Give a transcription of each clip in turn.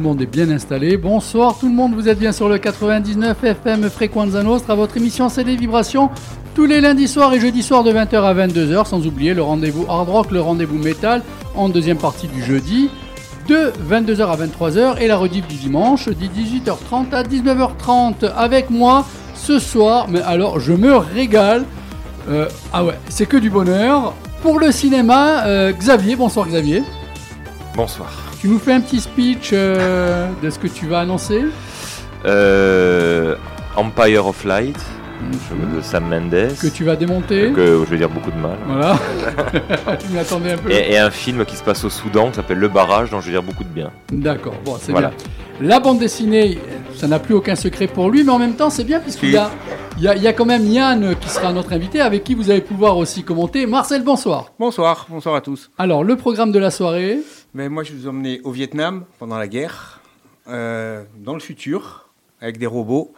le monde est bien installé. Bonsoir tout le monde, vous êtes bien sur le 99 FM Frequenza Nostra, votre émission c'est des vibrations tous les lundis soirs et jeudis soirs de 20h à 22h, sans oublier le rendez-vous hard rock, le rendez-vous metal en deuxième partie du jeudi de 22h à 23h et la rediff du dimanche de 18h30 à 19h30 avec moi ce soir. Mais alors je me régale. Euh, ah ouais, c'est que du bonheur. Pour le cinéma, euh, Xavier, bonsoir Xavier. Bonsoir. Tu nous fais un petit speech euh, de ce que tu vas annoncer Euh, Empire of Light, de Sam Mendes. Que tu vas démonter Que je vais dire beaucoup de mal. Voilà. tu m'y attendais un peu. Et, et un film qui se passe au Soudan qui s'appelle Le Barrage, dont je vais dire beaucoup de bien. D'accord, bon, c'est Voilà. bien. La bande dessinée, ça n'a plus aucun secret pour lui, mais en même temps, c'est bien puisqu'il y a, il y, a, il y a quand même Yann qui sera notre invité, avec qui vous allez pouvoir aussi commenter. Marcel, bonsoir. Bonsoir, bonsoir à tous. Alors, le programme de la soirée. Mais moi, je vous emmener au Vietnam pendant la guerre, euh, dans le futur, avec des robots.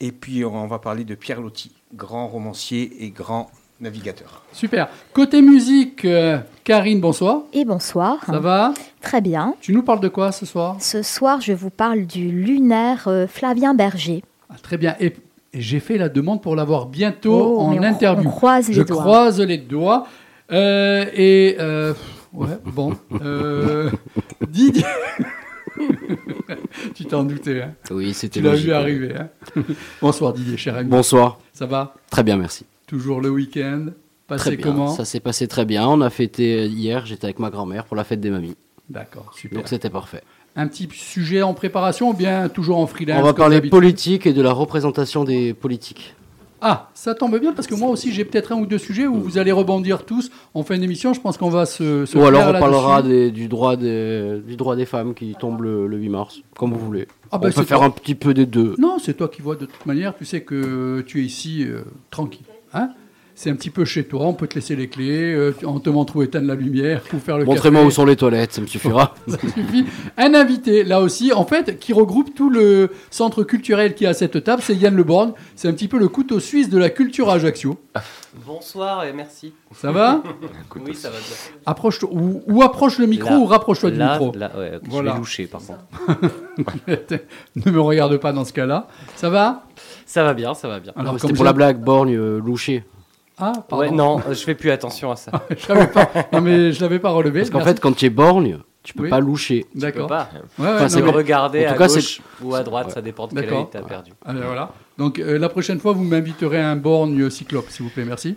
Et puis, on va parler de Pierre Loti, grand romancier et grand navigateur. Super. Côté musique, euh, Karine, bonsoir. Et bonsoir. Ça va? Très bien. Tu nous parles de quoi ce soir? Ce soir, je vous parle du lunaire euh, Flavien Berger. Ah, Très bien. Et, et j'ai fait la demande pour l'avoir bientôt Oh, en on- interview. on croise les Je doigts. croise les doigts. Euh, et euh, ouais, bon. Euh, Didier. tu t'en doutais, hein Oui, c'était Tu l'as vu arriver. Hein Bonsoir Didier, cher ami. Bonsoir. Ça va? Très bien, merci. Toujours le week-end Passé Très bien. comment? Ça s'est passé très bien. On a fêté hier, j'étais avec ma grand-mère pour la fête des mamies. D'accord, super. Donc c'était parfait. Un petit sujet en préparation ou bien toujours en freelance On va parler politique et de la représentation des politiques. Ah, ça tombe bien parce que moi aussi j'ai peut-être un ou deux sujets où vous allez rebondir tous en fin d'émission. Je pense qu'on va se. se Ou alors on parlera des- du, droit des, du droit des femmes qui tombe le, le 8 mars, comme vous voulez. Ah bah, on peut faire toi. un petit peu des deux. Non, c'est toi qui vois de toute manière. Tu sais que tu es ici euh, tranquille. Hein? C'est un petit peu chez toi. On peut te laisser les clés. euh, on te montre où éteindre la lumière ou faire le Montrez-moi café. où sont les toilettes, ça me suffira. Ça suffit. Un invité, là aussi, en fait, qui regroupe tout le centre culturel qui est à cette table, c'est Yann Leborgne. C'est un petit peu le couteau suisse de la culture à Ajaccio. Bonsoir et merci. Ça va Oui, ça va bien. Approche ou, ou approche le micro Là. ou rapproche-toi du micro. là, ouais, Voilà. je vais loucher par contre. ne me regarde pas dans ce cas-là. Ça va? Ça va bien, ça va bien. Alors, C'était pour la blague, borgne, euh, louché. Ah, pardon. Ouais, non, je fais plus attention à ça. je l'avais pas. Non, mais je l'avais pas relevé. Parce qu'en fait, quand tu es borgne, tu peux Oui. pas loucher. Tu peux D'accord. pas. Ouais, ouais, Enfin, c'est Tu regarder en à cas, gauche ou à droite, ça dépend de quel D'accord. œil t'as perdu. Ah, ben voilà. Donc euh, la prochaine fois, vous m'inviterez à un borgne cyclope, s'il vous plaît, merci.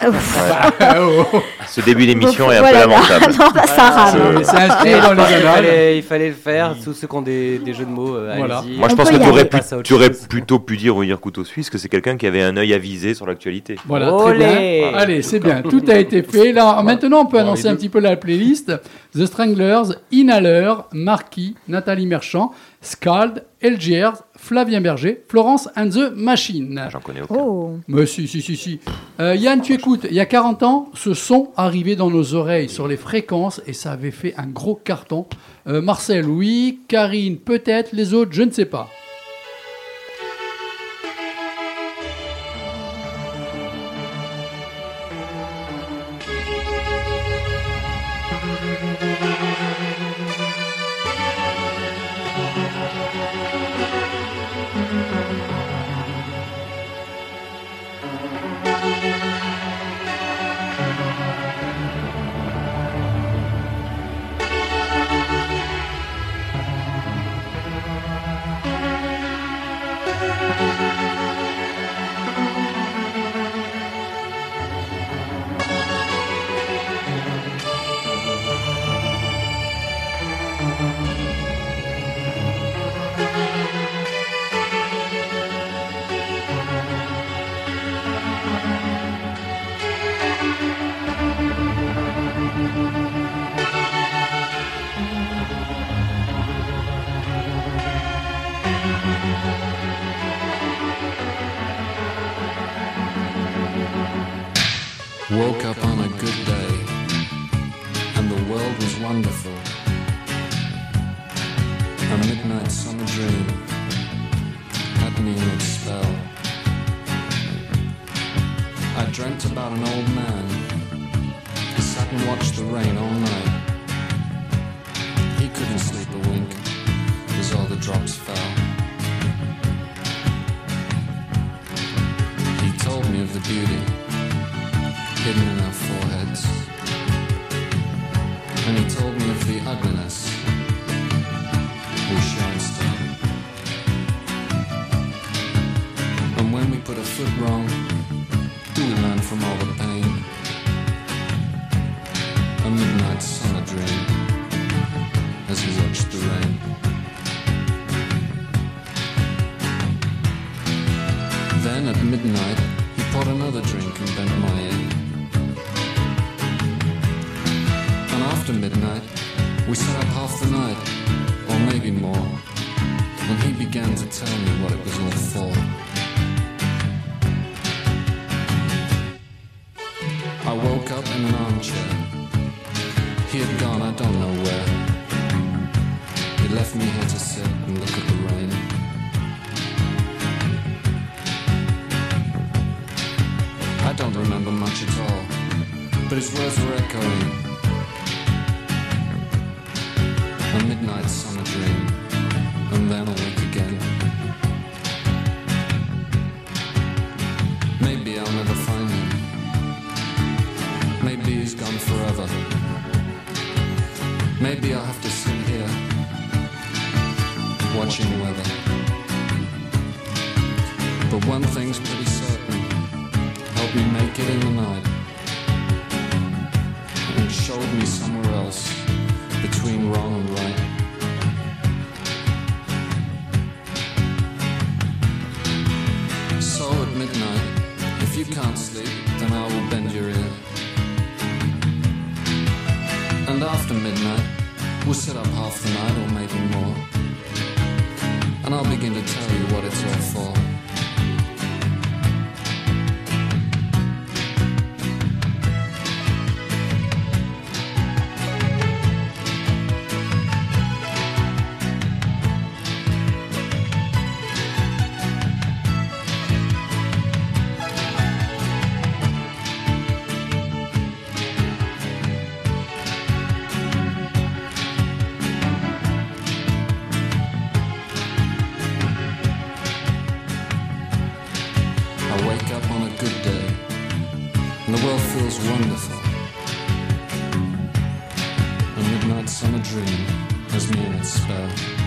Ah, oh. Ce début d'émission est un Voilà. peu lamentable. non, bah, ça rame. C'est- inscrit dans les fallait, il fallait le faire. Tous ceux qui ont des, des jeux de mots, euh, Voilà. Moi, je On pense que tu aurais, pu- tu plutôt pu dire, ou dire couteau suisse, que c'est quelqu'un qui avait un œil avisé sur l'actualité. Voilà, très bien. Allez, c'est bien. Tout a été fait. Là, maintenant, on peut annoncer un petit peu la playlist. The Stranglers, Inhaler, Marquis, Nathalie Merchant, Scald, LGR, Flavien Berger, Florence and the Machine. J'en connais aucun. Oh. Mais si, si, si, si. Euh, Yann, tu écoutes, il y a 40 ans, ce son arrivait dans nos oreilles sur les fréquences et ça avait fait un gros carton. Euh, Marcel, oui. Karine, peut-être. Les autres, je ne sais pas. Spell.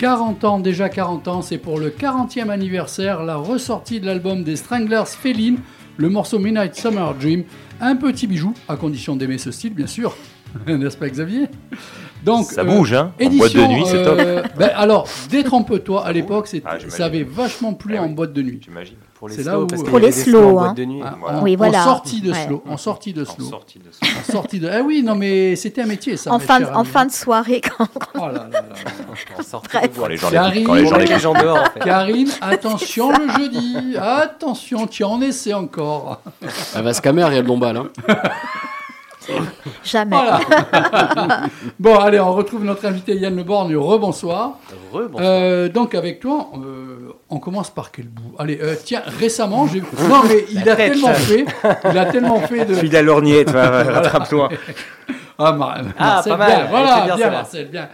40 ans, déjà 40 ans, c'est pour le 40e anniversaire, la ressortie de l'album des Stranglers Féline, le morceau Midnight Summer Dream, un petit bijou, à condition d'aimer ce style, bien sûr, n'est-ce pas Xavier? Donc, Ça euh, bouge, hein En Édition, boîte de nuit, c'est top. euh, ben alors, détrompe-toi, à l'époque, c'était- Ah, ça avait vachement plu Eh en oui. boîte de nuit. J'imagine. Pour les C'est là slow, où- parce qu'il Pour y les slow, slow en hein. de nuit. Ah, Voilà. en, Oui, voilà. en sortie de Ouais. slow, en sortie de En slow, sortie de ça. en sortie de. Ah oui, non mais c'était un métier ça. En fin, en fin de soirée, quand, Oh là là là. On sortait Bref. de Quand les gens l'écoutent- quand les gens les gens dehors, en fait. Karine, attention le jeudi, attention, tu en essaies encore. Elle va se camer, Ariel Dombal. Hein. Jamais. Voilà. bon, allez, on retrouve notre invité Yann Le Borgne. Rebonsoir. Rebonsoir. Euh, donc, avec toi, euh, on commence par quel bout? Allez, euh, tiens, récemment, j'ai. Non, mais il a tête. tellement fait. Il a tellement fait de. Celui de la lorgnette, rattrape-toi. Ah, Mar- Ah, Marcel, pas mal. bien. Voilà, bien, bien. Marcel, bien.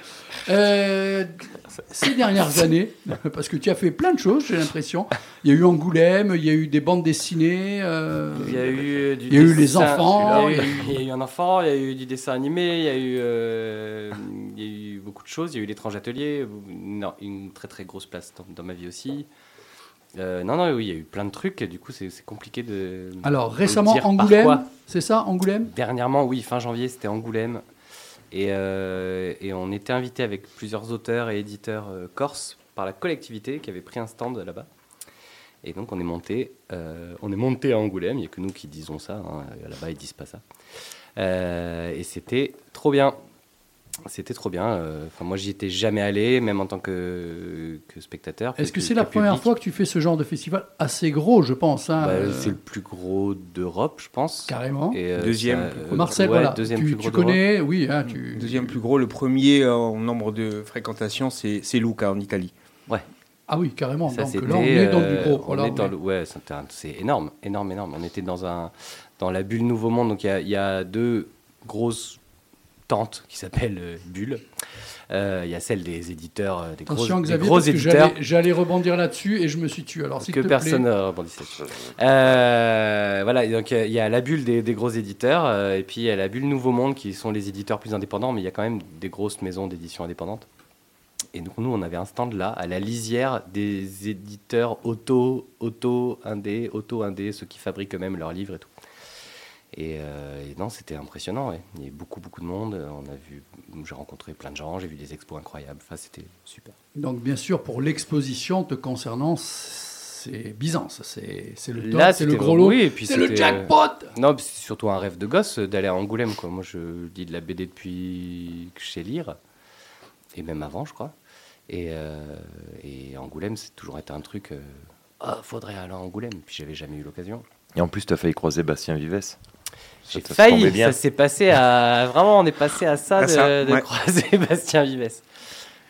Euh, ces dernières années, parce que tu as fait plein de choses, j'ai l'impression. Il y a eu Angoulême, il y a eu des bandes dessinées. euh, Il y a eu, du il y a eu les enfants, Il y, a eu, il y a eu un enfant, il y a eu du dessin animé, il y a eu, euh, il y a eu beaucoup de choses. Il y a eu l'étrange atelier, non, une très très grosse place dans, dans ma vie aussi. Euh, non, non, oui, il y a eu plein de trucs. Et du coup, c'est compliqué de. Alors, de récemment, Angoulême, c'est ça, Angoulême Dernièrement, oui, fin janvier, c'était Angoulême. Et, euh, et on était invité avec plusieurs auteurs et éditeurs euh, corses par la collectivité qui avait pris un stand là-bas. Et donc on est monté, euh, on est monté à Angoulême. Il n'y a que nous qui disons ça. hein. Là-bas, ils disent pas ça. Et c'était trop bien. C'était trop bien. euh, Enfin, moi, j'y étais jamais allé, même en tant que, que spectateur. Est-ce que que- c'est la première fois que tu fais ce genre de festival assez gros, je pense hein, Bah, euh, C'est le plus gros d'Europe, je pense. Carrément. Et, euh, Deuxième ça, plus gros. Marcel, ouais, voilà, deuxième tu, plus gros connais, oui, hein, tu... Deuxième plus gros, le premier en nombre de fréquentation, c'est c'est Luca en Italie. Ah oui, carrément. Ça, Donc c'était, là, on est dans du gros. on Voilà, est dans on est- le- ouais, c'est énorme, énorme, énorme. On était dans, un, dans la bulle Nouveau Monde. Donc il y a, il y a deux grosses tentes qui s'appellent euh, bulles. Euh, Il y a celle des éditeurs, euh, des gros, des éditeurs. j'allais- rebondir là-dessus et je me suis tué. Alors, que te personne ne rebondissait. Voilà, donc il y a la bulle des, des gros éditeurs, et puis il y a la bulle Nouveau Monde qui sont les éditeurs plus indépendants, mais il y a quand même des grosses maisons d'édition indépendantes. Et donc nous, on avait un stand là, à la lisière des éditeurs auto, auto, indé, auto, indé, ceux qui fabriquent eux-mêmes leurs livres et tout. Et, euh, et non, c'était impressionnant. ouais. Il y avait beaucoup, beaucoup de monde. On a vu, j'ai rencontré plein de gens, j'ai vu des expos incroyables. Enfin, c'était super. Donc, bien sûr, pour l'exposition te concernant, c'est Byzance. C'est c'est le top, Là, c'est le gros lot. oui, et puis c'est le c'était, jackpot Non, c'est surtout un rêve de gosse euh, d'aller à Angoulême. Quoi. Moi, je lis de la BD depuis que je sais lire, et même avant, je crois. Et, euh, et Angoulême, c'est toujours été un truc. euh, Ah, faudrait aller à Angoulême. Puis j'avais jamais eu l'occasion. Et en plus, tu as failli croiser Bastien Vives. J'ai failli. Ça s'est passé à. Vraiment, on est passé à ça À de, ça, de ouais. croiser Bastien Vives.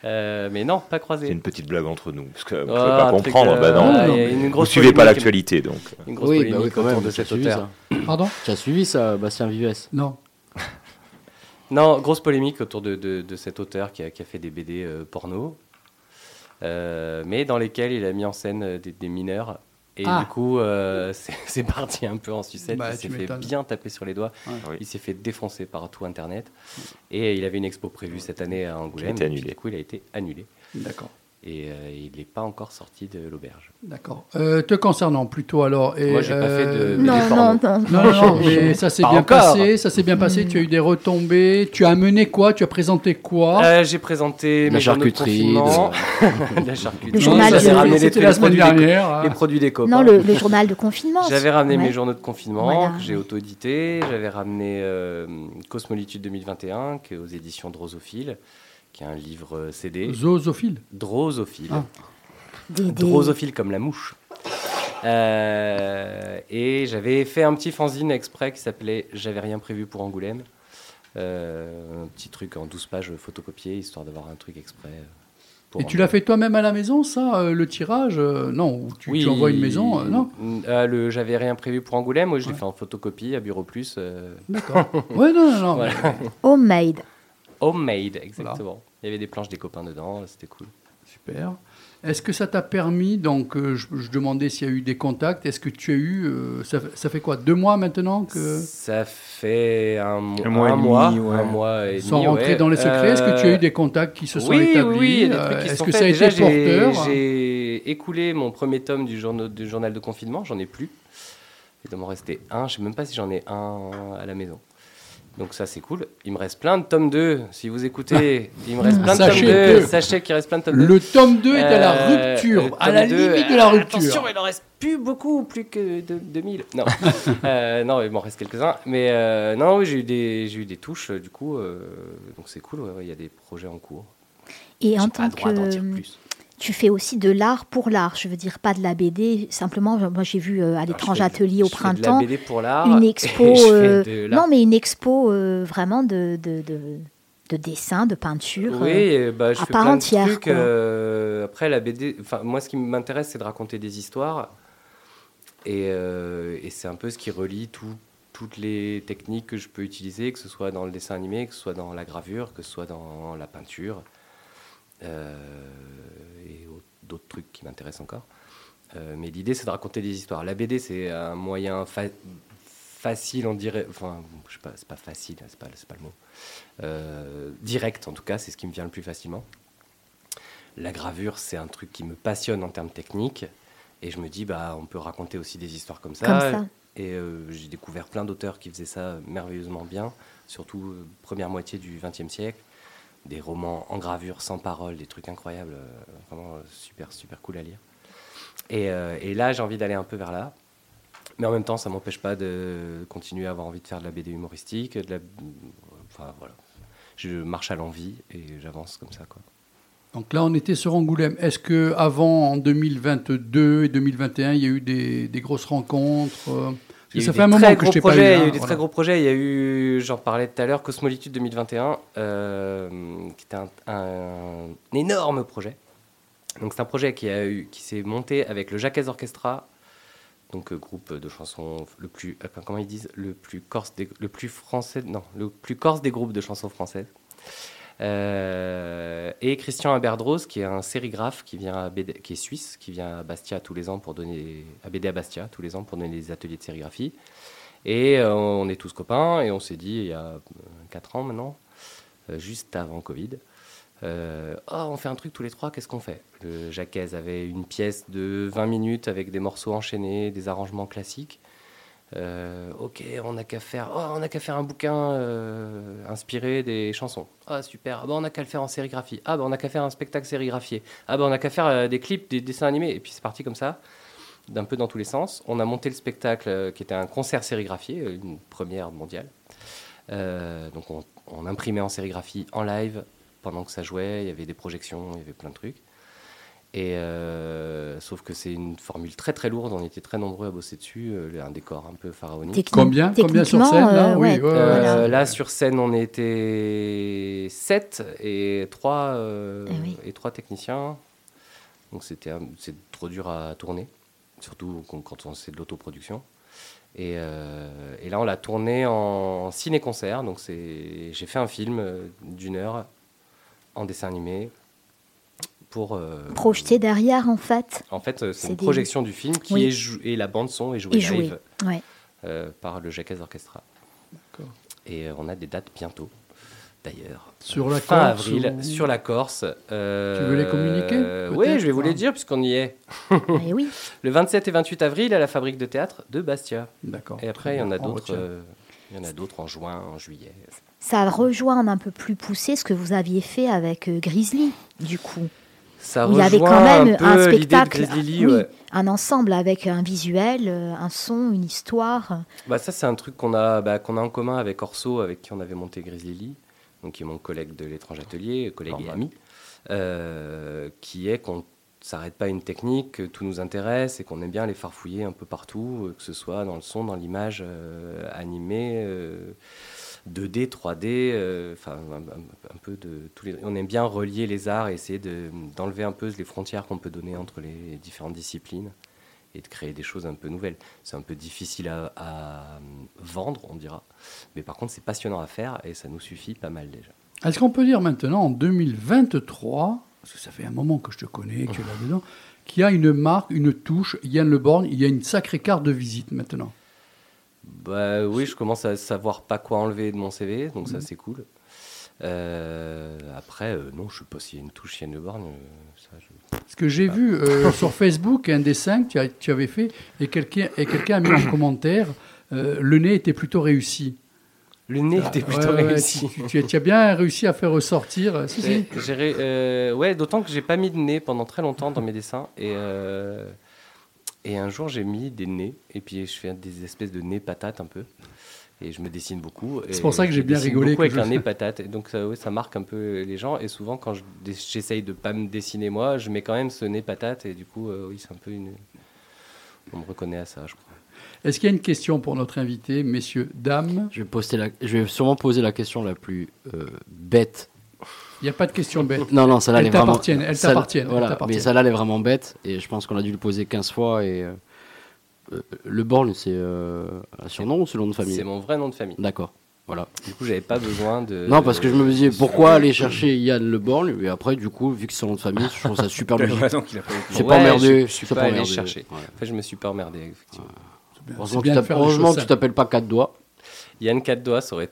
Euh, mais non, pas C'est croisé. une petite blague entre nous. Parce que vous ne Oh, pouvez pas comprendre. euh, bah non. ouais, une Vous suivez pas l'actualité, donc. Une grosse Oui, bah polémique oui, quand autour même. de cet auteur. ça. Pardon? Tu as suivi ça, Bastien Vives Non. Non, grosse polémique autour de, de- de cet auteur qui a, qui a fait des BD euh, porno, euh, mais dans lesquels il a mis en scène euh, des, des mineurs. Et Ah. du coup, euh, c'est parti un peu en sucette. Bah, il s'est fait bien taper sur les doigts. Il s'est fait défoncer par tout Internet. Et il avait une expo prévue cette année à Angoulême. Qui a été et annulée. Du coup, il a été annulé. D'accord. Et euh, il n'est pas encore sorti de l'auberge. D'accord. Euh, te concernant plutôt alors. Et, Moi, j'ai pas fait de- euh, de- Non, non, non. Non, non, non, mais ça s'est Pas bien encore. passé. Ça s'est bien passé. Tu as eu des retombées. Tu as amené quoi Tu as présenté quoi? Euh, J'ai présenté la mes journaux de charcuterie. De la charcuterie. Le journal de- ramené les, la semaine produits des, dernière. hein. les produits des copains. Non, le, le journal de confinement. J'avais ramené Ouais. mes journaux de confinement Voilà. que j'ai auto-édités. J'avais ramené euh, Cosmolitude 2021, qui est aux éditions Drosophile, qui est un livre euh, CD. Zoozophile. Drosophile. Ah. Drosophile comme la mouche. Euh, et j'avais fait un petit fanzine exprès qui s'appelait J'avais rien prévu pour Angoulême. Euh, un petit truc en 12 pages photocopié, histoire d'avoir un truc exprès. pour Et tu l'as fait toi-même à la maison, ça, euh, le tirage Non, ou tu, tu envoies une maison Non Euh, le J'avais rien prévu pour Angoulême, moi je l'ai Ouais. fait en photocopie à Bureau Plus. euh, D'accord. ouais, non, non, non. Voilà. Homemade. Homemade, exactement. Il y avait des planches des copains dedans, c'était cool. Super. Est-ce que ça t'a permis, donc euh, je, je demandais s'il y a eu des contacts, est-ce que tu as eu, euh, ça, fait- ça fait quoi, deux mois maintenant que, Ça fait un, mo- Un mois et un demi, mois, ouais. un mois et Sans demi, rentrer ouais. dans les secrets, est-ce que tu as eu Euh, des contacts qui se sont oui, établis Oui, oui, Est-ce que ça a Déjà, été j'ai- porteur J'ai écoulé mon premier tome du journal, du journal de confinement, j'en ai plus. Il doit m'en rester un, je sais même pas si j'en ai un à la maison. Donc ça c'est cool. Il me reste plein de tomes 2. Si vous écoutez, il me reste plein de tomes 2. que- Sachez qu'il reste plein de tomes 2. Le tome 2 est à la Euh, rupture, à la 2, limite de la euh, rupture. Attention, il en reste plus beaucoup, plus que de- 2000. Non, Euh, non, il m'en reste quelques-uns. Mais euh, non, oui, j'ai eu des, j'ai eu des touches, du coup, euh, donc c'est cool. ouais, ouais, Il y a des projets en cours. Et en tant droit d'en dire que plus. Tu fais aussi de l'art pour l'art. Je veux dire, pas de la BD. Simplement, moi j'ai vu euh, à l'étrange Ah, de- atelier au je fais de printemps la BD pour l'art. une expo. euh, de non, mais une expo euh, vraiment de, de, de, de dessin, de peinture. Oui, bah, je à fais part plein de entière, trucs. après, la BD, moi, ce qui m'intéresse, c'est de raconter des histoires. Et, et c'est un peu ce qui relie tout- toutes les techniques que je peux utiliser, que ce soit dans le dessin animé, que ce soit dans la gravure, que ce soit dans la peinture. Euh, et au- d'autres trucs qui m'intéressent encore. Euh, mais l'idée, c'est de raconter des histoires. La BD, c'est un moyen fa- facile, on dirait. Enfin, je sais pas, c'est pas facile, c'est pas, pas le mot. Euh, direct, en tout cas, c'est ce qui me vient le plus facilement. La gravure, c'est un truc qui me passionne en termes techniques. Et je me dis, bah, on peut raconter aussi des histoires comme ça. Comme ça. Et euh, j'ai découvert plein d'auteurs qui faisaient ça merveilleusement bien, surtout euh, première moitié du XXe siècle. Des romans en gravure, sans parole, des trucs incroyables, euh, vraiment euh, super, super cool à lire. Et, euh, et là, j'ai envie d'aller un peu vers là. Mais en même temps, ça m'empêche pas de continuer à avoir envie de faire de la BD humoristique. Enfin, voilà. Je marche à l'envie et j'avance comme ça. Donc là, on était sur Angoulême. Est-ce que avant en 2022 et 2021, il y a eu des, grosses rencontres Il y a eu des très gros projets, Il y a hein, eu des très gros projets. Il y a eu, j'en parlais tout à l'heure, Cosmolitude 2021, euh, qui était un, un énorme projet. Donc c'est un projet qui, a eu, qui s'est monté avec le Jacques Orchestra, donc euh, groupe de chansons le plus, euh, comment ils disent, le plus corse, des, le plus français, non, le plus corse des groupes de chansons françaises. Euh, et Christian Aberdros, qui est un sérigraphe qui vient à qui est suisse, qui vient à Bastia tous les ans pour donner à BD à Bastia tous les ans pour donner des ateliers de sérigraphie. Et euh, on est tous copains et on s'est dit il y a 4 ans maintenant, euh, juste avant Covid, euh, oh, on fait un truc tous les trois, qu'est-ce qu'on fait? Le Jacques avait une pièce de 20 minutes avec des morceaux enchaînés, des arrangements classiques. Euh, ok, on n'a qu'à faire, oh, on n'a qu'à faire un bouquin euh, inspiré des chansons. Ah super. Ah, bah, on n'a qu'à le faire en sérigraphie. Ah bah, on n'a qu'à faire un spectacle sérigraphié. Ah bah, on n'a qu'à faire euh, des clips, des dessins animés. Et puis c'est parti comme ça, d'un peu dans tous les sens. On a monté le spectacle qui était un concert sérigraphié, une première mondiale. Donc on, on imprimait en sérigraphie en live pendant que ça jouait. Il y avait des projections, il y avait plein de trucs. Et euh, sauf que c'est une formule très très lourde. On était très nombreux à bosser dessus. euh, un décor un peu pharaonique. Techni- Combien Combien sur scène là euh, Oui, ouais, ouais, ouais, Euh, voilà. Là, sur scène, on était 7 et 3, Eh oui. et trois techniciens. Donc, c'était c'est trop dur à tourner, surtout quand- on c'est de l'autoproduction. Et, euh, et là, on l'a tourné en ciné-concert. Donc, c'est- j'ai fait un film d'une heure en dessin animé pour. euh, Projeté derrière, en fait. En fait, euh, C'est c'est une des- projection du film qui Oui. est jou- et la bande son est jouée live Ouais. euh, par le Jacques Orchestra. D'accord. Et euh, on a des dates bientôt, d'ailleurs. Sur la fin Corse avril, ou- sur la Corse. euh, Tu veux les communiquer, euh, Oui, je vais vous hein les dire puisqu'on y est. Et oui. Le 27 et 28 avril à la fabrique de théâtre de Bastia. D'accord. Et après, il y en a d'autres. euh, Il y en a d'autres en juin, en juillet. Ça rejoint un peu plus poussé ce que vous aviez fait avec Grizzly, du coup. Ça Où il y avait quand même un un spectacle, oui, ouais. un ensemble avec un visuel, euh, un son, une histoire. Bah, ça, c'est un truc qu'on a, bah, qu'on a en commun avec Orso, avec qui on avait monté Grizzly Lee, donc qui est mon collègue de l'étrange atelier, collègue et ami, euh, qui est qu'on ne s'arrête pas à une technique, que tout nous intéresse et qu'on aime bien les farfouiller un peu partout, euh, que ce soit dans le son, dans l'image euh, animée, euh, 2D, 3D, euh, enfin un, peu de tous les. On aime bien relier les arts et essayer de- d'enlever un peu les frontières qu'on peut donner entre les différentes disciplines et de créer des choses un peu nouvelles. C'est un peu difficile à, euh, vendre, on dira, mais par contre c'est passionnant à faire et ça nous suffit pas mal déjà. Est-ce qu'on peut dire maintenant, en 2023, parce que ça fait un moment que je te connais, que tu es là-dedans, qu'il y a une marque, une touche, Yann Le Borgne, il y a une sacrée carte de visite maintenant? Bah oui, je commence à savoir pas quoi enlever de mon CV, donc ça c'est cool. Euh, après, euh, non, je sais pas s'il y a une touche Yann Le Borgne. euh, je- Parce que j'ai vu euh, sur Facebook un dessin que tu, as- tu avais fait et quelqu'un a mis en commentaire le nez était plutôt réussi. Le nez était Ouais, plutôt ouais, réussi. Tu, tu- tu as bien réussi à faire ressortir. Si, ouais, d'autant que j'ai pas mis de nez pendant très longtemps dans mes dessins. Et, et un jour, j'ai mis des nez. Et puis, je fais des espèces de nez patates un peu. Et je me dessine beaucoup. C'est pour ça que j'ai je bien rigolé beaucoup avec je- un nez patate. Et donc ça, ouais, ça marque un peu les gens. Et souvent, quand je j'essaye de pas me dessiner moi, je mets quand même ce nez patate. Et du coup, euh, oui, c'est un peu une. On me reconnaît à ça, je crois. Est-ce qu'il y a une question pour notre invité, messieurs, dames? Je vais, poster la... je vais sûrement poser la question la plus euh, bête. Il n'y a pas de question bête. Non, non, celle-là, Elles elle est vraiment. celle- t'appartiennent, Voilà, mais celle-là, elle est vraiment bête. Et je pense qu'on a dû le poser 15 fois. Et euh, euh, le Born, c'est euh, un surnom ou ce nom de famille? C'est mon vrai nom de famille. D'accord. Voilà. Du coup, j'avais pas besoin de. Non, parce que je me disais pourquoi aller chercher Yann Le Born? Et après, du coup, vu que c'est son nom de famille, je trouve ça super logique. pas C'est Ouais, pas emmerdé. je- je suis c'est pas allé emmerdé. chercher. Ouais. En fait, je me suis pas emmerdé, effectivement. C'est les heureusement que tu t'appelles pas quatre doigts. Yann Quatre Doigts, ça aurait.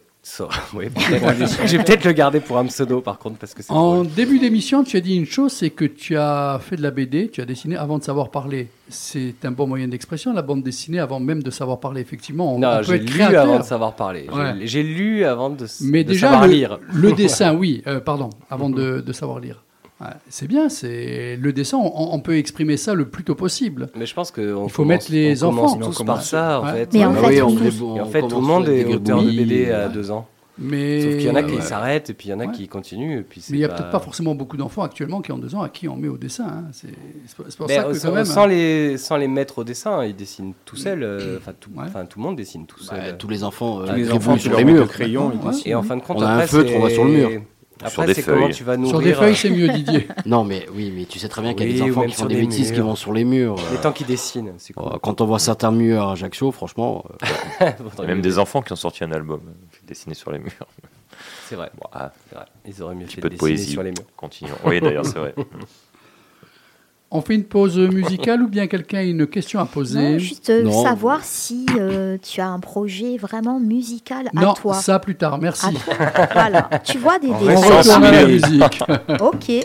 Ouais, peut-être. je vais peut-être le garder pour un pseudo, par contre, parce que. En drôle. début d'émission, tu as dit une chose, c'est que tu as fait de la BD, tu as dessiné avant de savoir parler. C'est un bon moyen d'expression, la bande dessinée, avant même de savoir parler. Effectivement, on, on Non, peut j'ai lu créateur. avant de savoir parler. J'ai- Ouais. J'ai lu avant de, Mais de déjà, savoir le, lire. le dessin, oui, euh, pardon, avant de, de savoir lire. Ouais, c'est bien, c'est le dessin, on, on peut exprimer ça le plus tôt possible. Mais je pense que on Il faut commence- mettre les on commence enfants. tous On par ça, en Ouais. fait. Mais en fait, on on en tout le monde est auteur de BD à deux ans. Mais Sauf qu'il y en a qui ouais. s'arrêtent et puis il y en a Ouais. qui continuent. Et puis c'est Mais il n'y a pas- peut-être pas forcément beaucoup d'enfants actuellement qui ont deux ans à qui on met au dessin. hein. C'est c'est pour- c'est pour Mais ça que sans, quand même. sans les, sans les mettre au dessin, ils dessinent tout seuls. euh, Enfin, tout, Ouais. enfin, tout le monde dessine tout seul. Bah, tous les enfants, euh, Tous les enfants, sur les murs. crayon. Et en fin de compte, On a un après, feutre, on va sur le mur. Après, des c'est comment feuilles. tu vas Sur nourrir. des feuilles, euh, c'est mieux, Didier. Non, mais oui, mais tu sais très bien qu'il y a Oui, des enfants qui font sur des des bêtises qui vont sur les murs. Les temps qu'ils dessinent, c'est cool. Euh, Quand on voit certains murs à Ajaccio, franchement, euh, Il y a même des enfants qui ont sorti un album euh, dessiné sur les murs. C'est vrai. Bon, ah, vrai. Ils auraient mieux fait peu de de dessiner poésie. sur les murs. Continuons. Oui, d'ailleurs, c'est vrai. On fait une pause musicale ou bien quelqu'un a une question à poser Non, juste euh, Non. savoir si euh, tu as un projet vraiment musical à Non, toi. ça plus tard, merci. À toi. voilà. Tu vois des En On retourne à la musique. Ok.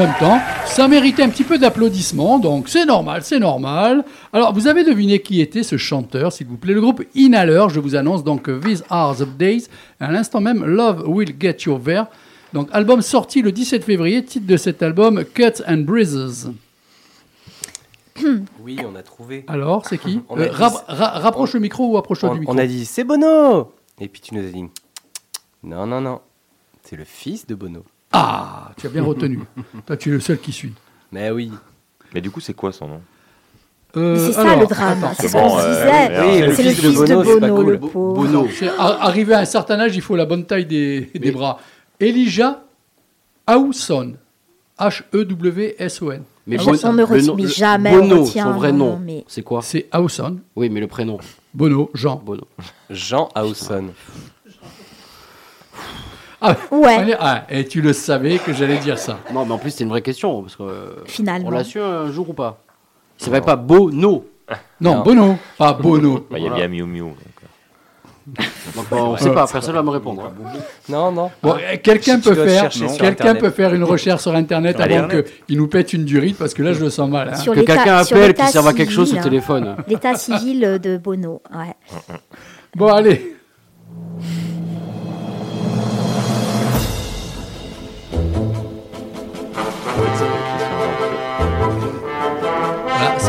Même temps, ça méritait un petit peu d'applaudissements, donc c'est normal, c'est normal. Alors, vous avez deviné qui était ce chanteur, s'il vous plaît, le groupe Inhaler. Je vous annonce donc These Are the Days. À l'instant même, Love Will Get You There. Donc, album sorti le 17 février, titre de cet album Cuts and Breezes. Oui, on a trouvé. Alors, c'est qui? Euh, dit- rap- ra- Rapproche le micro ou approche-toi On, du micro on a dit c'est Bono Et puis tu nous as dit non, non, non. C'est le fils de Bono. Ah, tu as bien retenu. Toi, tu es le seul qui suit. Mais oui. Mais du coup, c'est quoi son nom? Euh, c'est ça alors, le drame, c'est ce qu'on euh, disait. oui, oui, c'est le fils de Bono, c'est pas cool. le pauvre. Bono. Arrivé à un certain âge, il faut la bonne taille des, des bras. Elijah Hawson. H-E-W-S-O-n. Mais Ah Bon- on ne le retient jamais, Bono, on retient son vrai nom, mais- c'est quoi? C'est Hawson, Oui, mais le prénom. Bono, Jean. Bono. Jean Hawson. Ah, Ouais. allez, ah, et tu le savais que j'allais dire ça. Non, mais en plus, c'est une vraie question. Parce que, euh, Finalement. On l'a su un jour ou pas Il s'appelle pas Bono. Non, Non. Bono, pas Bono. Bah, Il y a bien Miu Miu. donc, euh. On sait pas, personne va me répondre. hein. Non, non. Bon, euh, quelqu'un peut faire, quelqu'un peut faire une recherche sur Internet Sur avant qu'il nous pète une durite parce que là je le sens mal. hein. Sur Que quelqu'un appelle, qu'il serve à quelque chose sur le civil, téléphone. L'état civil de Bono, ouais. Bon, allez.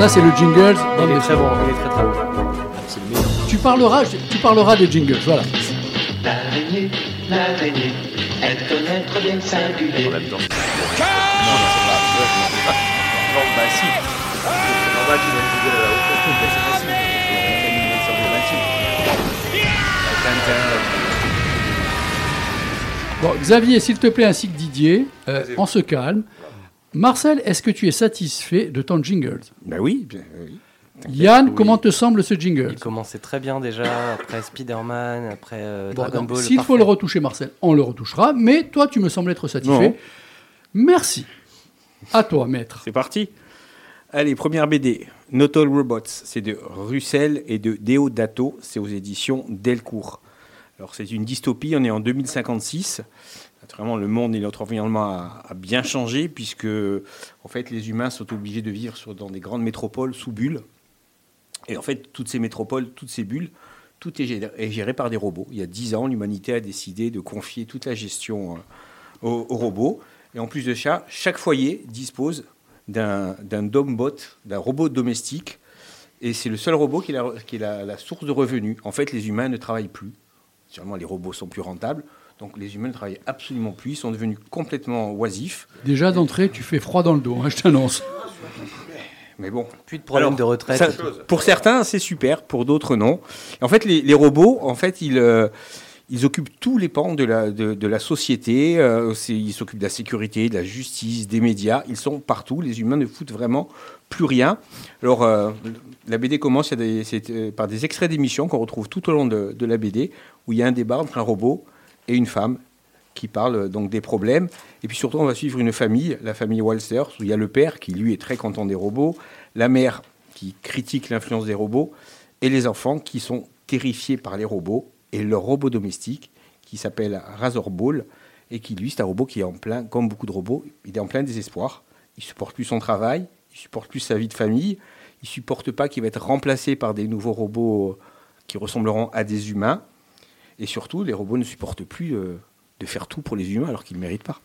Ça c'est le jingle. Il est très bon, il est très très bon. C'est le meilleur. Tu parleras, tu parleras des jingles, voilà. L'araignée, l'araignée, elle connaît très bien le singulier. En même temps. Bon, Xavier, s'il te plaît, ainsi que Didier, euh, on se calme. Marcel, est-ce que tu es satisfait de ton jingle Ben oui, bien, oui. Yann, Oui. comment te semble ce jingle? Il commençait très bien déjà, après Spider-Man, après euh, Bon, Dragon Ball. S'il faut le retoucher, Marcel, on le retouchera. Mais toi, tu me sembles être satisfait. Non. Merci. À toi, maître. C'est parti. Allez, première BD. Not All Robots. C'est de Russell et de Deodato. C'est aux éditions Delcourt. Alors, c'est une dystopie. On est en 2056. Vraiment, le monde et notre environnement a, bien changé puisque, en fait, les humains sont obligés de vivre dans des grandes métropoles sous bulles. Et en fait, toutes ces métropoles, toutes ces bulles, tout est géré, par des robots. Il y a 10 ans, l'humanité a décidé de confier toute la gestion euh, aux, robots. Et en plus de ça, chaque foyer dispose d'un dombot, d'un robot domestique. Et c'est le seul robot qui est, la, qui est la- la source de revenus. En fait, les humains ne travaillent plus. Sûrement, les robots sont plus rentables. Donc, les humains ne travaillent absolument plus. Ils sont devenus complètement oisifs. Déjà d'entrée, tu fais froid dans le dos, hein, je t'annonce. Mais bon, Plus de problème Alors, de retraite. ça- pour certains, c'est super, pour d'autres, non. En fait, les, les robots, en fait, ils, euh, ils occupent tous les pans de la, de, de la société. euh, ils s'occupent de la sécurité, de la justice, des médias. Ils sont partout. Les humains ne foutent vraiment plus rien. Alors, euh, la BD commence des- euh, par des extraits d'émissions qu'on retrouve tout au long de, de la BD, où il y a un débat entre un robot et une femme qui parle euh, donc des problèmes. Et puis surtout, on va suivre une famille, la famille Walters, où il y a le père qui, lui, est très content des robots, la mère qui critique l'influence des robots, et les enfants qui sont terrifiés par les robots, et leur robot domestique, qui s'appelle Razorball, et qui, lui, c'est un robot qui est en plein, comme beaucoup de robots, il est en plein désespoir. Il supporte plus son travail, il supporte plus sa vie de famille, il supporte pas qu'il va être remplacé par des nouveaux robots qui ressembleront à des humains. Et surtout, les robots ne supportent plus euh, de faire tout pour les humains alors qu'ils ne méritent pas.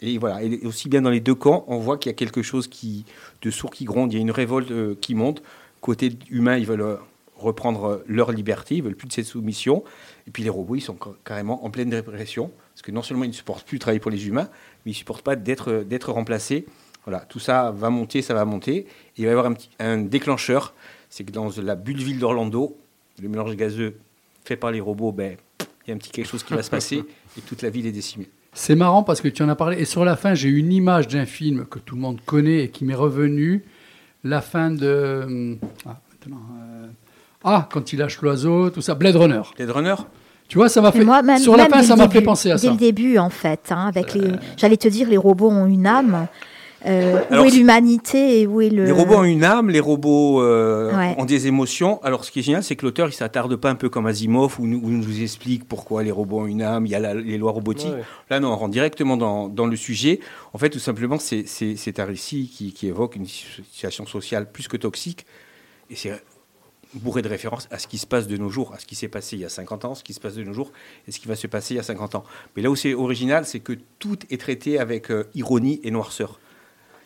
Et voilà, et aussi bien dans les deux camps, on voit qu'il y a quelque chose qui, de sourd qui gronde, il y a une révolte euh, qui monte. Côté humain, ils veulent euh, reprendre leur liberté, ils veulent plus de cette soumission. Et puis les robots, ils sont ca- carrément en pleine répression, parce que non seulement ils ne supportent plus de travailler pour les humains, mais ils ne supportent pas d'être remplacés Voilà, tout ça va monter, ça va monter. Et il va y avoir un, petit, un déclencheur. C'est que dans la bulle ville d'Orlando, le mélange gazeux fait par les robots, ben, il y a un petit quelque chose qui va se passer et toute la ville est décimée. C'est marrant parce que tu en as parlé. Et sur la fin, j'ai une image d'un film que tout le monde connaît et qui m'est revenu. La fin de. Ah, maintenant, euh, ah, quand il lâche l'oiseau, tout ça. Blade Runner. Blade Runner? Tu vois, ça m'a fait. moi, même, sur la même fin, dès ça le m'a fait début- penser à Dès ça. Euh. le début, en fait, hein, avec les, j'allais te dire, les robots ont une âme. Euh, Alors, où est l'humanité et où est le. Les robots ont une âme, les robots euh, Ouais. ont des émotions. Alors, ce qui est génial, c'est que l'auteur, il s'attarde pas un peu comme Asimov, où, nous- où il nous explique pourquoi les robots ont une âme, il y a la- les lois robotiques. Ouais. Là, non, on rentre directement dans, dans le sujet. En fait, tout simplement, c'est- un récit qui, qui évoque une situation sociale plus que toxique. Et c'est bourré de références à ce qui se passe de nos jours, à ce qui s'est passé il y a 50 ans, ce qui se passe de nos jours et ce qui va se passer il y a 50 ans. Mais là où c'est original, c'est que tout est traité avec euh, ironie et noirceur.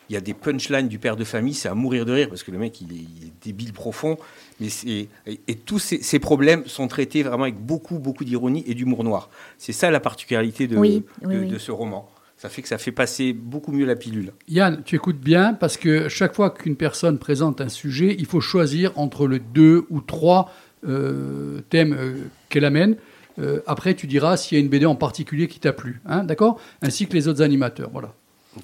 Il y a des punchlines du père de famille, c'est à mourir de rire parce que le mec il est, il est débile profond. Mais c'est- et, et tous ces, ces problèmes sont traités vraiment avec beaucoup beaucoup d'ironie et d'humour noir. C'est ça la particularité de, Oui, oui, de, oui. de ce roman. Ça fait que ça fait passer beaucoup mieux la pilule. Yann, tu écoutes bien parce que chaque fois qu'une personne présente un sujet, il faut choisir entre les deux ou trois euh, thèmes euh, qu'elle amène. Euh, après, tu diras s'il y a une BD en particulier qui t'a plu, hein, d'accord? Ainsi que les autres animateurs, voilà.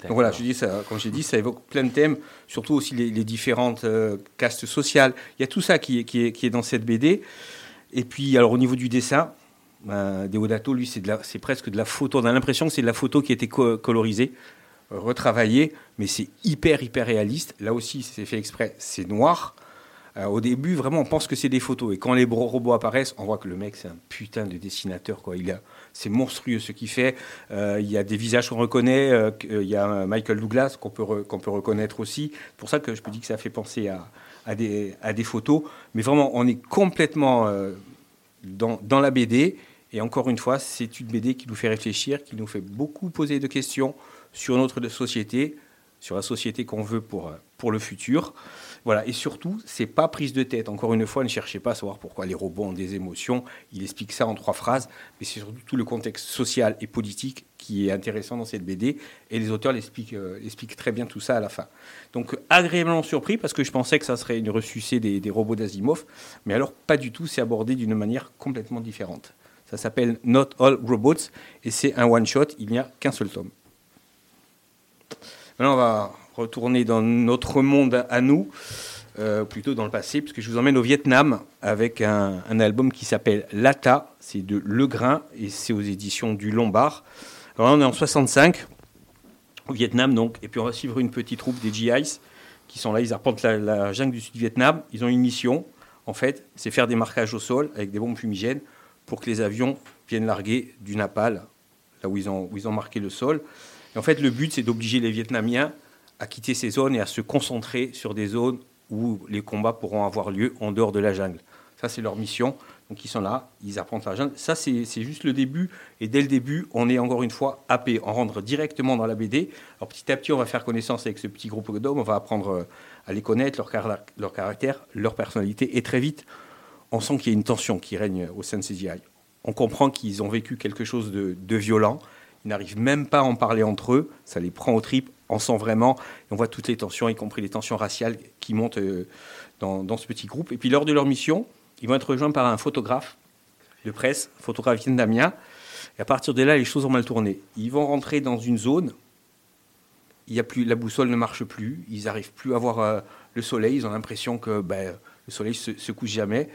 Donc voilà, je dis ça, comme j'ai dit, ça évoque plein de thèmes, surtout aussi les, différentes euh, castes sociales. Il y a tout ça qui est, dans cette BD. Et puis, alors au niveau du dessin, ben, Deodato, lui, c'est presque de la photo. On a l'impression que c'est de la photo qui a été co- colorisée, euh, retravaillée, mais c'est hyper, hyper réaliste. Là aussi, c'est fait exprès, c'est noir. Euh, au début, vraiment, on pense que c'est des photos. Et quand les robots apparaissent, on voit que le mec, c'est un putain de dessinateur. Quoi. Il a, c'est monstrueux ce qu'il fait. Euh, il y a des visages qu'on reconnaît. euh, euh, il y a Michael Douglas qu'on peut, qu'on peut reconnaître aussi. C'est pour ça que je peux dire que ça fait penser à, à, des, à des photos. Mais vraiment, on est complètement dans, dans la BD. Et encore une fois, c'est une BD qui nous fait réfléchir, qui nous fait beaucoup poser de questions sur notre société, sur la société qu'on veut pour, pour le futur. Voilà, et surtout, c'est pas prise de tête. Encore une fois, ne cherchez pas à savoir pourquoi les robots ont des émotions. Il explique ça en trois phrases, mais c'est surtout tout le contexte social et politique qui est intéressant dans cette BD. Et les auteurs l'expliquent euh, très bien tout ça à la fin. Donc, agréablement surpris parce que je pensais que ça serait une ressucée des, des robots d'Asimov, mais alors pas du tout. C'est abordé d'une manière complètement différente. Ça s'appelle Not All Robots et c'est un one shot. Il n'y a qu'un seul tome. Maintenant, on va retourner dans notre monde à nous, euh, plutôt dans le passé, puisque je vous emmène au Vietnam avec un, album qui s'appelle Lata, c'est de Le Grain, et c'est aux éditions du Lombard. Alors là, on est en 65, au Vietnam, donc, et puis on va suivre une petite troupe des GIs, qui sont là, ils arpentent la, la jungle du Sud-Vietnam, ils ont une mission, en fait, c'est faire des marquages au sol avec des bombes fumigènes pour que les avions viennent larguer du napal, là où ils ont, où ils ont marqué le sol. Et en fait, le but, c'est d'obliger les Vietnamiens à quitter ces zones et à se concentrer sur des zones où les combats pourront avoir lieu en dehors de la jungle. Ça, c'est leur mission. Donc, ils sont là, ils apprennent la jungle. Ça, c'est juste le début. Et dès le début, on est encore une fois happé. On rentre directement dans la BD. Alors, petit à petit, on va faire connaissance avec ce petit groupe d'hommes. On va apprendre euh, à les connaître, leur, car- leur caractère, leur personnalité. Et très vite, on sent qu'il y a une tension qui règne au sein de ces GI. On comprend qu'ils ont vécu quelque chose de, de violent. Ils n'arrivent même pas à en parler entre eux. Ça les prend aux tripes. On sent vraiment. On voit toutes les tensions, y compris les tensions raciales qui montent euh, dans, dans ce petit groupe. Et puis, lors de leur mission, ils vont être rejoints par un photographe de presse, photographe vietnamien. Et à partir de là, les choses ont mal tourné. Ils vont rentrer dans une zone. Il y a plus, la boussole ne marche plus. Ils n'arrivent plus à voir euh, le soleil. Ils ont l'impression que ben, le soleil se, se couche jamais.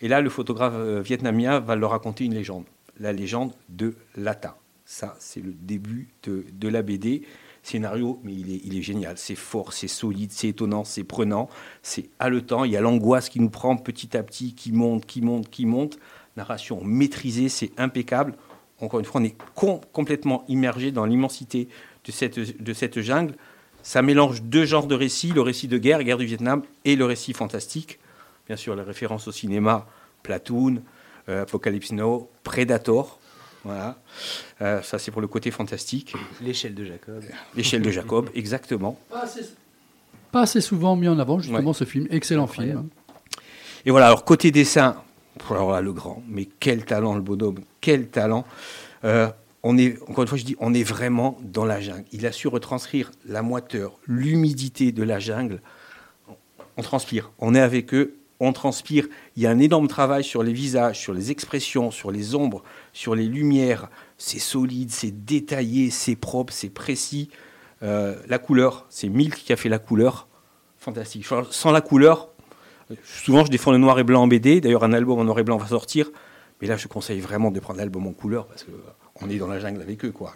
Et là, le photographe euh, vietnamien va leur raconter une légende. La légende de Lata. Ça, c'est le début de, de la BD. Scénario, mais il est, génial. C'est fort, c'est solide, c'est étonnant, c'est prenant, c'est haletant. Il y a l'angoisse qui nous prend petit à petit, qui monte, qui monte, qui monte. Narration maîtrisée, c'est impeccable. Encore une fois, on est com- complètement immergé dans l'immensité de cette, de cette jungle. Ça mélange deux genres de récits, le récit de guerre, guerre du Vietnam, et le récit fantastique. Bien sûr, les références au cinéma, Platoon, euh, Apocalypse Now, Predator. Voilà. Euh, ça, c'est pour le côté fantastique. L'échelle de Jacob. L'échelle de Jacob, exactement. Pas assez, pas assez souvent mis en avant, justement, ce film. Excellent Incroyable. film. Et voilà, alors côté dessin, alors là, le grand, mais quel talent le bonhomme, quel talent. Euh, on est, encore une fois, je dis, on est vraiment dans la jungle. Il a su retranscrire la moiteur, l'humidité de la jungle. On transpire. On est avec eux. On transpire. Il y a un énorme travail sur les visages, sur les expressions, sur les ombres, sur les lumières. C'est solide, c'est détaillé, c'est propre, c'est précis. Euh, la couleur, c'est Milk qui a fait la couleur. Fantastique. Sans- la couleur, souvent je défends le noir et blanc en BD. D'ailleurs, un album en noir et blanc va sortir. Mais là, je conseille vraiment de prendre l'album en couleur parce qu'on est dans la jungle avec eux. Quoi.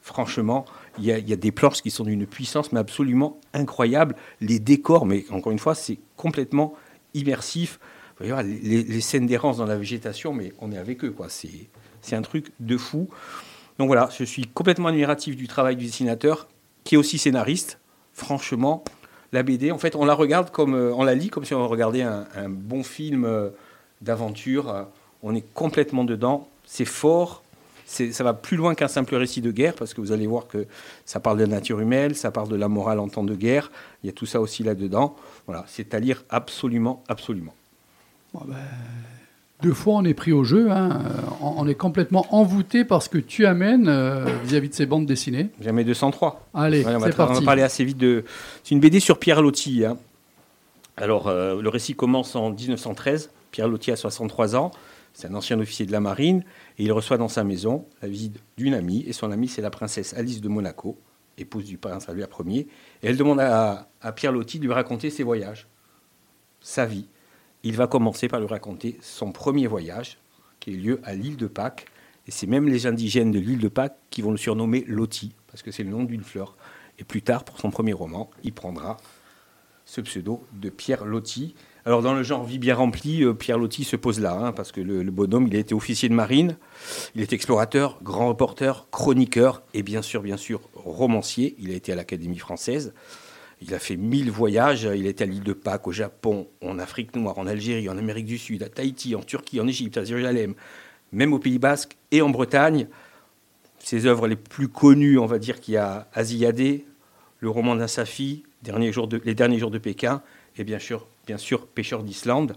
Franchement, il y, a, des planches qui sont d'une puissance mais absolument incroyable. Les décors, mais encore une fois, c'est complètement immersif. Les- les scènes d'errance dans la végétation, mais on est avec eux. quoi. C'est c'est un truc de fou. Donc voilà, je suis complètement admiratif du travail du dessinateur, qui est aussi scénariste. Franchement, la BD, en fait, on la regarde comme, euh, on la lit comme si on regardait un, bon film euh, d'aventure. Euh, On est complètement dedans. C'est fort. Ça va plus loin qu'un simple récit de guerre, parce que vous allez voir que ça parle de la nature humaine, ça parle de la morale en temps de guerre. Il y a tout ça aussi là-dedans. Voilà, c'est à lire absolument, absolument. Deux fois, on est pris au jeu. hein. Euh, On on est complètement envoûté par ce que tu amènes euh, vis-à-vis de ces bandes dessinées. Jamais 203. Allez, Ouais, on, va c'est tra- on va parti. parler assez vite de. C'est une BD sur Pierre Loti. hein. Alors, euh, le récit commence en 1913. Pierre Loti a 63 ans. C'est un ancien officier de la marine. Et il reçoit dans sa maison la visite d'une amie. Et son amie, c'est la princesse Alice de Monaco, épouse du prince Louis Ier. Et elle demande à, à Pierre Loti de lui raconter ses voyages, sa vie. Il va commencer par lui raconter son premier voyage, qui a eu lieu à l'île de Pâques. Et c'est même les indigènes de l'île de Pâques qui vont le surnommer Loti, parce que c'est le nom d'une fleur. Et plus tard, pour son premier roman, il prendra ce pseudo de Pierre Loti. Alors, dans le genre vie bien remplie, euh, Pierre Loti se pose là, hein, parce que le, le bonhomme, il a été officier de marine, il est explorateur, grand reporter, chroniqueur et bien sûr, bien sûr, romancier. Il a été à l'Académie française. Il a fait mille voyages. Il est à l'île de Pâques, au Japon, en Afrique noire, en Algérie, en Amérique du Sud, à Tahiti, en Turquie, en Égypte, à Jérusalem, même au Pays Basque et en Bretagne. Ses œuvres les plus connues, on va dire qu'il y a Asiadé, le roman d'un Safi, Derniers jours de- Les derniers jours de Pékin, et bien sûr, bien sûr Pêcheur d'Islande.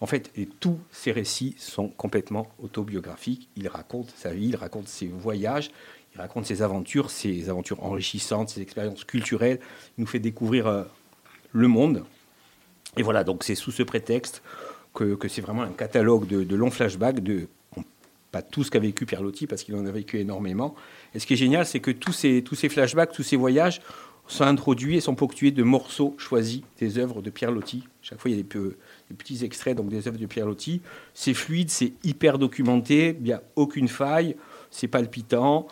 En fait, tous ces récits sont complètement autobiographiques. Il raconte sa vie, il raconte ses voyages, il raconte ses aventures, ses aventures enrichissantes, ses expériences culturelles. Il nous fait découvrir euh, le monde. Et voilà, donc c'est sous ce prétexte que, c'est vraiment un catalogue de, longs flashbacks, de pas tout ce qu'a vécu Pierre Loti, parce qu'il en a vécu énormément. Et ce qui est génial, c'est que tous ces, tous ces flashbacks, tous ces voyages sont introduits et sont ponctués de morceaux choisis des œuvres de Pierre Loti. Chaque fois, il y a des, petits extraits donc des œuvres de Pierre Loti. C'est fluide, c'est hyper documenté, il n'y a aucune faille, c'est palpitant.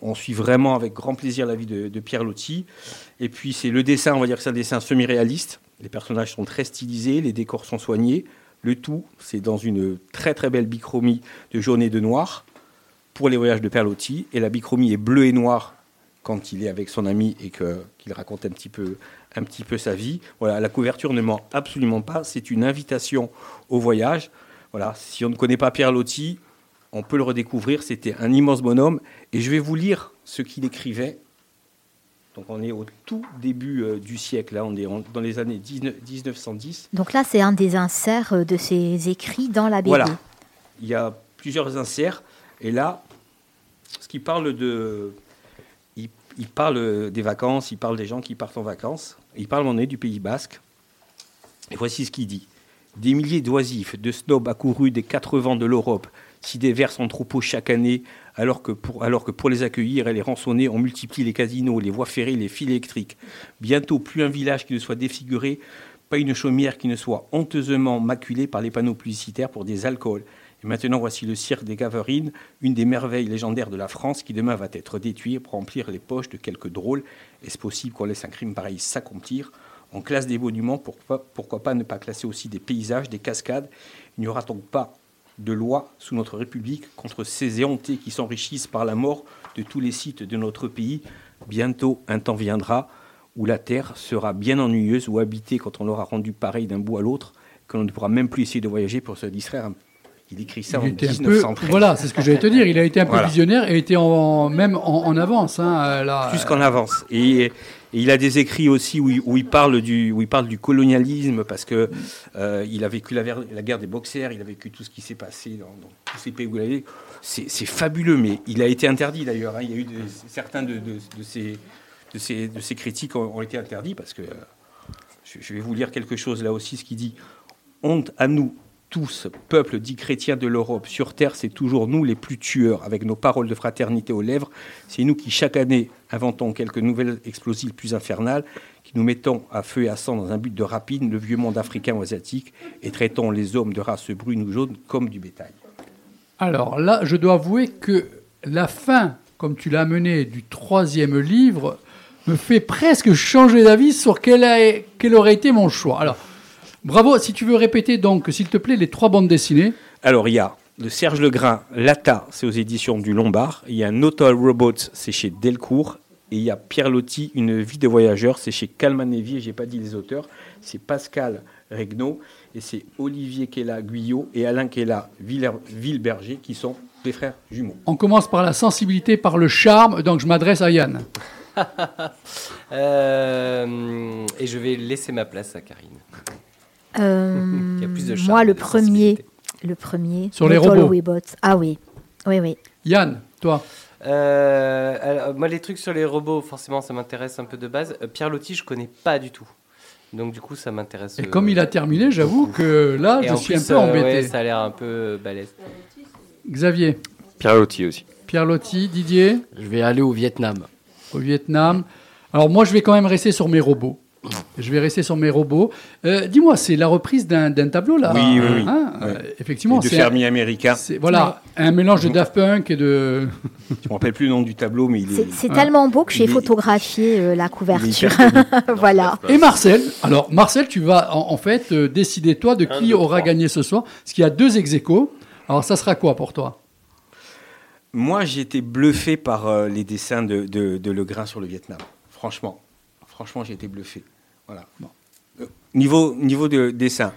On suit vraiment avec grand plaisir la vie de, Pierre Loti. Et puis, c'est le dessin, on va dire que c'est un dessin semi-réaliste. Les personnages sont très stylisés, les décors sont soignés. Le tout, c'est dans une très très belle bichromie de jaune et de noir pour les voyages de Perlotti. Et la bichromie est bleue et noire quand il est avec son ami et que- qu'il raconte un petit, peu, un petit peu sa vie. Voilà, la couverture ne ment absolument pas. C'est une invitation au voyage. Voilà, si on ne connaît pas Pierre Loti, on peut le redécouvrir. C'était un immense bonhomme. Et je vais vous lire ce qu'il écrivait. Donc on est au tout début euh, du siècle, là, on est dans les années 19 1910. Donc là, c'est un des inserts euh, de ses écrits dans la BD. Voilà. Il y a plusieurs inserts. Et là, ce qui parle de. Il, il parle des vacances, il parle des gens qui partent en vacances. Il parle, on est du Pays Basque. Et voici ce qu'il dit. Des milliers d'oisifs, de snobs accourus des quatre vents de l'Europe, s'y déversent en troupeau chaque année, alors que, pour, les accueillir et les rançonner, on multiplie les casinos, les voies ferrées, les fils électriques. Bientôt, plus un village qui ne soit défiguré, pas une chaumière qui ne soit honteusement maculée par les panneaux publicitaires pour des alcools. Et maintenant, voici le cirque des Gaverines, une des merveilles légendaires de la France, qui demain va être détruit pour remplir les poches de quelques drôles. Est-ce possible qu'on laisse un crime pareil s'accomplir? On classe des monuments, pourquoi, pourquoi pas ne pas classer aussi des paysages, des cascades? Il n'y aura donc pas de loi sous notre République contre ces éhontés qui s'enrichissent par la mort de tous les sites de notre pays. Bientôt, un temps viendra où la terre sera bien ennuyeuse ou habitée quand on l'aura rendue pareille d'un bout à l'autre, que l'on ne pourra même plus essayer de voyager pour se distraire Il écrit ça Il en était un peu, 1913. voilà, c'est ce que j'allais te dire. Il a été un peu Voilà. visionnaire et était en, même en, en avance. Hein, là, plus qu'en avance. Et, et il a des écrits aussi où il, où il parle du où il parle du colonialisme parce que euh, il a vécu la, guerre des boxers, il a vécu tout ce qui s'est passé dans, dans tous ces pays où il a. C'est fabuleux, mais il a été interdit d'ailleurs. hein. Il y a eu certains de, de, de ces de ces de ces critiques ont, ont été interdits parce que euh, je, je vais vous lire quelque chose là aussi, ce qui dit honte à nous tous, peuple dit chrétien de l'Europe, sur terre, c'est toujours nous les plus tueurs, avec nos paroles de fraternité aux lèvres. C'est nous qui, chaque année, inventons quelques nouvelles explosives plus infernales, qui nous mettons à feu et à sang dans un but de rapine le vieux monde africain ou asiatique, et traitons les hommes de race brune ou jaune comme du bétail. Alors là, je dois avouer que la fin, comme tu l'as mené du troisième livre, me fait presque changer d'avis sur quel, quel aurait été mon choix. Alors, bravo. Si tu veux répéter donc, s'il te plaît, les trois bandes dessinées. Alors, il y a de Serge Legrain, Lata, c'est aux éditions du Lombard. Il y a Notal Robots, c'est chez Delcourt. Et il y a Pierre Lotti, Une vie de voyageur, c'est chez Calman Lévy, et j'ai pas dit les auteurs. C'est Pascal Regnault, et c'est Olivier Kella Guyot et Alain Kella Villeberger, qui sont des frères jumeaux. On commence par la sensibilité, par le charme. Donc, je m'adresse à Yann. Euh, et je vais laisser ma place à Karine. Euh, Qui a plus de moi, le de premier, le premier. Sur les robots. Ah oui, oui, oui. Yann, toi. Euh, alors, moi, les trucs sur les robots, forcément, ça m'intéresse un peu de base. Euh, Pierre Loti, je connais pas du tout. Donc, du coup, ça m'intéresse. Et euh, comme il a terminé, j'avoue que là, et je suis plus, un peu euh, embêté. ouais, ça a l'air un peu balèze. Xavier, Pierre Lotti aussi. Pierre Lotti, Didier, Je vais aller au Vietnam. au Vietnam. Alors, moi, je vais quand même rester sur mes robots. Je vais rester sur mes robots. Euh, Dis-moi, c'est la reprise d'un tableau, là Oui, oui, oui. Hein. Euh, Effectivement, Et de c'est fermiers américains. c'est- voilà, un mélange de Daft Punk et de... Je me rappelle plus le nom du tableau, mais il est. C'est tellement beau que j'ai photographié euh, la couverture. voilà. Et Marcel, alors Marcel, tu vas en, en fait euh, décider toi de Un, qui deux, aura trois. gagné ce soir, parce qu'il y a deux ex aequo. Alors ça sera quoi pour toi? Moi, j'ai été bluffé par euh, les dessins de, de, de Legrain sur le Vietnam. Franchement, franchement, j'ai été bluffé. Voilà. Euh, niveau niveau de dessin.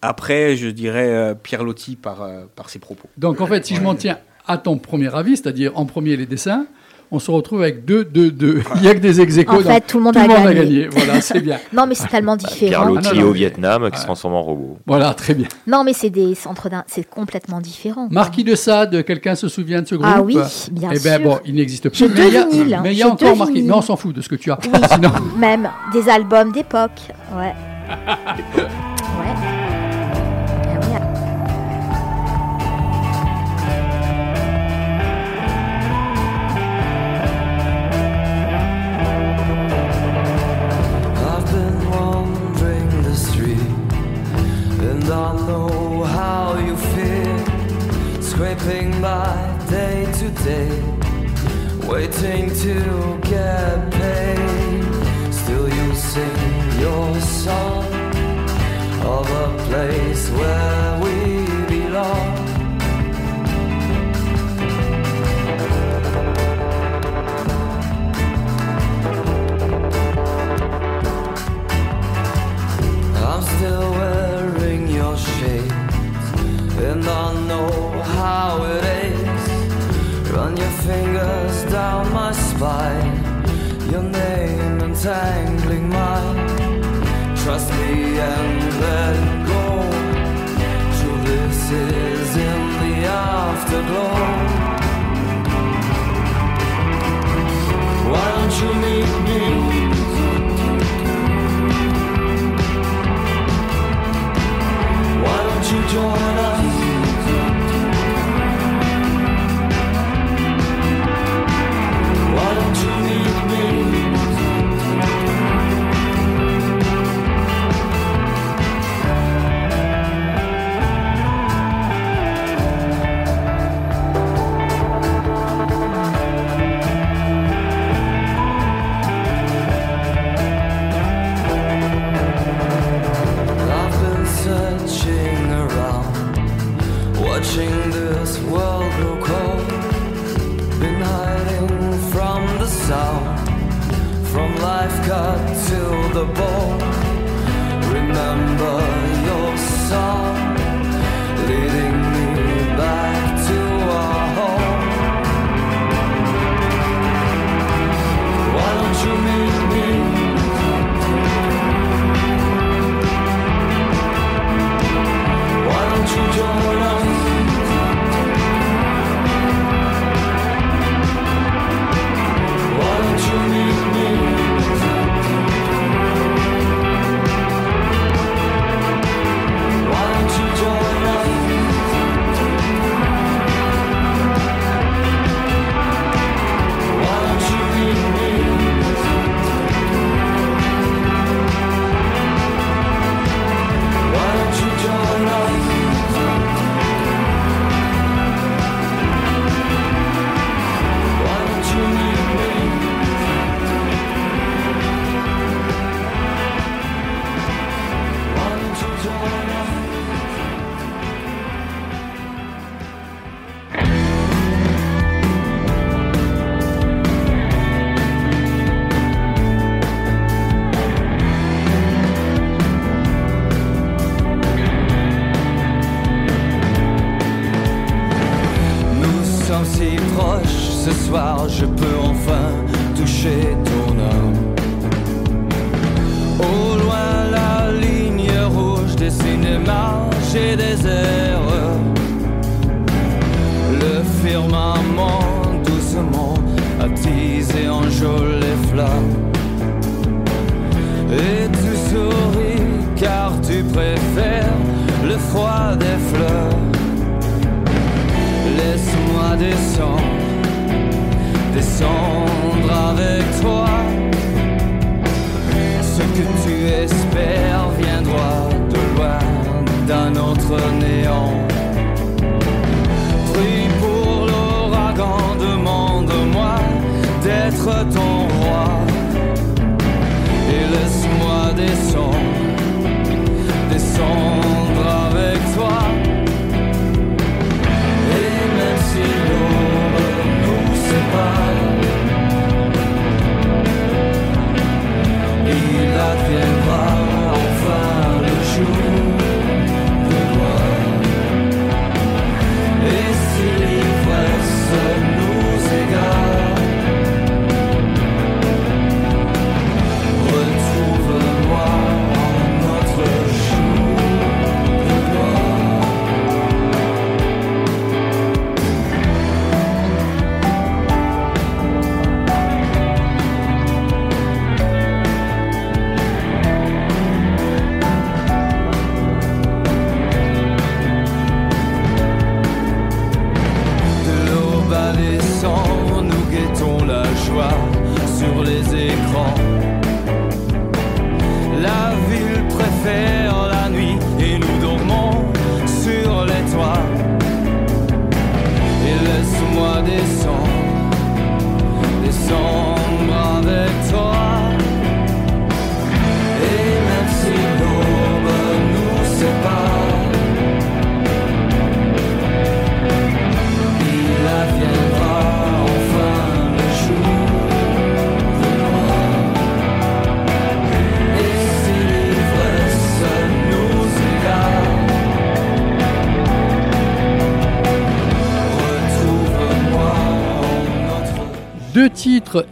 Après, je dirais euh, Pierre Lotti par euh, par ses propos. Donc en fait, si je m'en tiens à ton premier avis, c'est-à-dire en premier les dessins, on se retrouve avec deux, deux, deux. Il n'y a que des ex En fait, tout le monde, tout le a, monde a gagné. gagné. Voilà, c'est bien. Non, mais c'est tellement Pierre différent. Lotti Ah, au Vietnam qui se transforme en robot. Voilà, très bien. Non, mais c'est des centres d'un, c'est complètement différent. Marquis de Sade, quelqu'un se souvient de ce groupe Ah oui, bien Eh bien sûr. bon, il n'existe plus. Mais il y a, vinyles, mais il y a encore Marquis. Mais on s'en fout de ce que tu as. Sinon, Même des albums d'époque. Ouais. ouais. Scraping by day to day, waiting to get paid. Still, you sing your song of a place where we belong.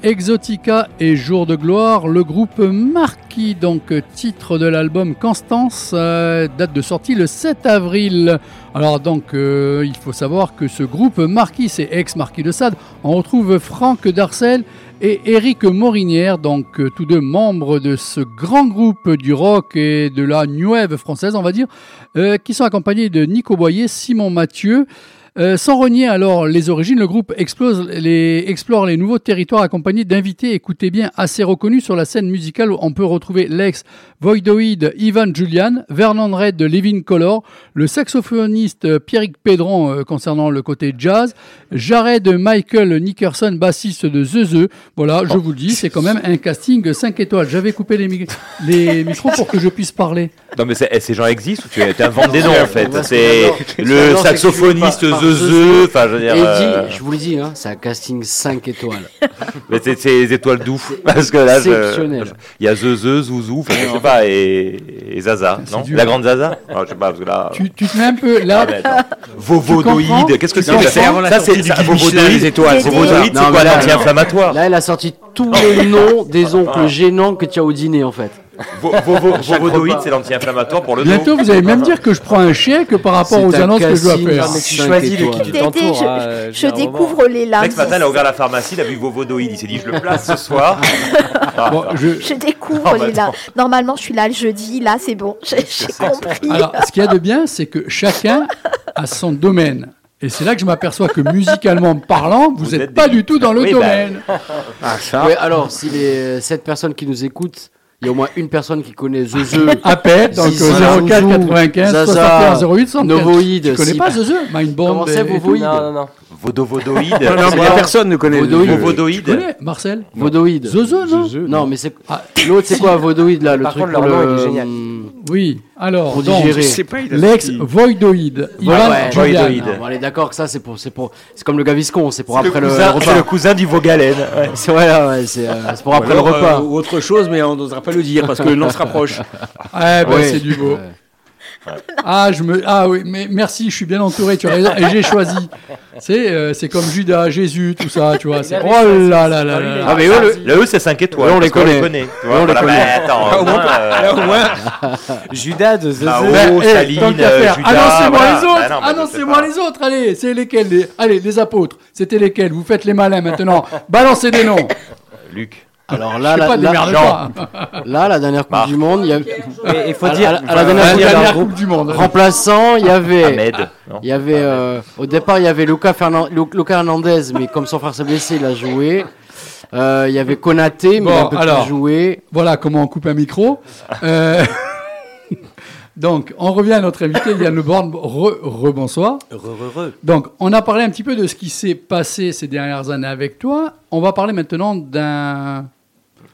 Exotica et Jour de gloire. Le groupe Marquis, donc titre de l'album Constance, euh, date de sortie le 7 avril. Alors donc, euh, il faut savoir que ce groupe Marquis, c'est ex-Marquis de Sade. On retrouve Franck Darcel et Éric Morinière, donc euh, tous deux membres de ce grand groupe du rock et de la new française, on va dire, qui sont accompagnés de Nico Boyer, Simon Mathieu. Euh, sans renier alors les origines, le groupe explose les, explore les nouveaux territoires accompagné d'invités, écoutez bien, assez reconnus sur la scène musicale. où On peut retrouver l'ex Voidoid Ivan Julian, Vernon Red de Living Color, le saxophoniste Pierrick Pédron euh, concernant le côté jazz, Jared Michael Nickerson, bassiste de The The. Voilà, je vous le dis, c'est quand même un casting 5 étoiles. J'avais coupé les, mi- les micros pour que je puisse parler. Non, mais c'est- eh, ces gens existent ou tu inventes des noms en fait C'est le saxophoniste tu enfin je veux dire. Euh, je vous le dis, hein, c'est un casting 5 étoiles. mais c'est les étoiles d'où Parce que là, il y a Zezeux, Zouzou, enfin, je sais pas, et, et Zaza, non dur. La grande Zaza Ah, Je sais pas, parce que là. Tu, tu te mets un peu là. Ah, Vovodoïde, qu'est-ce que Tu c'est Ça, c'est Vovodoïde, les étoiles. Vovodoïde, Non, c'est mais quoi l'anti-inflammatoire Là, elle a sorti tous les noms des oncles gênants que tu as au dîner, en fait. Vo- Vovo- chaque Vovodoïde, repas. c'est l'anti-inflammatoire pour le dos. Bientôt, vous allez même dire que je prends un chèque par rapport aux annonces que je dois faire. Mais tu choisis de qui tu t'entoures. je, euh, découvre les mec, ce matin, il a ouvert la pharmacie, il a vu Vovodoïde. Il s'est dit, je le place ce soir. Ah, je- découvre les attends. Normalement, je suis là le jeudi. Là, c'est bon. J'ai compris. Alors, ce qu'il y a de bien, c'est que chacun a son domaine. Et c'est là que je m'aperçois que musicalement parlant, vous n'êtes êtes pas des- du tout dans le Oui, bah, domaine. Ah, ça. Alors, si les 7 personnes qui nous écoutent, y a au moins une personne qui connaît Zezeux, Appel, donc Zizi, euh, 04 Zouzou, 95 Zaza, 61 08 75. Novoïde, Tu connais pas Zezeux Mindbomb Comment c'est, et Vovoïde? Non, non, non. Vodovodoïde. Non, mais personne ne connaît. Vodoïde. le- Tu Vovodoïde. connais Marcel? Vodoïde. Zezeux, non? Non, mais c'est. Ah. L'autre, c'est quoi, Vodoïde, là, le Par truc contre, pour leur nom, il est génial. Oui, alors, donc, l'ex Voidoïde, Ivan ouais. Voidoïde. Non, on est d'accord que ça, c'est pour, c'est pour, c'est comme le gaviscon, c'est pour le après le, cousin- repas. C'est le cousin du Vaugalène. ouais. C'est ouais, ouais, c'est, euh, pour Ou après alors, le repas. euh, ou autre chose, mais on n'osera pas le dire parce que le nom se rapproche. Ah, ben, Ouais. c'est du beau. Ah, je me... ah oui, mais merci, je suis bien entouré, tu as raison, et j'ai choisi. C'est euh, c'est comme Judas, Jésus, tout ça, tu vois. c'est- Oh là là là Ah, là. Ah, mais eux, le, eux, c'est 5 étoiles. On les parce qu'on connaît. tu vois, Eux, on les voilà, connaît. mais attends, au moins, euh, Au moins, Judas de The Ah, The. ouais. Ben, eh, Saline, tant qu'à euh, faire, Judas, Annoncez-moi voilà. les autres, Ah non, mais je sais annoncez-moi pas. les autres, allez, c'est lesquels les... Allez, les apôtres, c'était lesquels Vous faites les malins maintenant, balancez des noms. Luc. Alors là, la, là, là, la dernière Coupe Marc. du Monde, il y a Et il faut À- dire, à la- à la enfin, dernière La. Coupe du Monde. remplaçant, il y avait Il y avait, euh, au départ, il y avait Luca, Fernan- Lu- Luca Hernandez, mais comme son frère s'est blessé, il a joué. Euh, il y avait Konaté, mais il a un peu alors. plus joué. Voilà comment on coupe un micro. Euh, Donc, on revient à notre invité, Yann Le Born. Re, rebonsoir. Heureux, heureux. Donc, on a parlé un petit peu de ce qui s'est passé ces dernières années avec toi. On va parler maintenant d'un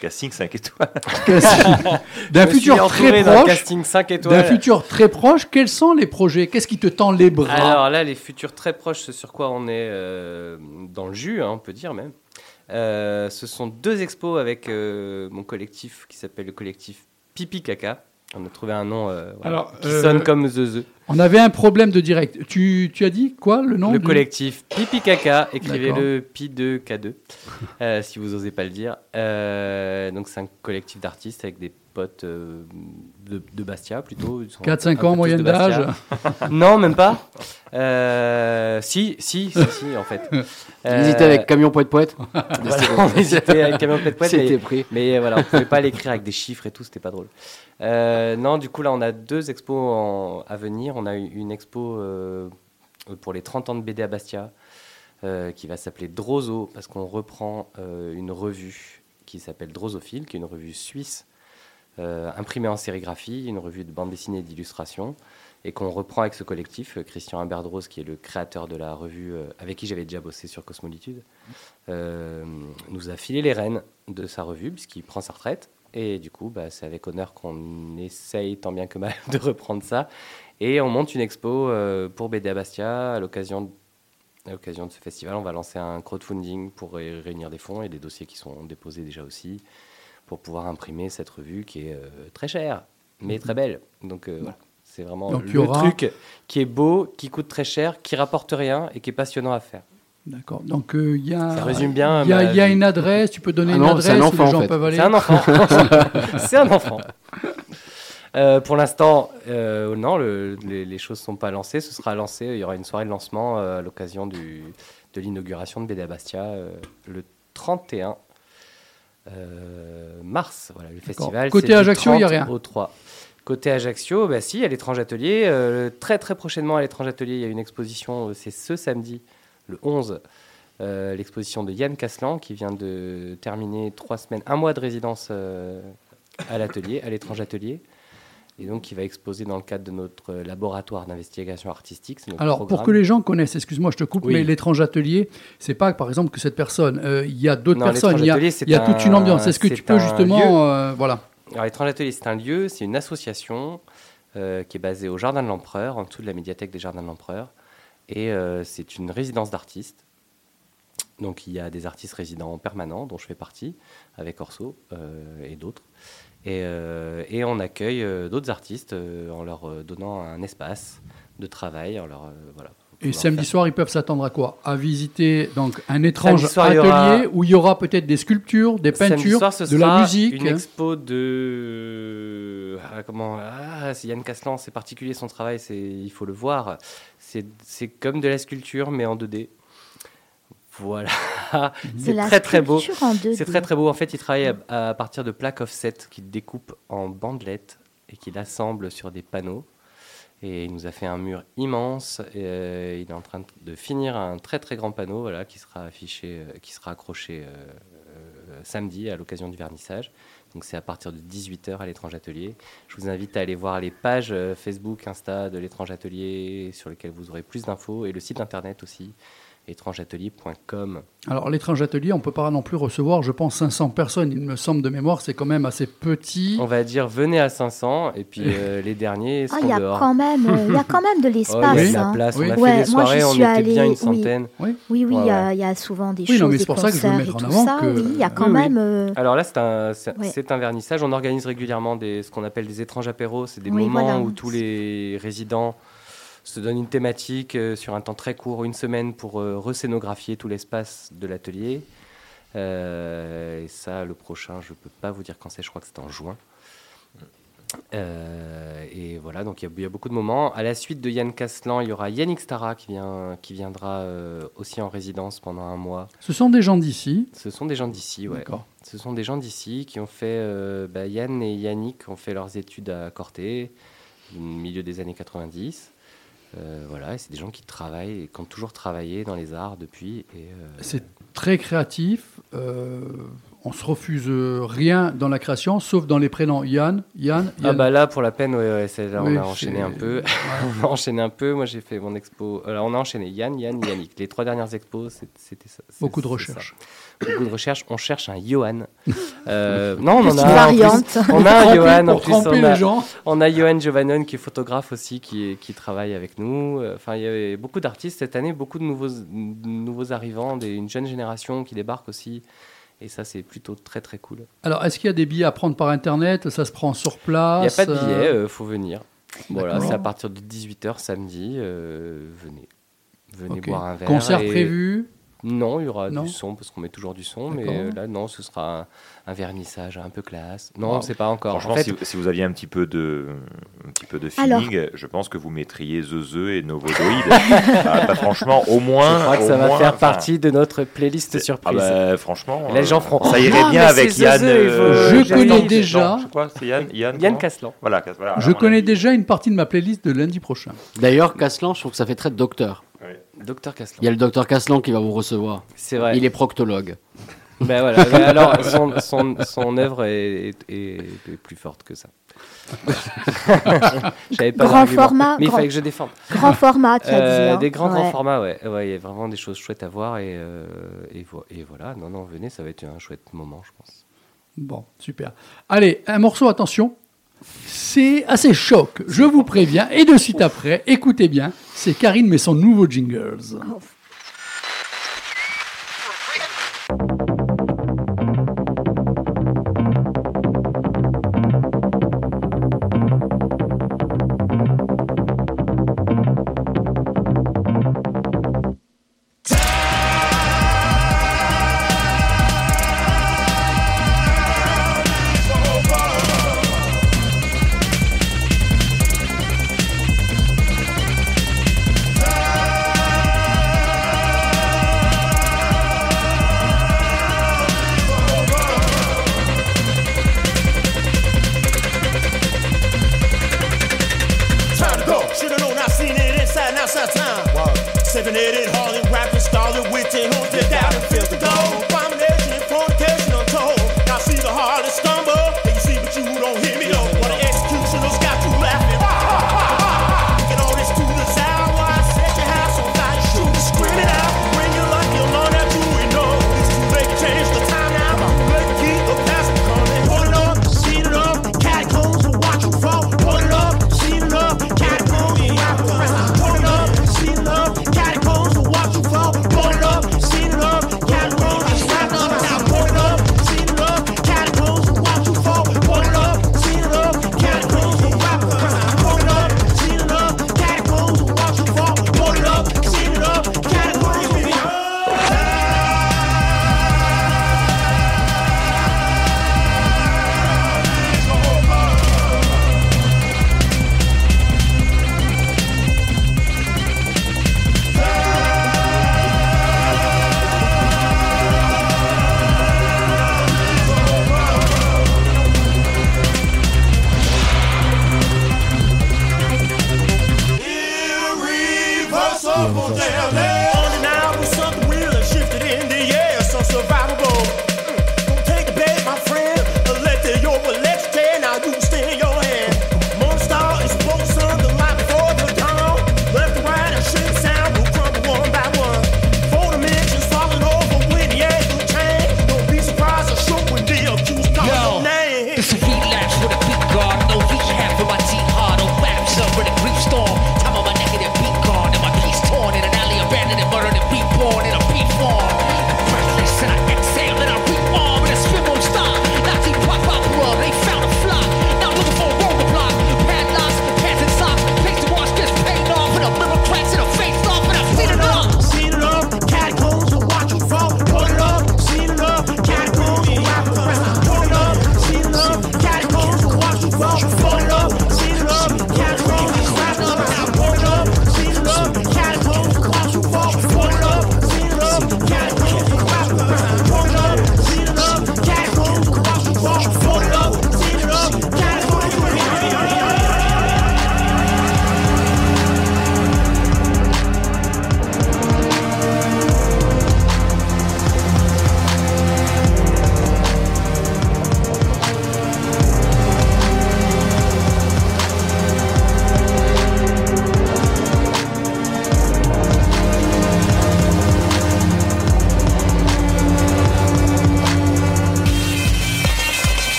Casting 5 étoiles. d'un futur très d'un proche. casting 5 D'un futur très proche. Quels sont les projets? Qu'est-ce qui te tend les bras? Alors là, les futurs très proches, ce sur quoi on est euh, dans le jus, hein, on peut dire même. Euh, ce sont deux expos avec euh, mon collectif qui s'appelle le collectif Pipi Caca. On a trouvé un nom euh, voilà, Alors, qui euh, sonne comme The The. On avait un problème de direct. Tu, tu as dit quoi le nom Le du- collectif Pipi Caca, écrivez-le Pi2K2, euh, si vous osez pas le dire. Euh, donc c'est un collectif d'artistes avec des potes euh, de, de Bastia plutôt. Ils sont 4-5 un peu ans, moyenne d'âge. Non, même pas. Euh, si, si, si, si, en fait. Hésitait avec Camion Poète Poète. Voilà, on hésitait avec Camion Poète Poète, C'était pris. mais voilà, on pouvait pas l'écrire avec des chiffres et tout, c'était pas drôle. Euh, non, du coup, là, on a deux expos en- à venir. On a eu une expo euh, pour les 30 ans de BD à Bastia, euh, qui va s'appeler Drozo, parce qu'on reprend euh, une revue qui s'appelle Drosophile, qui est une revue suisse euh, imprimée en sérigraphie, une revue de bande dessinée et d'illustration, et qu'on reprend avec ce collectif. euh, Christian Imberdrose, qui est le créateur de la revue, euh, avec qui j'avais déjà bossé sur Cosmolitude, euh, nous a filé les rênes de sa revue, puisqu'il prend sa retraite. Et du coup, bah, c'est avec honneur qu'on essaye tant bien que mal de reprendre ça. Et on monte une expo euh, pour BD à Bastia à l'occasion de ce festival. On va lancer un crowdfunding pour ré- réunir des fonds et des dossiers qui sont déposés déjà aussi pour pouvoir imprimer cette revue qui est euh, très chère, mais très belle. Donc euh, voilà, c'est vraiment Donc, le aura- truc qui est beau, qui coûte très cher, qui rapporte rien et qui est passionnant à faire. D'accord. Donc, euh, il y a. Ça résume bien Il y a, ma il y a une adresse, tu peux donner Ah une adresse c'est un enfant, les en gens fait. peuvent aller. C'est un enfant. c'est un enfant. Euh, pour l'instant, euh, non, le- les, les choses ne sont pas lancées. Ce sera lancé. Il y aura une soirée de lancement euh, à l'occasion du- de l'inauguration de BD à Bastia euh, le 31 euh, mars. Voilà, le festival. Côté Ajaccio, il y a 30 rien. Au 3. Côté Ajaccio, bah si, à l'étrange atelier. euh, très très prochainement à l'étrange atelier, il y a une exposition. euh, C'est ce samedi, le 11. euh, L'exposition de Yann Caslan qui vient de terminer trois semaines, un mois de résidence euh, à l'atelier, à l'étrange atelier. Et donc, qui va exposer dans le cadre de notre euh, laboratoire d'investigation artistique. Alors, pour que les gens connaissent, excuse-moi, je te coupe, Oui. mais l'étrange atelier, c'est pas par exemple que cette personne, euh, il y a d'autres personnes, l'étrange il y a, y a toute une un- ambiance. Est-ce que tu peux justement. euh, voilà. Alors, l'étrange atelier, c'est un lieu, c'est une association euh, qui est basée au Jardin de l'Empereur, en dessous de la médiathèque des Jardins de l'Empereur. Et c'est une résidence d'artistes. Donc, il y a des artistes résidents permanents, dont je fais partie, avec Orso et d'autres. Et, euh, et on accueille euh, d'autres artistes euh, en leur donnant un espace de travail. En leur, voilà, Et samedi faire- soir, ils peuvent s'attendre à quoi? À visiter donc un étrange il atelier aura- où il y aura peut-être des sculptures, des peintures, soir, ce de la sera musique. Une expo de. Ah, comment ah, C'est Yann Caslan, c'est particulier son travail, c'est il faut le voir. C'est c'est comme de la sculpture, mais en 2D. Voilà. C'est très très beau. sculpture en 2D. C'est très très beau. En fait, il travaille à, à partir de plaques offset qu'il découpe en bandelettes et qu'il assemble sur des panneaux. Et il nous a fait un mur immense. Et, euh, il est en train de finir un très très grand panneau voilà, qui sera affiché, euh, qui sera accroché euh, samedi à l'occasion du vernissage. Donc c'est à partir de 18h à l'étrange atelier. Je vous invite à aller voir les pages Facebook, Insta de l'étrange atelier sur lesquelles vous aurez plus d'infos et le site internet aussi. étrangeatelier.com. Alors, l'étrange atelier, on peut pas non plus recevoir, je pense, 500 personnes. Il me semble de mémoire, c'est quand même assez petit. On va dire venez à 500 et puis euh, les derniers Ah, seront il y a dehors. quand même, euh, il y a quand même de Oh, l'espace. de la hein. place. Oui. On a fait Ouais, des moi, soirées, on était allée, bien une oui. centaine. Oui, oui, il Ouais, y, a- il y a souvent des Oui, non, choses, mais des c'est pour ça que je veux mettre et en avant ça. que- Oui, il y a quand Oui, oui. même. euh, Alors là, c'est un, un vernissage. On organise régulièrement des, ce qu'on appelle des étranges apéros. C'est des Oui, moments voilà. où tous les résidents se donnent une thématique euh, sur un temps très court, une semaine, pour euh, rescénographier tout l'espace de l'atelier. Euh, et ça, le prochain, je ne peux pas vous dire quand c'est. Je crois que c'est en juin. Euh, et voilà, donc il y, a- il y a beaucoup de moments. À la suite de Yann Caslan, il y aura Yannick Stara qui, vient, qui viendra euh, aussi en résidence pendant un mois. Ce sont des gens d'ici. Ce sont des gens d'ici, ouais. Ce sont des gens d'ici qui ont fait. euh, bah, Yann et Yannick ont fait leurs études à Corté, au milieu des années 90. Euh, voilà, c'est des gens qui travaillent qui ont toujours travaillé dans les arts depuis. Euh, C'est très créatif. euh, on se refuse euh, rien dans la création, sauf dans les prénoms Yann, Yann, Ah Yann. bah là pour la peine ouais, ouais, c'est- là Oui, on a enchaîné un peu on a enchaîné un peu moi j'ai fait mon expo alors on a enchaîné Yann Yann Yannick les trois dernières expos c'était ça Beaucoup de c'est recherche. ça. beaucoup de recherche on cherche un Johan Euh, non on en a un en variante. plus. on a un Johan en plus on a, les gens. on a Johan Giovannon qui est photographe aussi qui, travaille avec nous enfin il y avait beaucoup d'artistes cette année beaucoup de nouveaux de nouveaux arrivants des, une jeune génération qui débarque aussi et ça c'est plutôt très très cool Alors, est-ce qu'il y a des billets à prendre par Internet? Ça se prend sur Il n'y a place pas de euh, billet, euh, faut venir. Voilà, c'est à partir de 18h samedi. euh, venez. Venez boire un verre. Concert et- prévu? Non, il y aura Non du son parce qu'on met toujours du son, mais euh, là, non, ce sera un, un vernissage un peu classe. Non, Wow. c'est pas encore. Franchement, en fait, si, si vous aviez un petit peu de, un petit peu de Alors- feeling, je pense que vous mettriez Zeze et Novodoïd. ah, bah, franchement, au moins. je crois que ça va moins, faire enfin, partie de notre playlist surprise. Ah bah, franchement. Les gens feront, Ça irait Ah, bien avec c'est Yann. Euh, Je connais déjà- non, Yann Yann, Yann comment Caslan. Voilà, voilà, Je connais déjà une partie de ma playlist de lundi prochain. D'ailleurs, Caslan, je trouve que ça fait très docteur. Docteur Caslan. Il y a le docteur Caslan qui va vous recevoir. C'est vrai. Il est proctologue. Ben voilà. Alors, son, son, son œuvre est, est- est- est plus forte que ça. J'avais pas Grand format, Mais il fallait que je défende. Grand format, tu as Euh, dit. hein. Des grands, grands Ouais. formats, ouais. Ouais, Il y a vraiment des choses chouettes à voir et, euh, et, vo- et voilà. Non, non, venez, ça va être un chouette moment, je pense. Bon, super. Allez, un morceau, attention. C'est assez choc, je vous préviens. Et de suite après, écoutez bien, c'est Karine met son nouveau jingles.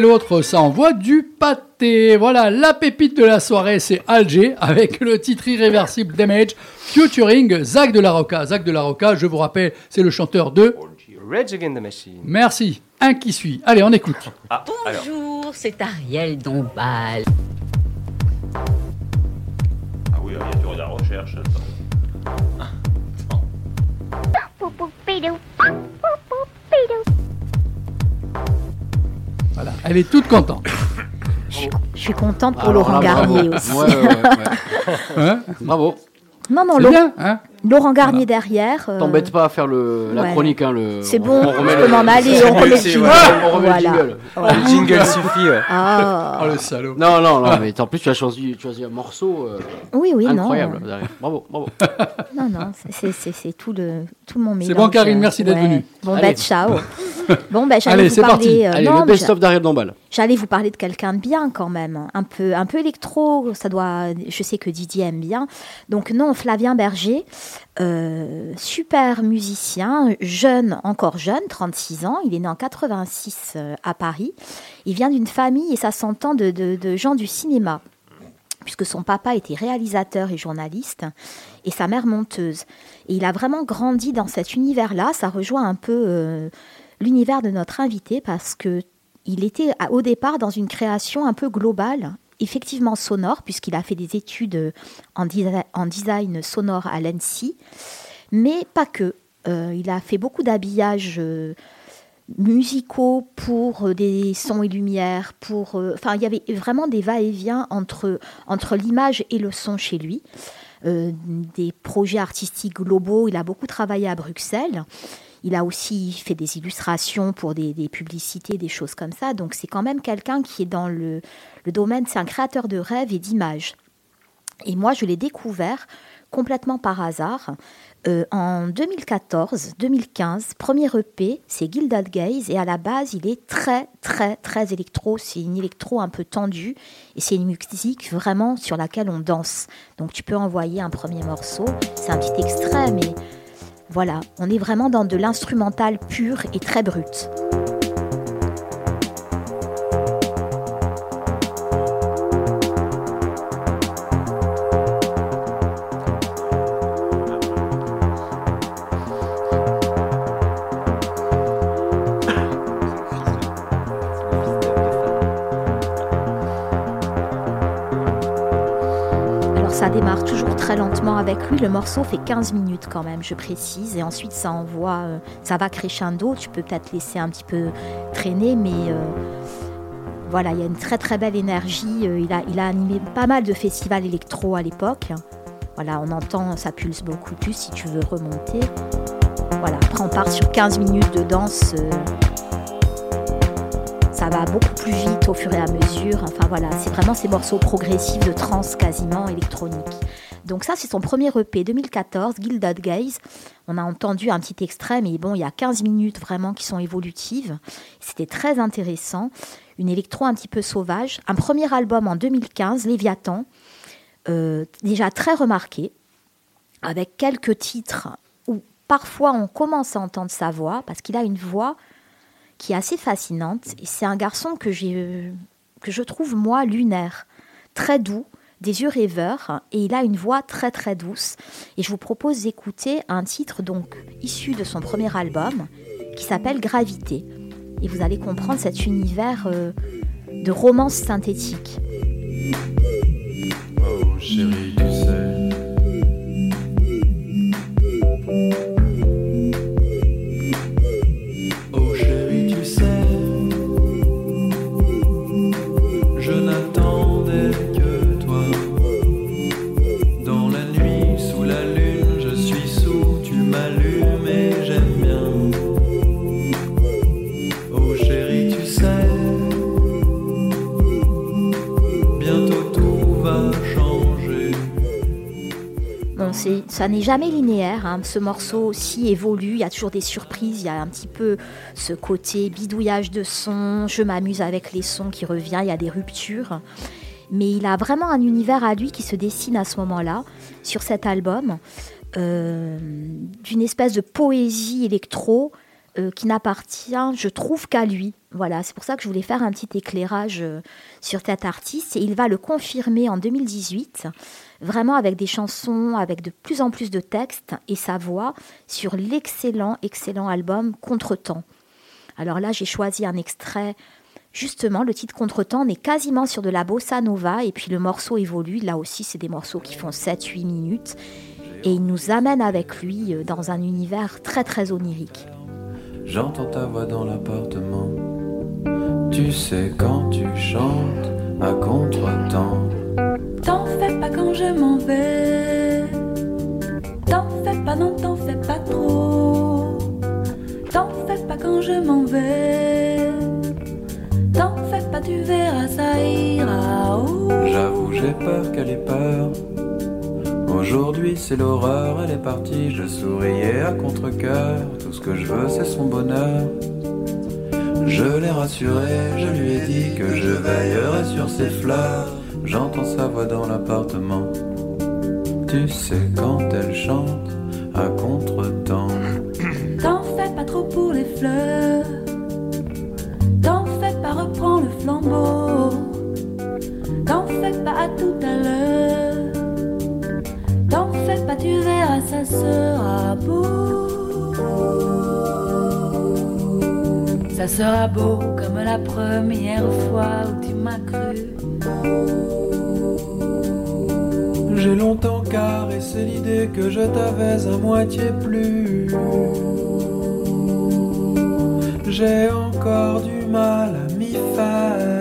L'autre, ça envoie du pâté. Voilà, la pépite de la soirée, c'est Alger avec le titre irréversible Damage featuring Zach de la Roca. Zach de la Roca, je vous rappelle, c'est le chanteur de. Rage Against the Machine. Merci. Un qui suit. Allez, on écoute. Ah. Bonjour, c'est Ariel Dombal. Ah oui, il y a toujours de la recherche. attends. Voilà, elle est toute contente. Je suis contente pour Alors Laurent bravo. Garnier aussi. Ouais, ouais, ouais, ouais. Hein Bravo. Non, non, C'est Laurent, bien, hein Laurent Garnier derrière. euh, T'embête pas à faire le, la ouais. chronique. Hein, le, C'est on- bon, on remet je le- peux m'en aller, on remet le jingle. On remet Voilà. le jingle. Le jingle suffit, ouais. Ah. Oh le salaud. Non, non, non, mais en plus, tu as choisi, choisi un morceau euh, Oui, oui, non. incroyable. derrière. Bravo, bravo. Non, non, c'est- c'est- c'est c'est tout, le, tout mon mélange. C'est bon, Karine, merci d'être Ouais. venue. Bon, Allez. bah, ciao. Bon, bah, j'allais Allez, vous c'est parti. parler. euh, Allez, non, le mais best-of d'Ariel Dombal. J'allais vous parler de quelqu'un de bien quand même, un peu, un peu électro, ça doit, je sais que Didier aime bien. Donc non, Flavien Berger, euh, super musicien, jeune, encore jeune, 36 ans, il est né en 86 euh, à Paris. Il vient d'une famille, et ça s'entend, de, gens du cinéma puisque son papa était réalisateur et journaliste, et sa mère monteuse. Et il a vraiment grandi dans cet univers-là. Ça rejoint un peu euh, l'univers de notre invité, parce que il était au départ dans une création un peu globale, effectivement sonore, puisqu'il a fait des études euh, en, desi- en design sonore à l'ENSI, mais pas que. Euh, il a fait beaucoup d'habillages euh, musicaux pour des sons et lumières, pour, enfin, il y avait vraiment des va-et-vient entre, entre l'image et le son chez lui. Des projets artistiques globaux, il a beaucoup travaillé à Bruxelles. Il a aussi fait des illustrations pour des, publicités, des choses comme ça. Donc c'est quand même quelqu'un qui est dans le, le domaine, c'est un créateur de rêves et d'images. Et moi, je l'ai découvert complètement par hasard euh, en 2014-2015. Premier EP, c'est Gilded Gaze. Et à la base, il est très, très, très électro. C'est une électro un peu tendue. Et c'est une musique vraiment sur laquelle on danse. Donc tu peux envoyer un premier morceau. C'est un petit extrait, mais voilà, on est vraiment dans de l'instrumental pur et très brut. Avec lui. Le morceau fait 15 minutes quand même, je précise. Et ensuite ça envoie, euh, ça va crescendo. Tu peux peut-être laisser un petit peu traîner, mais euh, voilà, il y a une très très belle énergie. Euh, il, a, animé pas mal de festivals électro à l'époque. Voilà, on entend, ça pulse beaucoup plus si tu veux remonter. Voilà, après on part sur 15 minutes de danse. ça va beaucoup plus vite au fur et à mesure. Enfin voilà, c'est vraiment ces morceaux progressifs de trance quasiment électronique. Donc ça, c'est son premier EP 2014, Gilded Gaze. On a entendu un petit extrait, mais bon, il y a 15 minutes vraiment qui sont évolutives. C'était très intéressant. Une électro un petit peu sauvage. Un premier album en 2015, Léviathan, euh, déjà très remarqué, avec quelques titres où parfois on commence à entendre sa voix, parce qu'il a une voix qui est assez fascinante. Et c'est un garçon que, j'ai, que je trouve, moi, lunaire, très doux, des yeux rêveurs, et il a une voix très très douce. Et je vous propose d'écouter un titre donc issu de son premier album, qui s'appelle Gravité. Et vous allez comprendre cet univers euh, de romance synthétique. Oh ça n'est jamais linéaire. hein. Ce morceau aussi évolue. Il y a toujours des surprises. Il y a un petit peu ce côté bidouillage de son. Je m'amuse avec les sons qui revient. Il y a des ruptures. Mais il a vraiment un univers à lui qui se dessine à ce moment-là sur cet album. euh, d'une espèce de poésie électro euh, qui n'appartient, je trouve, qu'à lui. Voilà, c'est pour ça que je voulais faire un petit éclairage euh, sur cet artiste. Et il va le confirmer en 2018, vraiment avec des chansons, avec de plus en plus de textes et sa voix sur l'excellent, excellent album Contretemps. Alors là, j'ai choisi un extrait. Justement, le titre Contretemps, on est quasiment sur de la bossa nova et puis le morceau évolue. Là aussi, c'est des morceaux qui font 7-8 minutes et il nous amène avec lui euh, dans un univers très très onirique. J'entends ta voix dans l'appartement. Tu sais quand tu chantes à contre-temps. T'en fais pas quand je m'en vais. T'en fais pas, non, t'en fais pas trop. T'en fais pas quand je m'en vais. T'en fais pas, tu verras, ça ira. Oh. J'avoue, j'ai peur qu'elle ait peur. Aujourd'hui, c'est l'horreur, elle est partie. Je souriais à contre-coeur. Tout ce que je veux, c'est son bonheur. Je l'ai rassuré, je lui ai dit que je veillerai sur ses fleurs. J'entends sa voix dans l'appartement. Tu sais quand elle chante à contre-temps. T'en fais pas trop pour les fleurs. T'en fais pas, reprends le flambeau. T'en fais pas à tout à l'heure. T'en fais pas, tu verras, ça sera beau. Ça sera beau comme la première fois où tu m'as cru. J'ai longtemps caressé l'idée que je t'avais à moitié plu. J'ai encore du mal à m'y faire.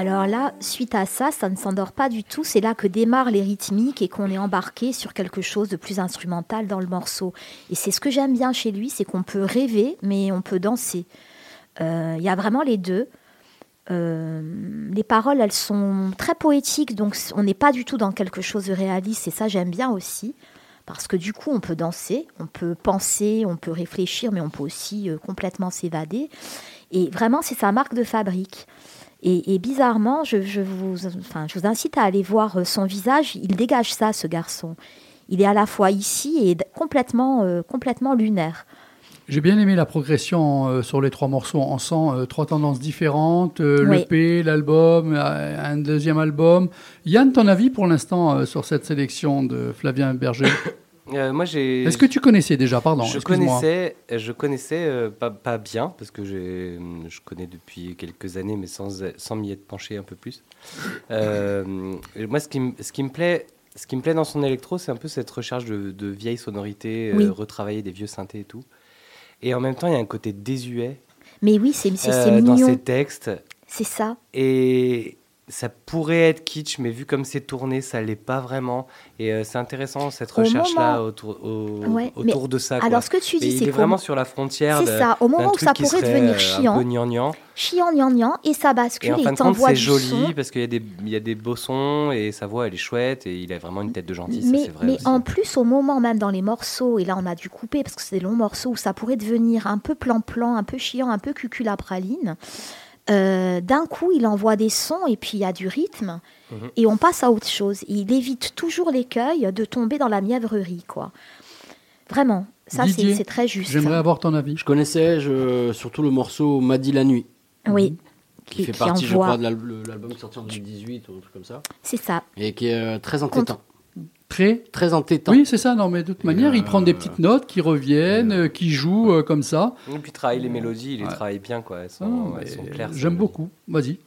Alors là, suite à ça, ça ne s'endort pas du tout. C'est là que démarrent les rythmiques et qu'on est embarqué sur quelque chose de plus instrumental dans le morceau. Et c'est ce que j'aime bien chez lui, c'est qu'on peut rêver, mais on peut danser. Euh, Il y a vraiment les deux. Euh, les paroles, elles sont très poétiques, donc on n'est pas du tout dans quelque chose de réaliste, et ça j'aime bien aussi, parce que du coup on peut danser, on peut penser, on peut réfléchir, mais on peut aussi euh, complètement s'évader. Et vraiment, c'est sa marque de fabrique. Et, et bizarrement, je, je vous, enfin, je vous incite à aller voir euh, son visage, il dégage ça, ce garçon. Il est à la fois ici et complètement, euh, complètement lunaire. J'ai bien aimé la progression euh, sur les trois morceaux. On sent euh, trois tendances différentes, euh, Oui. l'EP, l'album, un deuxième album. Yann, ton avis pour l'instant euh, sur cette sélection de Flavien Berger? Euh, moi, j'ai. Est-ce que tu connaissais déjà Pardon, Je connaissais, je connaissais euh, pas, pas bien parce que j'ai, je connais depuis quelques années, mais sans, sans m'y être penché un peu plus. Euh, moi, ce qui, me- ce qui me plaît, ce qui me plaît dans son électro, c'est un peu cette recherche de, de vieilles sonorités, euh, Oui. retravailler des vieux synthés et tout. Et en même temps, il y a un côté désuet Mais oui, c'est c'est- c'est euh, dans mignon. ses textes. C'est ça. Et ça pourrait être kitsch, mais vu comme c'est tourné, ça l'est pas vraiment. Et euh, c'est intéressant cette recherche-là moment- autour, au- Ouais, mais autour de ça. quoi. alors, ce que tu dis, c'est est vraiment sur la frontière. C'est ça, au moment où ça pourrait devenir euh, chiant. Un peu gnangnan. Chiant, gnangnan, et ça bascule, Et en et fin il de compte, t'envoie c'est joli son. parce qu'il y, a des- il y a des beaux sons et sa voix, elle est chouette et il a vraiment une tête de gentil. Mais, vrai mais aussi. en plus, au moment même dans les morceaux, et là on a dû couper parce que c'est des longs morceaux où ça pourrait devenir un peu plan-plan, un peu chiant, un peu cuculapraline. Euh, D'un coup, il envoie des sons et puis il y a du rythme Mhm. et on passe à autre chose. Il évite toujours l'écueil de tomber dans la mièvrerie, quoi. Vraiment, ça c'est très juste. J'aimerais avoir ton avis. Je connaissais je, surtout le morceau M'a dit la nuit, Oui, qui, Qui- fait qui partie, je crois, de l'album sorti en 2018 ou un truc comme ça, c'est ça. et qui est euh, très entêtant. Très Très entêtant. Oui, c'est ça. Non, mais de toute manière, il euh, prend des petites notes qui reviennent, euh, qui jouent euh, comme ça. Et puis il travaille les mélodies, il les Ouais. travaille bien. quoi. Elles sont, Ah, elles mais sont claires. J'aime beaucoup. Vas-y.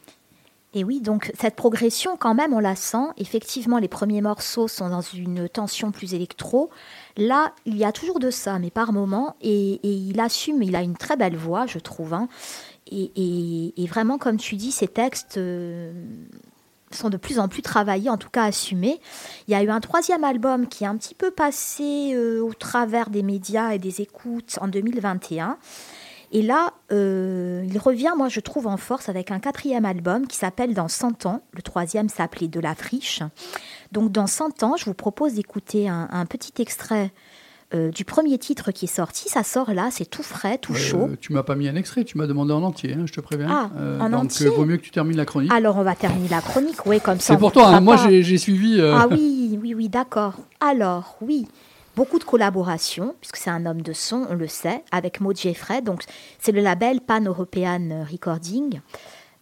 Et oui, donc cette progression, quand même, on la sent. Effectivement, les premiers morceaux sont dans une tension plus électro. Là, il y a toujours de ça, mais par moment. Et, et il assume, il a une très belle voix, je trouve. hein. Et, et- et vraiment, comme tu dis, ces textes euh, sont de plus en plus travaillés, en tout cas assumés. Il y a eu un troisième album qui est un petit peu passé euh, au travers des médias et des écoutes en 2021. Et là, euh, il revient, moi je trouve, en force avec un quatrième album qui s'appelle Dans 100 ans. Le troisième s'appelait De la friche. Donc dans 100 ans, je vous propose d'écouter un, un petit extrait euh, du premier titre qui est sorti. Ça sort là, c'est tout frais, tout chaud. Euh, tu m'as pas mis un extrait, tu m'as demandé en entier, hein, je te préviens. Ah, en donc, entier euh, vaut mieux que tu termines la chronique. Alors, on va terminer la chronique, oui, comme ça. C'est pour toi, hein, moi j'ai suivi. euh, Ah oui, oui, oui, d'accord. Alors, oui, beaucoup de collaborations, puisque c'est un homme de son, on le sait, avec Maud Jeffrey. Donc, c'est le label Pan European Recording.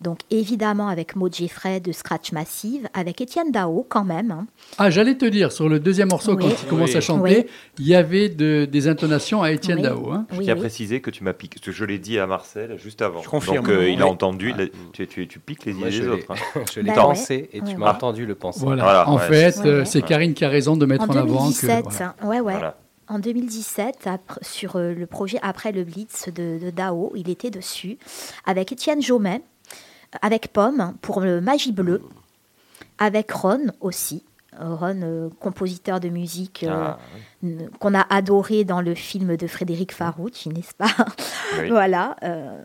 Donc, évidemment, avec Maud Jeffrey de Scratch Massive, avec Étienne Dao, quand même. hein. Ah, j'allais te dire, sur le deuxième morceau, Oui. quand il commence Oui. à chanter, Oui. il y avait de- des intonations à Étienne Oui. Dao. hein. Je Oui, tiens à oui. préciser que tu m'as piqué, que je l'ai dit à Marcel juste avant. Je confirme. Donc euh, il a entendu, tu, tu- tu piques les idées des autres. hein. je l'ai Bah pensé et tu m'as entendu le penser. Voilà. Voilà, en ouais. fait, euh, ouais. c'est Karine qui a raison de mettre En en, avant que. 2017, voilà. hein, ouais, ouais. Voilà. En 2017, après- sur euh, le projet Après le Blitz de, de Dao, il était dessus, avec Étienne Jomet, avec Pomme pour le Magie Bleue, avec Ron aussi. Euh, Ron, euh, compositeur de musique euh, Ah, qu'on a adoré dans le film de Frédéric Farouchi, n'est-ce pas oui. Voilà. euh,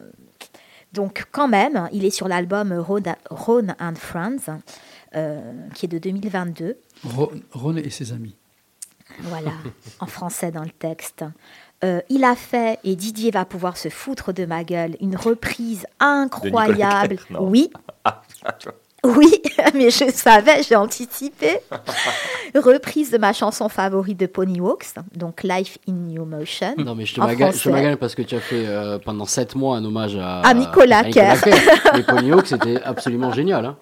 donc quand même, il est sur l'album Ron, Ron and Friends, euh, qui est de 2022. Ron, Ron et ses amis. Voilà, en français dans le texte. Euh, il a fait, et Didier va pouvoir se foutre de ma gueule, une reprise incroyable. Oui, Oui, mais je savais, j'ai anticipé. reprise de ma chanson favorite de Ponyhawks, donc Life in New Motion. Non, mais je te magane, parce que tu as fait euh, pendant 7 mois un hommage à, À Nicolas Kerr. Les Ponyhawks, c'était absolument génial. Hein,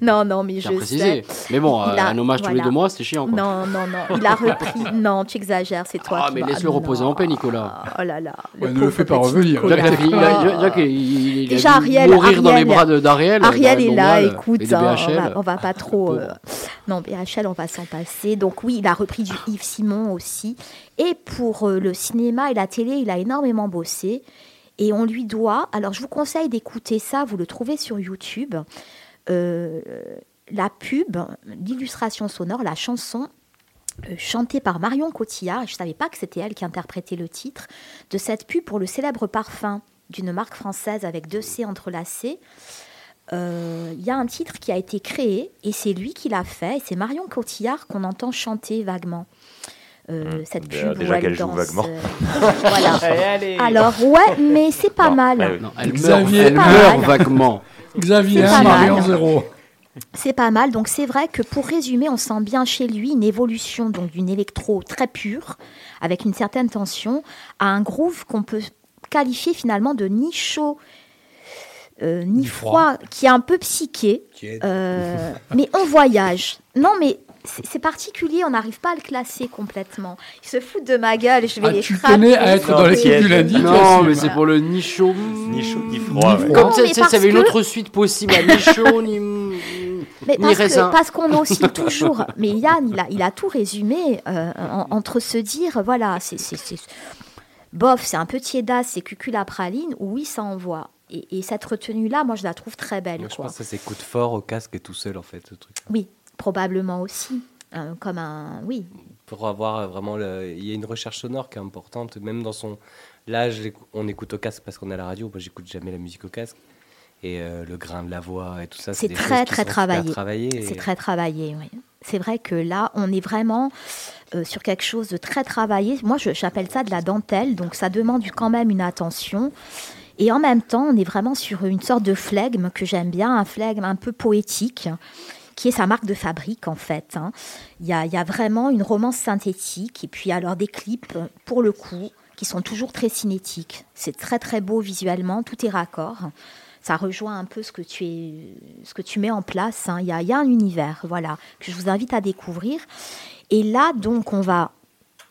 Non, non, mais à je préciser. sais. Mais bon, euh, a- un hommage tous les voilà. deux mois, c'était chiant. Quoi. Non, non, non, il a repris. non, tu exagères, c'est toi Ah, qui mais laisse-le reposer en paix, Nicolas. Oh là là. Ouais, ne le fais pas revenir. Nicolas. Jacques, il a- Jacques, il- il- il a Déjà, dû Ariel, mourir dans les Ariel- bras d'Ariel. Ariel est le là, Dombal écoute, hein, on, va, on va pas trop. Pauvre. euh, Non, BHL, on va s'en passer. Donc, oui, il a repris du Yves Simon aussi. Et pour euh, le cinéma et la télé, il a énormément bossé. Et on lui doit. Alors, je vous conseille d'écouter ça. Vous le trouvez sur YouTube. Euh, la pub, l'illustration sonore, la chanson chantée par Marion Cotillard, je ne savais pas que c'était elle qui interprétait le titre, de cette pub pour le célèbre parfum d'une marque française avec deux C entrelacés. Euh, Il y a un titre qui a été créé et c'est lui qui l'a fait et c'est Marion Cotillard qu'on entend chanter vaguement. Euh, cette Déjà- pub déjà où elle qu'elle joue danse, vaguement. euh, voilà. Alors ouais, mais c'est pas mal. Non, elle meurt, Xavier, elle pas meurt mal. vaguement. Xavier C'est 1, pas Marion mal. 0. C'est pas mal. Donc c'est vrai que pour résumer, on sent bien chez lui une évolution donc d'une électro très pure, avec une certaine tension, à un groove qu'on peut qualifier finalement de ni chaud euh, ni, froid, qui est un peu psyché. Euh, mais on voyage. Non, mais c'est particulier, on n'arrive pas à le classer complètement. Ils se foutent de ma gueule, je vais Ah, les tu frapper. tenais à être dans l'équipe du lundi. Non, mais c'est- pour le ni chaud. Ni chaud ni froid. Ni ouais. froid. Comme tu parce ça avait une autre suite possible à ni chaud ni. Mais ni parce, que, parce qu'on oscille toujours. Mais Yann, il a, il a tout résumé euh, en- entre se dire, voilà, c'est, bof, c'est un peu tiédasse, c'est cucul à praline, ou oui, ça envoie. Et, et cette retenue-là, moi, je la trouve très belle. Moi, je quoi. pense que ça s'écoute fort au casque et tout seul, en fait, ce truc. Oui, probablement aussi. Euh, comme un. Oui, Pour avoir euh, vraiment. le- Il y a une recherche sonore qui est importante, même dans son. Là, on écoute au casque parce qu'on est à la radio. Moi, j'écoute jamais la musique au casque. Et euh, le grain de la voix et tout ça, c'est très, très travaillé. travaillées et- C'est très travaillé, oui. C'est vrai que là, on est vraiment euh, sur quelque chose de très travaillé. Moi, j'appelle ça de la dentelle, donc ça demande quand même une attention. Et en même temps, on est vraiment sur une sorte de flegme que j'aime bien, un flegme un peu poétique, qui est sa marque de fabrique en fait. hein. Il y, a, vraiment une romance synthétique, et puis alors des clips, pour le coup, qui sont toujours très cinétiques. C'est très très beau visuellement, tout est raccord. Ça rejoint un peu ce que tu, es, ce que tu mets en place. hein. Il y, a, il y a un univers, voilà, que je vous invite à découvrir. Et là, donc, on va,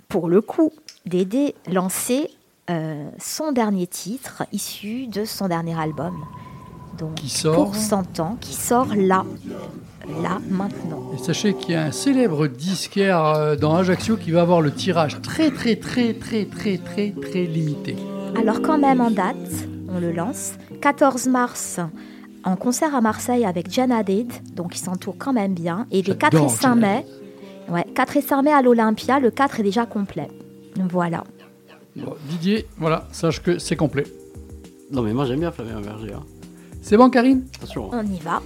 pour le coup, d'aider lancer euh, son dernier titre issu de son dernier album. Donc, Qui sort Pour 100 ans, qui sort là, là, maintenant. Et sachez qu'il y a un célèbre disquaire euh, dans Ajaccio qui va avoir le tirage très très très très très très très limité. Alors quand même en date, on le lance, 14 mars en concert à Marseille avec Jan Hadid, donc il s'entoure quand même bien. Et les 4 et J'adore 5 Jan mai, ouais, 4 et 5 mai à l'Olympia, le 4 est déjà complet. Voilà. Bon, Didier, voilà, sache que c'est complet. Non, mais moi j'aime bien Flavien Berger. hein. C'est bon, Karine? Attention. Hein. On y va.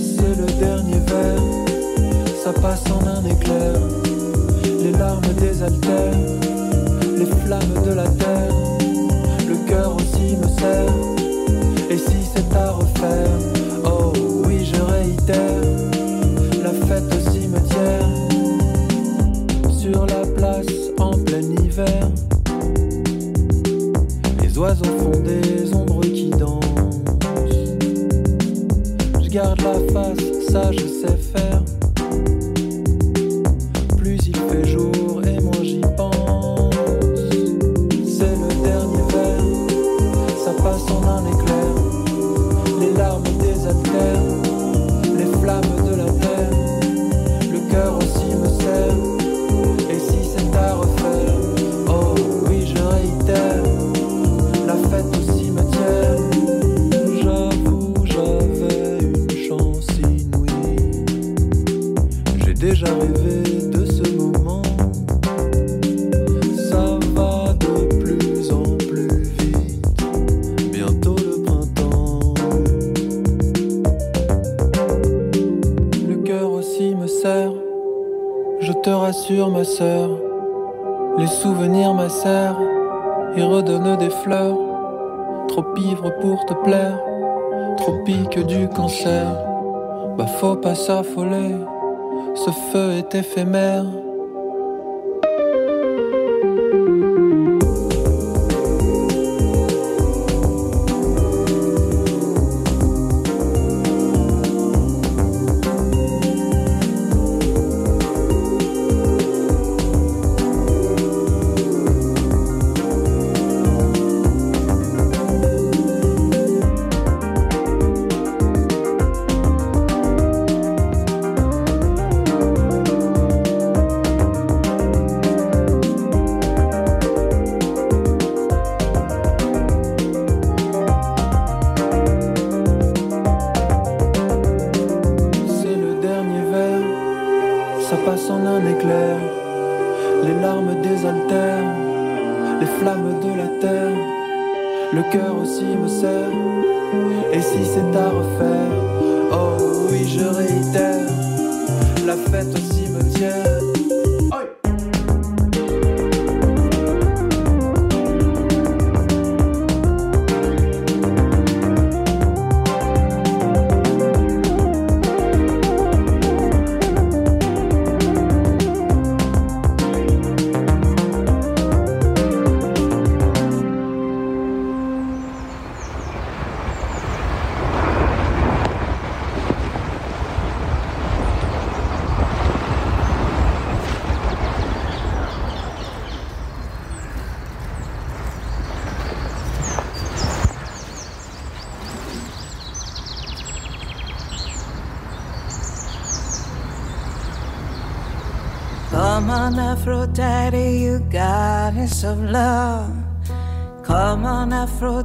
C'est le dernier verre, ça passe en un éclair. Les larmes des désaltèrent, les flammes de la terre. Et si c'est à refaire, oh oui, je réitère la fête au cimetière. Sur la place en plein hiver, les oiseaux font des ombres qui dansent. Je garde la face, ça je sais faire. Ma sœur. Les souvenirs m'acèrent et redonnent des fleurs. Trop ivre pour te plaire, trop pique du cancer. Bah faut pas s'affoler, ce feu est éphémère.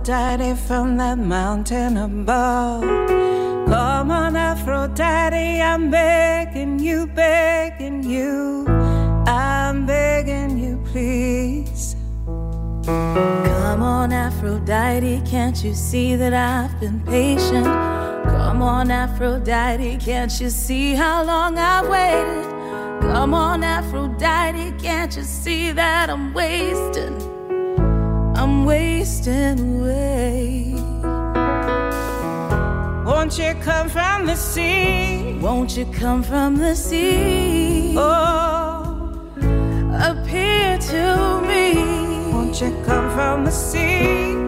Aphrodite, from that mountain above. Come on, Aphrodite, I'm begging you, begging you. I'm begging you, please. Come on, Aphrodite, can't you see that I've been patient? Come on, Aphrodite, can't you see how long I've waited? Come on, Aphrodite, can't you see that I'm wasting? Wasting away. Won't you come from the sea? Won't you come from the sea? Oh, appear to me. Won't you come from the sea?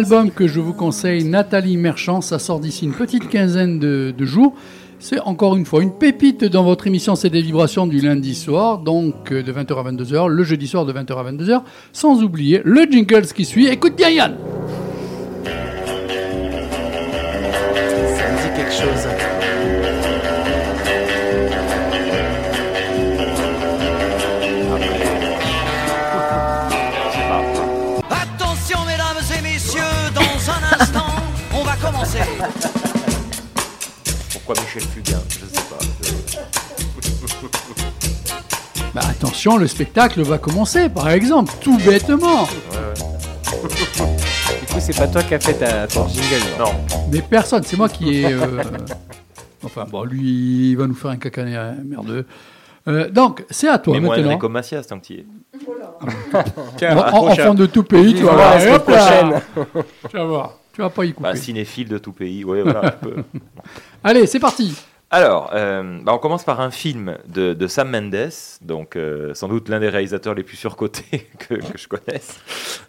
Album que je vous conseille, Nathalie Merchant, ça sort d'ici une petite quinzaine de, jours. C'est encore une fois une pépite dans votre émission C'est des vibrations du lundi soir, donc euh, de 20h à 22h, le jeudi soir de 20h à 22h, sans oublier le jingles qui suit. Écoute bien Yann Pourquoi Michel Fugain Je sais pas. Bah, attention, le spectacle va commencer, par exemple, tout bêtement. Du coup, c'est pas toi qui as fait ta, ton jingle. Non. Mais personne, c'est moi qui ai. euh, Enfin, bon, lui, il va nous faire un cacané merdeux. Euh, donc, c'est à toi Mais moi, maintenant. Enrico Macias, tant que tu y es. En, en- enfant de tout pays, tu vas voir. prochaine. Tu vas voir. Tu vas pas y couper. Bah, cinéphile de tout pays, ouais, voilà. je peux. Allez, c'est parti. Alors, euh, bah, on commence par un film de, de Sam Mendes, donc euh, sans doute l'un des réalisateurs les plus surcotés que, que je connaisse.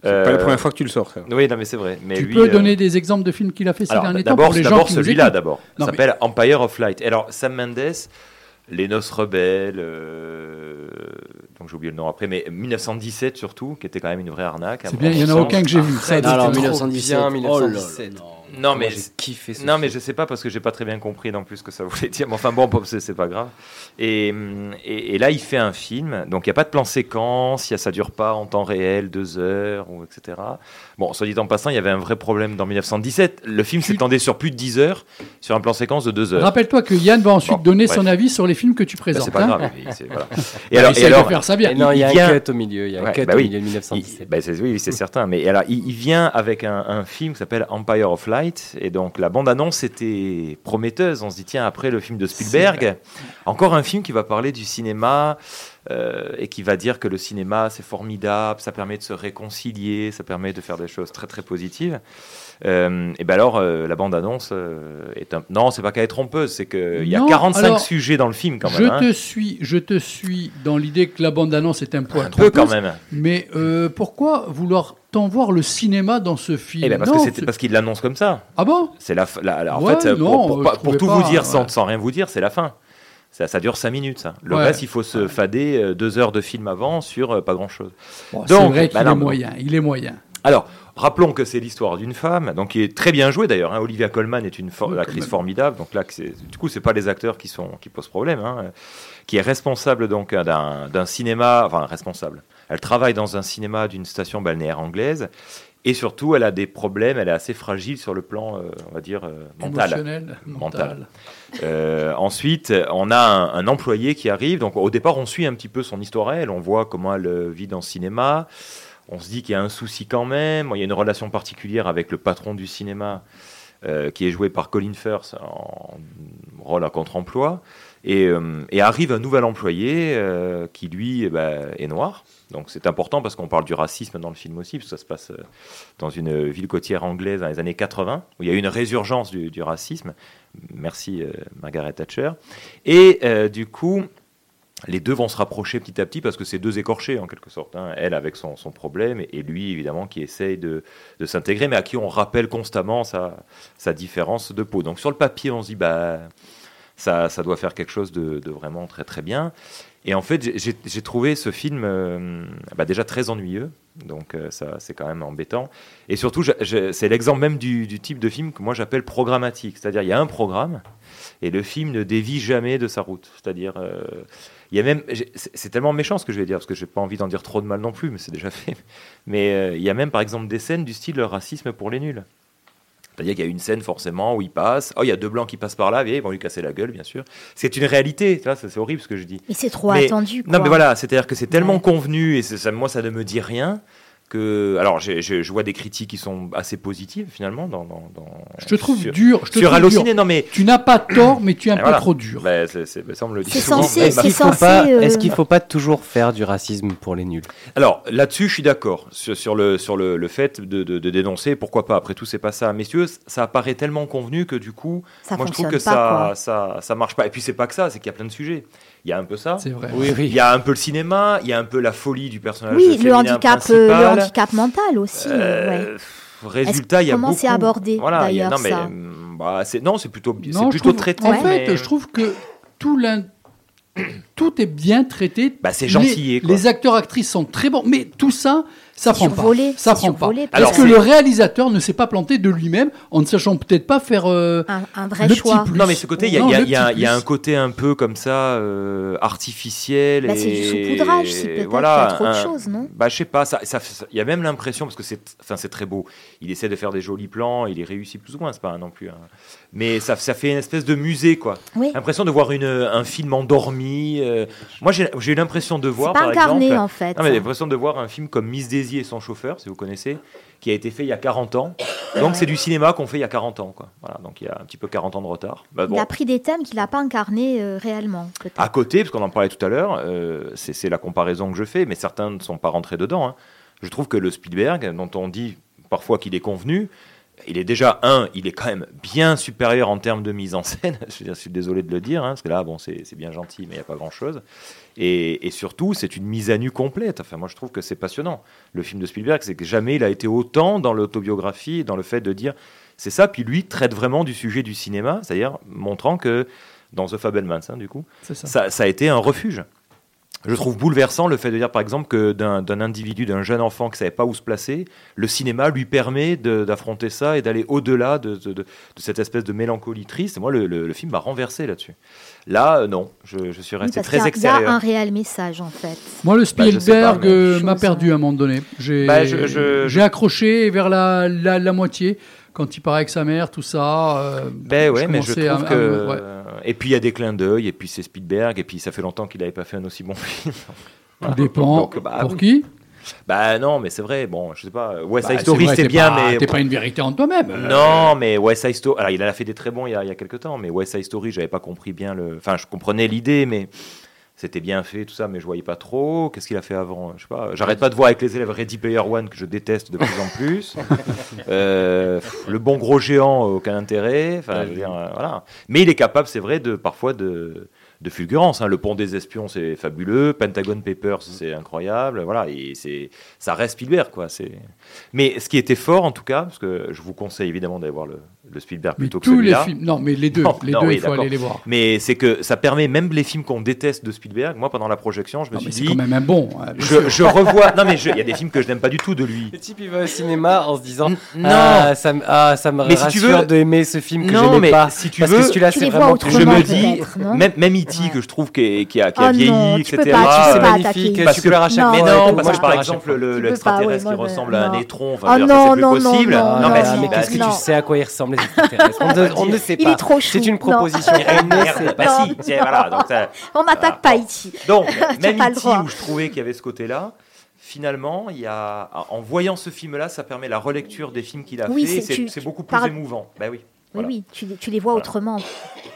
Euh, C'est pas la première fois que tu le sors, ça. Oui, non, mais c'est vrai. Mais tu lui, peux euh, donner des exemples de films qu'il a fait ces alors, derniers temps d'abord, pour les celui-là, d'abord. Mais- s'appelle Empire of Light. Alors, Sam Mendes, Les Noces Rebelles, euh, donc j'ai oublié le nom après, mais 1917 surtout, qui était quand même une vraie arnaque. C'est bien, il y en a aucun que j'ai vu. Ça, Alors, c'était trop 1917. bien, 1917. Non, mais Moi, j'ai kiffé ce non, mais je sais pas parce que j'ai pas très bien compris non plus ce que ça voulait dire. Mais enfin bon, c'est pas grave. Et, et, et là, il fait un film. Donc il y a pas de plan séquence, il y a ça dure pas en temps réel, deux heures ou etc. Bon, soit dit en passant, il y avait un vrai problème dans 1917. Le film s'étendait sur plus de 10 heures sur un plan séquence de deux heures. Rappelle-toi que Yann va ensuite Bon, donner bref. son avis sur les films que tu Bah, présentes. c'est pas hein. grave. mais c'est- voilà. Il faire ça bien. Et non, il y a un vient- cut au milieu, il y a un cut bah au oui. milieu de 1917. Il- bah, oui, c'est certain. Mais alors, il, il vient avec un, un film qui s'appelle Empire of Light. Et donc, la bande-annonce était prometteuse. On se dit, tiens, après le film de Spielberg, encore un film qui va parler du cinéma euh, et qui va dire que le cinéma, c'est formidable, ça permet de se réconcilier, ça permet de faire des choses très, très positives. Euh, et ben alors, euh, la bande-annonce euh, est un... Non, c'est pas qu'elle est trompeuse, c'est qu'il y a Non, 45 alors, sujets dans le film quand Je même. hein. te suis, je te suis dans l'idée que la bande-annonce est un poil Un peu quand même. Mais pourquoi vouloir tant voir le cinéma dans ce film? Eh ben parce Non, que c'était c'est- parce qu'il l'annonce comme ça. Ah bon? C'est la, la- la- en Ouais, fait, pour- non, pour, je pour trouvais tout pas, vous dire sans, ouais. sans rien vous dire, c'est la fin. Ça, ça dure 5 minutes. ça. Le Ouais. reste, il faut se fader euh, deux heures de film avant sur pas grand chose. Bon, c'est vrai qu'il est moyen, il est moyen. Alors, rappelons que c'est l'histoire d'une femme, donc qui est très bien jouée d'ailleurs. hein. Olivia Colman est une Oui, actrice formidable, donc là, du coup, c'est pas les acteurs qui sont qui posent problème, hein, qui est responsable donc d'un d'un cinéma, enfin responsable. Elle travaille dans un cinéma d'une station balnéaire anglaise. Et surtout, elle a des problèmes, elle est assez fragile sur le plan, euh, on va dire, euh, mental. Émotionnel, mental. Euh, ensuite, on a un, un employé qui arrive. Donc, au départ, on suit un petit peu son histoire. Elle, on voit comment elle euh, vit dans le cinéma. On se dit qu'il y a un souci quand même. Il y a une relation particulière avec le patron du cinéma, euh, qui est joué par Colin Firth en rôle à contre-emploi. Et, euh, arrive un nouvel employé euh, qui, lui, eh ben, est noir. Donc c'est important parce qu'on parle du racisme dans le film aussi, parce que ça se passe dans une ville côtière anglaise dans les années 80, où il y a eu une résurgence du, racisme. Merci Margaret Thatcher. Et du coup, les deux vont se rapprocher petit à petit parce que c'est deux écorchés en quelque sorte. hein. Elle avec son, son problème et lui évidemment qui essaye de, de s'intégrer mais à qui on rappelle constamment sa, sa différence de peau. Donc sur le papier on se dit bah ça, ça doit faire quelque chose de, de vraiment très très bien. Et en fait j'ai- trouvé ce film euh, bah, déjà très ennuyeux. Donc euh, ça c'est quand même embêtant. Et surtout c'est l'exemple même du, du type de film que moi j'appelle programmatique. C'est-à-dire il y a un programme et le film ne dévie jamais de sa route. C'est-à-dire, euh, il y a même, c'est tellement méchant ce que je vais dire parce que j'ai pas envie d'en dire trop de mal non plus, mais c'est déjà fait. Mais euh, il y a même par exemple des scènes du style racisme pour les nuls. C'est-à-dire qu'il y a une scène forcément où il passe. Oh, il y a deux blancs qui passent par là, ils vont lui casser la gueule, bien sûr. C'est une réalité, c'est horrible ce que je dis. Mais c'est trop Mais- attendu. Non, mais voilà, c'est-à-dire que c'est tellement convenu et ça, moi, ça ne me dit rien que. Alors, je vois des critiques qui sont assez positives finalement. Dans, dans- dans- Je te trouve sur- dur. Je te sur trouve Allociné, dur. non mais. Tu n'as pas tort, mais tu es un peu voilà. trop dur. Bah, c'est- c'est- bah, ça, on me le dit C'est souvent. Est-ce qu'il pas- euh, faut pas toujours faire du racisme pour les nuls? Alors là-dessus, je suis d'accord sur, sur le, sur le, le fait de, de- de dénoncer. Pourquoi pas? Après tout, c'est pas ça. Messieurs, ça apparaît tellement convenu que du coup, Ça moi je trouve que pas, ça, quoi. ça, ça marche pas. Et puis c'est pas que ça, c'est qu'il y a plein de sujets. Il y a un peu ça. C'est vrai. Oui, oui. Il y a un peu le cinéma, il y a un peu la folie du personnage. Oui, le handicap, euh, le handicap mental aussi. Euh, ouais. Résultat, il y a comment beaucoup. c'est abordé, Voilà, d'ailleurs, non, mais, ça hum, bah, c'est non, c'est plutôt, c'est Non, plutôt trouve- traité. En fait, je trouve que tout l'in- tout est bien traité. Bah, c'est Les- quoi. Les, acteurs actrices sont très bons, mais tout ça, ça prend survolé, pas. Ça prend pas. survolé, Parce Alors, que le réalisateur ne s'est pas planté de lui-même en ne sachant peut-être pas faire euh, un, un vrai le choix. petit plus? Non, mais ce côté, il y a, il y il y il y un côté un peu comme ça, euh, artificiel. Bah, c'est du et- saupoudrage, si peut-être voilà, y a trop de un- choses, non? Bah, je sais pas, ça, ça- ça- il y a même l'impression, parce que c'est enfin, c'est très beau, il essaie de faire des jolis plans, il y réussit plus ou moins, c'est pas non plus. hein. Mais ça, ça fait une espèce de musée, quoi. Oui. L'impression de voir une, un film endormi. euh, Moi, j'ai eu l'impression de voir, pas par incarné, exemple. en fait. J'ai l'impression de voir un film comme Miss Daisy et son chauffeur, si vous connaissez, qui a été fait il y a 40 ans. Donc, c'est du cinéma qu'on fait il y a 40 ans, quoi. Voilà, donc il y a un petit peu 40 ans de retard. Bah, bon. Il a pris des thèmes qu'il n'a pas incarnés euh, réellement. À côté, parce qu'on en parlait tout à l'heure, euh, c'est c'est la comparaison que je fais, mais certains ne sont pas rentrés dedans. hein. Je trouve que le Spielberg, dont on dit parfois qu'il est convenu, il est déjà, un, il est quand même bien supérieur en termes de mise en scène. je, suis désolé de le dire, hein, parce que là, bon, c'est bien gentil, mais il n'y a pas grand-chose. Et, et surtout, c'est une mise à nu complète. Enfin, moi, je trouve que c'est passionnant. Le film de Spielberg, c'est que jamais il a été autant dans l'autobiographie, dans le fait de dire c'est ça. Puis lui traite vraiment du sujet du cinéma, c'est-à-dire montrant que dans The Fabelmans, hein, du coup, C'est ça. ça, ça a été un refuge. Je trouve bouleversant le fait de dire, par exemple, que d'un d'un individu, d'un jeune enfant qui ne savait pas où se placer, le cinéma lui permet d'affronter ça et d'aller au-delà de, de- de- de cette espèce de mélancolie triste. Moi, le, le- le film m'a renversé là-dessus. Là, euh, non, je, je suis resté très a- Il y a extérieur. un réel message, en fait. Moi, le Bah, Spielberg euh, m'a perdu à un moment donné. J'ai Bah, je- accroché vers la, la, la moitié quand il paraît avec sa mère, tout ça. euh, Ben ouais, mais je trouve à- que. à- ouais. Et puis il y a des clins d'œil, et puis c'est Spielberg, et puis ça fait longtemps qu'il n'avait pas fait un aussi bon film. Tout dépend. Donc, bah, pour qui? Bah non, mais c'est vrai, bon, je sais pas. West Bah, Side c'est Story, t'es bien, pas- mais. T'es pas une vérité en toi-même. Non, mais West Side Story. Alors, il en a fait des très bons il y a, il y a quelques temps, mais West Side Story, j'avais pas compris bien le. Enfin, je comprenais l'idée, mais c'était bien fait, tout ça, mais je voyais pas trop. Qu'est-ce qu'il a fait avant Je sais pas. J'arrête pas de voir avec les élèves Ready Player One que je déteste de plus en plus. Euh, le bon gros géant, aucun intérêt. Enfin, je veux dire, euh, voilà. Mais il est capable, c'est vrai, de parfois de de fulgurance. hein. Le pont des espions, c'est fabuleux. Pentagon Papers, c'est incroyable. Voilà, et c'est ça reste Spielberg, quoi. C'est. Mais ce qui était fort, en tout cas, parce que je vous conseille évidemment d'aller voir le, le Spielberg Mais plutôt que tous les films. Non, mais les deux. Non, les non, deux, oui, il faut aller les voir. Mais c'est que ça permet même les films qu'on déteste de Spielberg. Moi, pendant la projection, je me Non, mais suis c'est dit. quand même un bon. hein, Je, revois. Non, mais il y a des films que je n'aime pas du tout de lui. Le type, il va au cinéma en se disant non. Ah, ça me, ah, ça me Mais si tu rassure veux- d'aimer ce film que non, mais pas. si tu parce veux, que celui-là, c'est les vois vraiment autrement, je me dis, même, même E.T. que je trouve qui, qui a, qui a Oh vieilli, etc. peux pas, tu Ah, peux c'est pas magnifique, Parce que-. Mais non, parce Moi, que par exemple, l'extraterrestre qui ressemble à un étron, c'est plus possible. non, mais mais qu'est-ce que tu sais à quoi ils ressemblent les extraterrestres on, ne- on ne sait Il pas. est trop chou. C'est une proposition. On ne sait pas. si, tiens, voilà, donc ça- On n'attaque pas ici. Donc, Tu même droit. où je trouvais qu'il y avait ce côté-là, finalement, il y a, en voyant ce film-là, ça permet la relecture des films qu'il a Oui, fait. c'est- beaucoup plus parles- émouvant. Bah oui. Oui, voilà. oui, tu, tu les vois Voilà. autrement.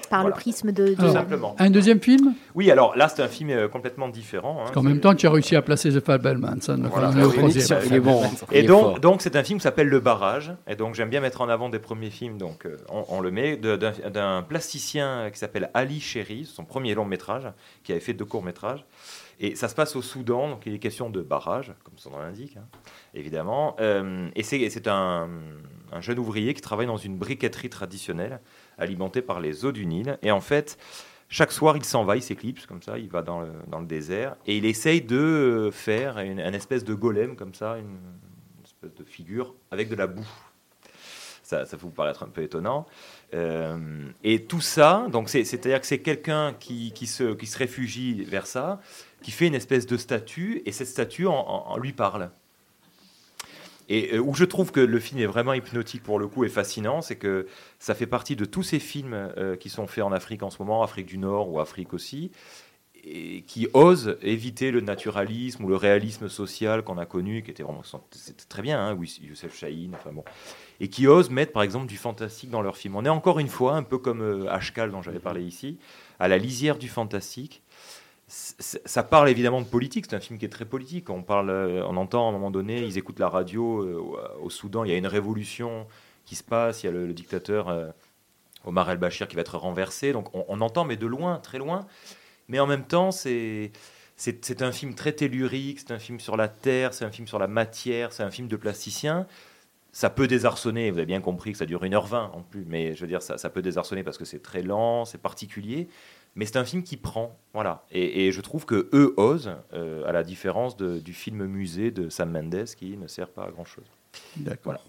par Voilà. le prisme de. de- Tout simplement. Un deuxième film? Oui, alors là, c'est un film euh, complètement différent. hein. Parce qu'en même temps, tu as réussi à placer The Fabelmans. Ça, donc Voilà. Oui, troisième. il est bon. Et donc, donc c'est un film qui s'appelle Le Barrage. Et donc, j'aime bien mettre en avant des premiers films, donc euh, on, on le met, d'un plasticien qui s'appelle Ali Chéri, son premier long métrage, qui avait fait deux courts métrages. Et ça se passe au Soudan, donc il est question de barrage, comme son nom l'indique, hein, évidemment. Euh, et c'est c'est un, un jeune ouvrier qui travaille dans une briqueterie traditionnelle, alimentée par les eaux du Nil. Et en fait, chaque soir, il s'en va, il s'éclipse comme ça, il va dans le, dans le désert et il essaye de faire une, un espèce de golem comme ça, une, espèce de figure avec de la boue. Ça, ça peut vous paraître un peu étonnant. Euh, et tout ça, donc c'est- c'est-à-dire que c'est quelqu'un qui, qui, se, qui se réfugie vers ça, qui fait une espèce de statue, et cette statue en lui parle. Et euh, où je trouve que le film est vraiment hypnotique pour le coup et fascinant, c'est que ça fait partie de tous ces films euh, qui sont faits en Afrique en ce moment, Afrique du Nord ou Afrique aussi, et qui osent éviter le naturalisme ou le réalisme social qu'on a connu, qui était vraiment très bien, hein, Youssef Chahine, enfin bon, et qui osent mettre par exemple du fantastique dans leurs films. On est encore une fois un peu comme euh, Ashkal dont j'avais parlé ici, à la lisière du fantastique. Ça parle évidemment de politique, c'est un film qui est très politique. On parle, euh, on entend à un moment donné, ils écoutent la radio euh, au- Soudan, il y a une révolution qui se passe, il y a le, dictateur euh, Omar el-Bashir qui va être renversé. Donc on, entend, mais de loin, très loin. Mais en même temps, c'est un film très tellurique, c'est un film sur la terre, c'est un film sur la matière, c'est un film de plasticien. Ça peut désarçonner, vous avez bien compris que ça dure 1h20 en plus, mais je veux dire, ça peut désarçonner parce que c'est très lent, c'est particulier, mais c'est un film qui prend, voilà. Et, et je trouve que eux osent, euh, à la différence de- du film musée de Sam Mendes qui ne sert pas à grand-chose. D'accord. Voilà.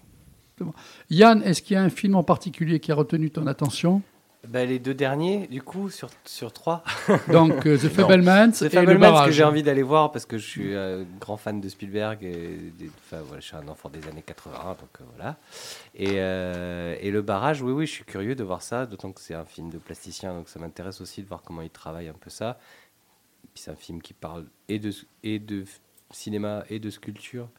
C'est bon. Yann, est-ce qu'il y a un film en particulier qui a retenu ton attention? Bah, les deux derniers, du coup, sur, sur trois. Donc, euh, The The et Le Fabelmans, Barrage. que j'ai envie d'aller voir parce que je suis euh, grand fan de Spielberg. Et des- enfin, voilà, je suis un enfant des années 80, donc euh, voilà. Et, euh, et Le Barrage, oui, oui, je suis curieux de voir ça, d'autant que c'est un film de plasticien, donc ça m'intéresse aussi de voir comment il travaille un peu ça. Puis c'est un film qui parle et de, et de cinéma et de sculpture.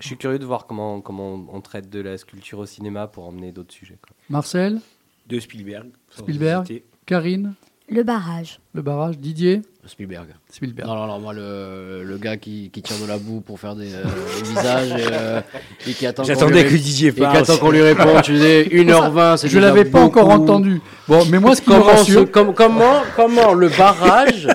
Je suis curieux de voir comment, comment on traite de la sculpture au cinéma pour emmener d'autres sujets. quoi. Marcel? De Spielberg. Spielberg. Karine Le barrage. Le barrage Didier Spielberg. Spielberg. Non, non, non, moi, le, le gars qui, qui tire de la boue pour faire des, euh, des visages et, euh, et qui attend qu'on J'attendais que Didier Et qui parle. attend qu'on lui réponde. Tu disais 1h20, c'est Je l'avais pas beaucoup. encore entendu. Bon, mais moi, ce qui me comment, rassure- ce- com- comment, comment le barrage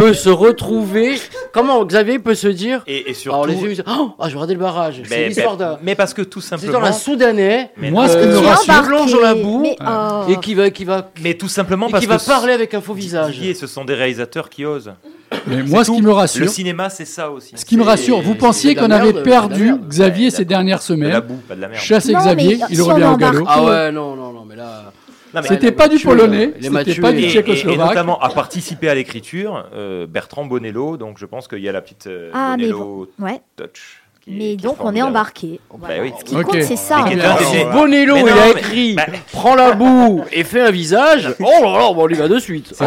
peut se retrouver Comment Xavier peut se dire Et, et surtout. Alors les ils disent, oh, ah, je vais regarder le barrage. C'est Mais, l'histoire mais- d'un. mais parce que tout C'est simplement. dans un Soudanais. Mais Moi, ce qui euh, me qui rassure- plonge dans la boue Mais, oh. et qui va, qui va, Mais tout simplement et parce qui va que parler avec un faux visage. Didier, ce sont des réalisateurs qui osent. Mais moi, ce qui me rassure, Le cinéma, c'est ça aussi. ce qui me C'est- rassure, vous c'est pensiez la qu'on avait c'est la perdu. Xavier Ouais, ces dernières de la semaines. boue, pas de la merde. Chassez Non, Xavier, il revient au galop. Ah ouais, non, non, non, mais là. C'était pas du polonais, c'était pas du et- et- et tchécoslovaque. notamment à participer à l'écriture, euh, Bertrand Bonello, donc je pense qu'il y a la petite euh, Ah, mais Bonello Ouais. touch. qui- Mais qui donc, on est embarqué. Bah oui. Ce qui compte, c'est ça. Bonello, Mais il a écrit bah- Prends la boue et fais un visage. Oh là là, bon, on y va de suite. Oh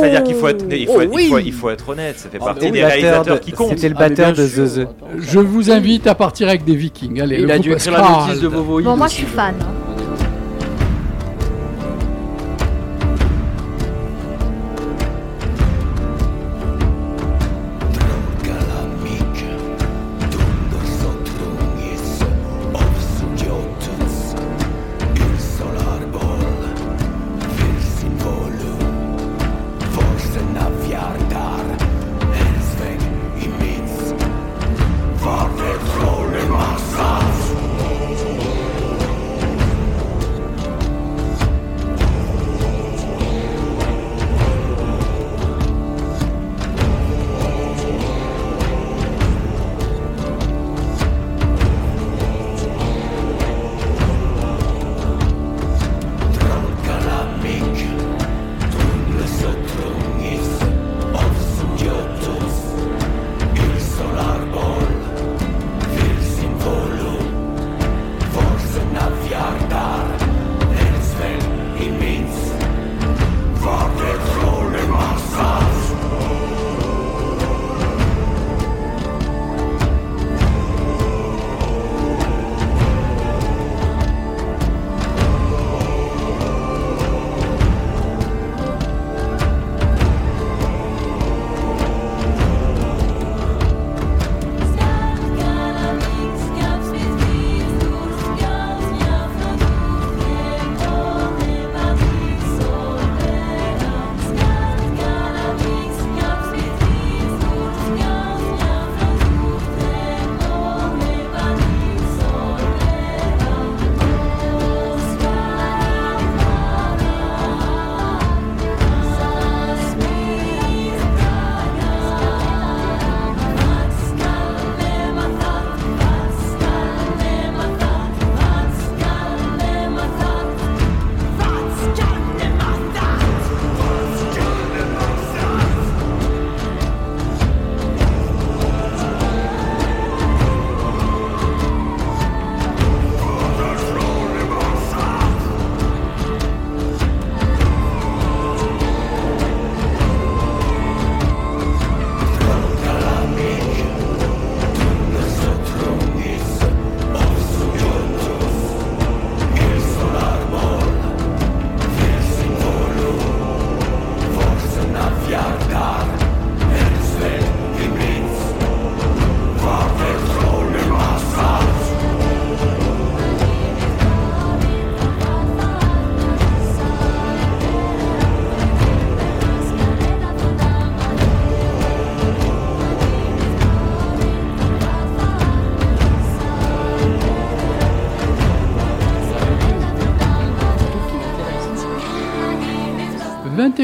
C'est-à-dire qu'il faut faut, Oh oui. faut, il faut être honnête, ça fait Ah, partie des réalisateurs qui comptent. C'était le Ah, batteur de The. Je vous invite à partir avec des Vikings. Allez, Il a dû écrire la bêtise de Vovoïde Bon, moi, je suis fan. hein.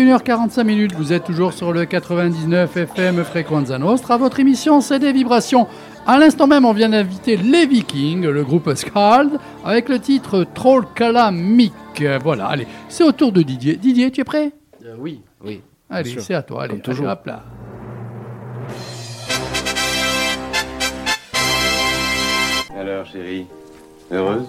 21h45 minutes, vous êtes toujours sur le 99 FM Frequenza Nostra. Votre émission, c'est des vibrations. À l'instant même, on vient d'inviter les Vikings, le groupe Skald, avec le titre Troll Calamik. Voilà, allez, c'est au tour de Didier. Didier, tu es prêt? Euh, oui, oui. Allez, c'est à toi. Allez, Comme toujours. allez, hop là. Alors, chérie, heureuse?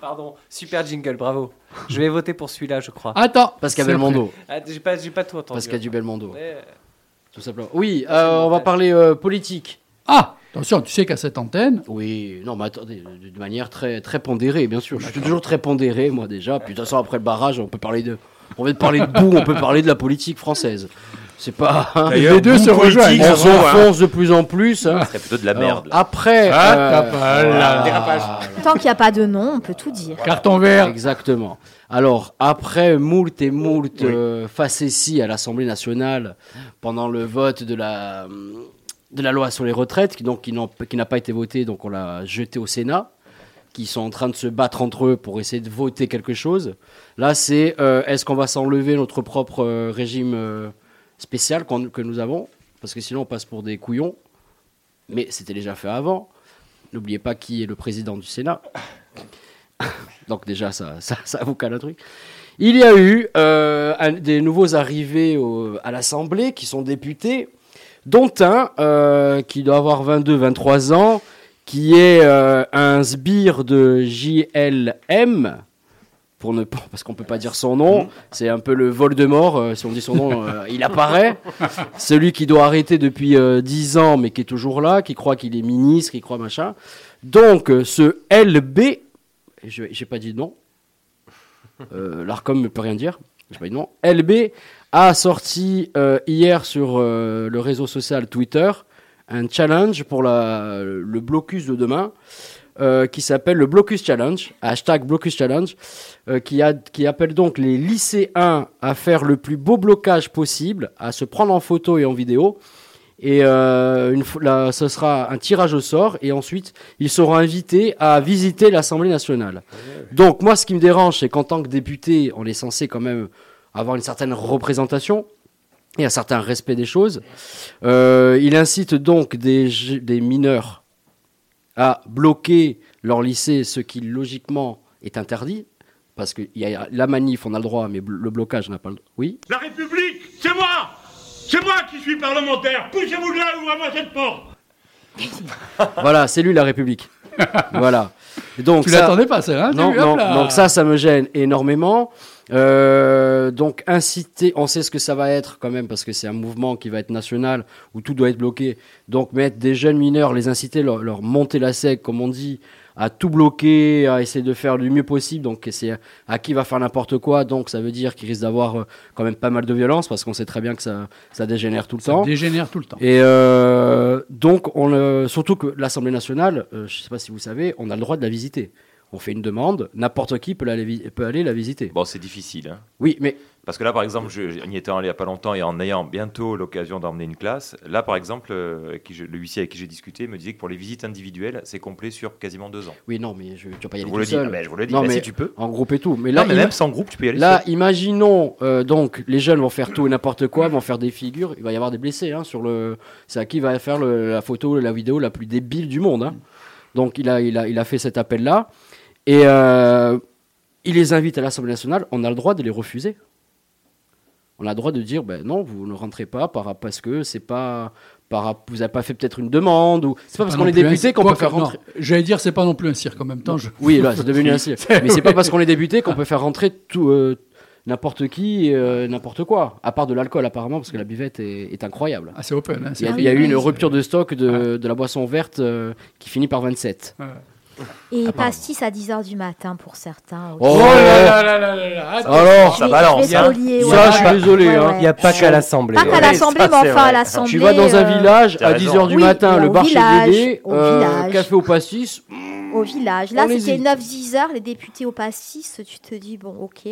Pardon, super jingle, bravo. Je vais voter pour celui-là, je crois. Attends. Pascal Belmondo. Ah, j'ai pas, j'ai pas tout entendu. Pascal du Belmondo. Tout simplement. Oui, euh, on va parler euh, politique. Ah Attention, tu sais qu'à cette antenne. Oui, non, mais attendez, de, de manière très, très pondérée, bien sûr. Je suis toujours très pondéré, moi, déjà. Puis de toute façon, après le barrage, on peut parler de. On va parler de boue, on peut parler de la politique française. C'est pas. D'ailleurs, Les deux se rejoignent. On s'enfonce de plus en plus. hein. Ça serait plutôt de la merde, là. Après. Ah, euh, pas. Dérapage. Tant qu'il n'y a pas de nom, on peut tout dire. Carton vert. Exactement. Alors, après moult et moult euh, facéties à l'Assemblée nationale pendant le vote de la, de la loi sur les retraites, qui, donc, qui, n'a pas été votée, donc on l'a jeté au Sénat, qui sont en train de se battre entre eux pour essayer de voter quelque chose. Là, c'est euh, est-ce qu'on va s'enlever notre propre euh, régime euh, spécial que nous avons Parce que sinon, on passe pour des couillons. Mais c'était déjà fait avant. N'oubliez pas qui est le président du Sénat. Donc déjà, ça, ça, ça vous cale un truc. Il y a eu euh, des nouveaux arrivés à l'Assemblée qui sont députés, dont un euh, qui doit avoir 22-23 ans, qui est euh, un sbire de JLM, pour ne pas, parce qu'on peut pas dire son nom, c'est un peu le Voldemort, euh, si on dit son nom, euh, il apparaît. Celui qui doit arrêter depuis euh, 10 ans, mais qui est toujours là, qui croit qu'il est ministre, qui croit machin. Donc, euh, ce LB, je j'ai pas dit de nom, euh, l'ARCOM ne peut rien dire, j'ai pas dit de nom. LB a sorti hier sur le réseau social Twitter un challenge pour la, le blocus de demain euh, qui s'appelle le Blocus Challenge, hashtag Blocus Challenge, euh, qui, a, qui appelle donc les lycéens à faire le plus beau blocage possible, à se prendre en photo et en vidéo. Et euh, une fois- là, ce sera un tirage au sort, et ensuite ils seront invités à visiter l'Assemblée nationale. Donc moi, ce qui me dérange, c'est qu'en tant que député, on est censé quand même avoir une certaine représentation et un certain respect des choses. Euh, il incite donc des mineurs à bloquer leur lycée, ce qui logiquement est interdit, parce que il y a la manif, on a le droit, mais le blocage n'a pas le droit. Oui? La République, c'est moi C'est moi qui suis parlementaire Poussez-vous de là, ouvrez-moi cette porte Voilà, c'est lui la République. voilà. Donc Tu ça- l'attendais pas, celle-là, hein, Non, non. Donc ça, ça me gêne énormément. Euh, donc inciter, on sait ce que ça va être quand même parce que c'est un mouvement qui va être national où tout doit être bloqué. Donc mettre des jeunes mineurs, les inciter, leur, leur monter la sec, comme on dit, à tout bloquer, à essayer de faire du mieux possible. Donc c'est à qui va faire n'importe quoi. Donc ça veut dire qu'il risque d'avoir euh, quand même pas mal de violence parce qu'on sait très bien que ça, ça dégénère tout le Ça temps. dégénère tout le temps. Et euh, donc, on, le- surtout que l'Assemblée nationale, euh, je ne sais pas si vous savez, on a le droit de la visiter. On fait une demande, n'importe qui peut, la- peut aller la visiter. Bon, c'est difficile. Hein. Oui, mais. Parce que là, par exemple, je, on y était allé il n'y a pas longtemps et en ayant bientôt l'occasion d'emmener une classe, là, par exemple, euh, qui je- le huissier avec qui j'ai discuté me disait que pour les visites individuelles, c'est complet sur quasiment deux ans. Oui, non, mais je, tu vas pas y Je aller tout dis. seul. Ah ben, je vous le dis. Non, Ben, mais si tu peux. En groupe et tout. Mais Non, là, mais ima- même sans groupe, tu peux y aller Là, seul. imaginons, euh, donc, les jeunes vont faire tout et n'importe quoi, vont faire des figures. Il va y avoir des blessés hein, sur le. C'est à qui va faire le- la photo, la vidéo la plus débile du monde. hein. Donc, il a, il, a, il a fait cet appel-là. Et euh, il les invite à l'Assemblée nationale. On a le droit de les refuser. On a le droit de dire, ben non, vous ne rentrez pas par, parce que c'est pas. Par, vous n'avez pas fait peut-être une demande ou c'est pas parce qu'on est député qu'on peut faire rentrer. J'allais dire, c'est pas non plus un cirque en même temps. je- Oui, là, c'est devenu un cirque. Mais c'est pas parce qu'on est député qu'on peut faire rentrer tout euh, n'importe qui, euh, n'importe quoi. À part de l'alcool, apparemment, parce que la buvette est, est incroyable. Ah, c'est open. hein, Il y a, eu une rupture de stock de, de la boisson verte euh, qui finit par 27. Et Apparemment. pastis à 10h du matin pour certains. Oh aussi. là là là là là là, attends. Alors, je vais spolier, Ça, ouais. je suis désolé. Ouais, hein. ouais. Il y a pas qu'à l'Assemblée. Pas qu'à l'Assemblée, mais enfin à l'Assemblée. Tu vas dans un euh, village à raison. 10h du Oui, matin, le bar chez Bébé, au euh, café au pastis. Au village. Là, c'était hésite. 9-10 heures, les députés au pastis. Tu te dis, bon, ok.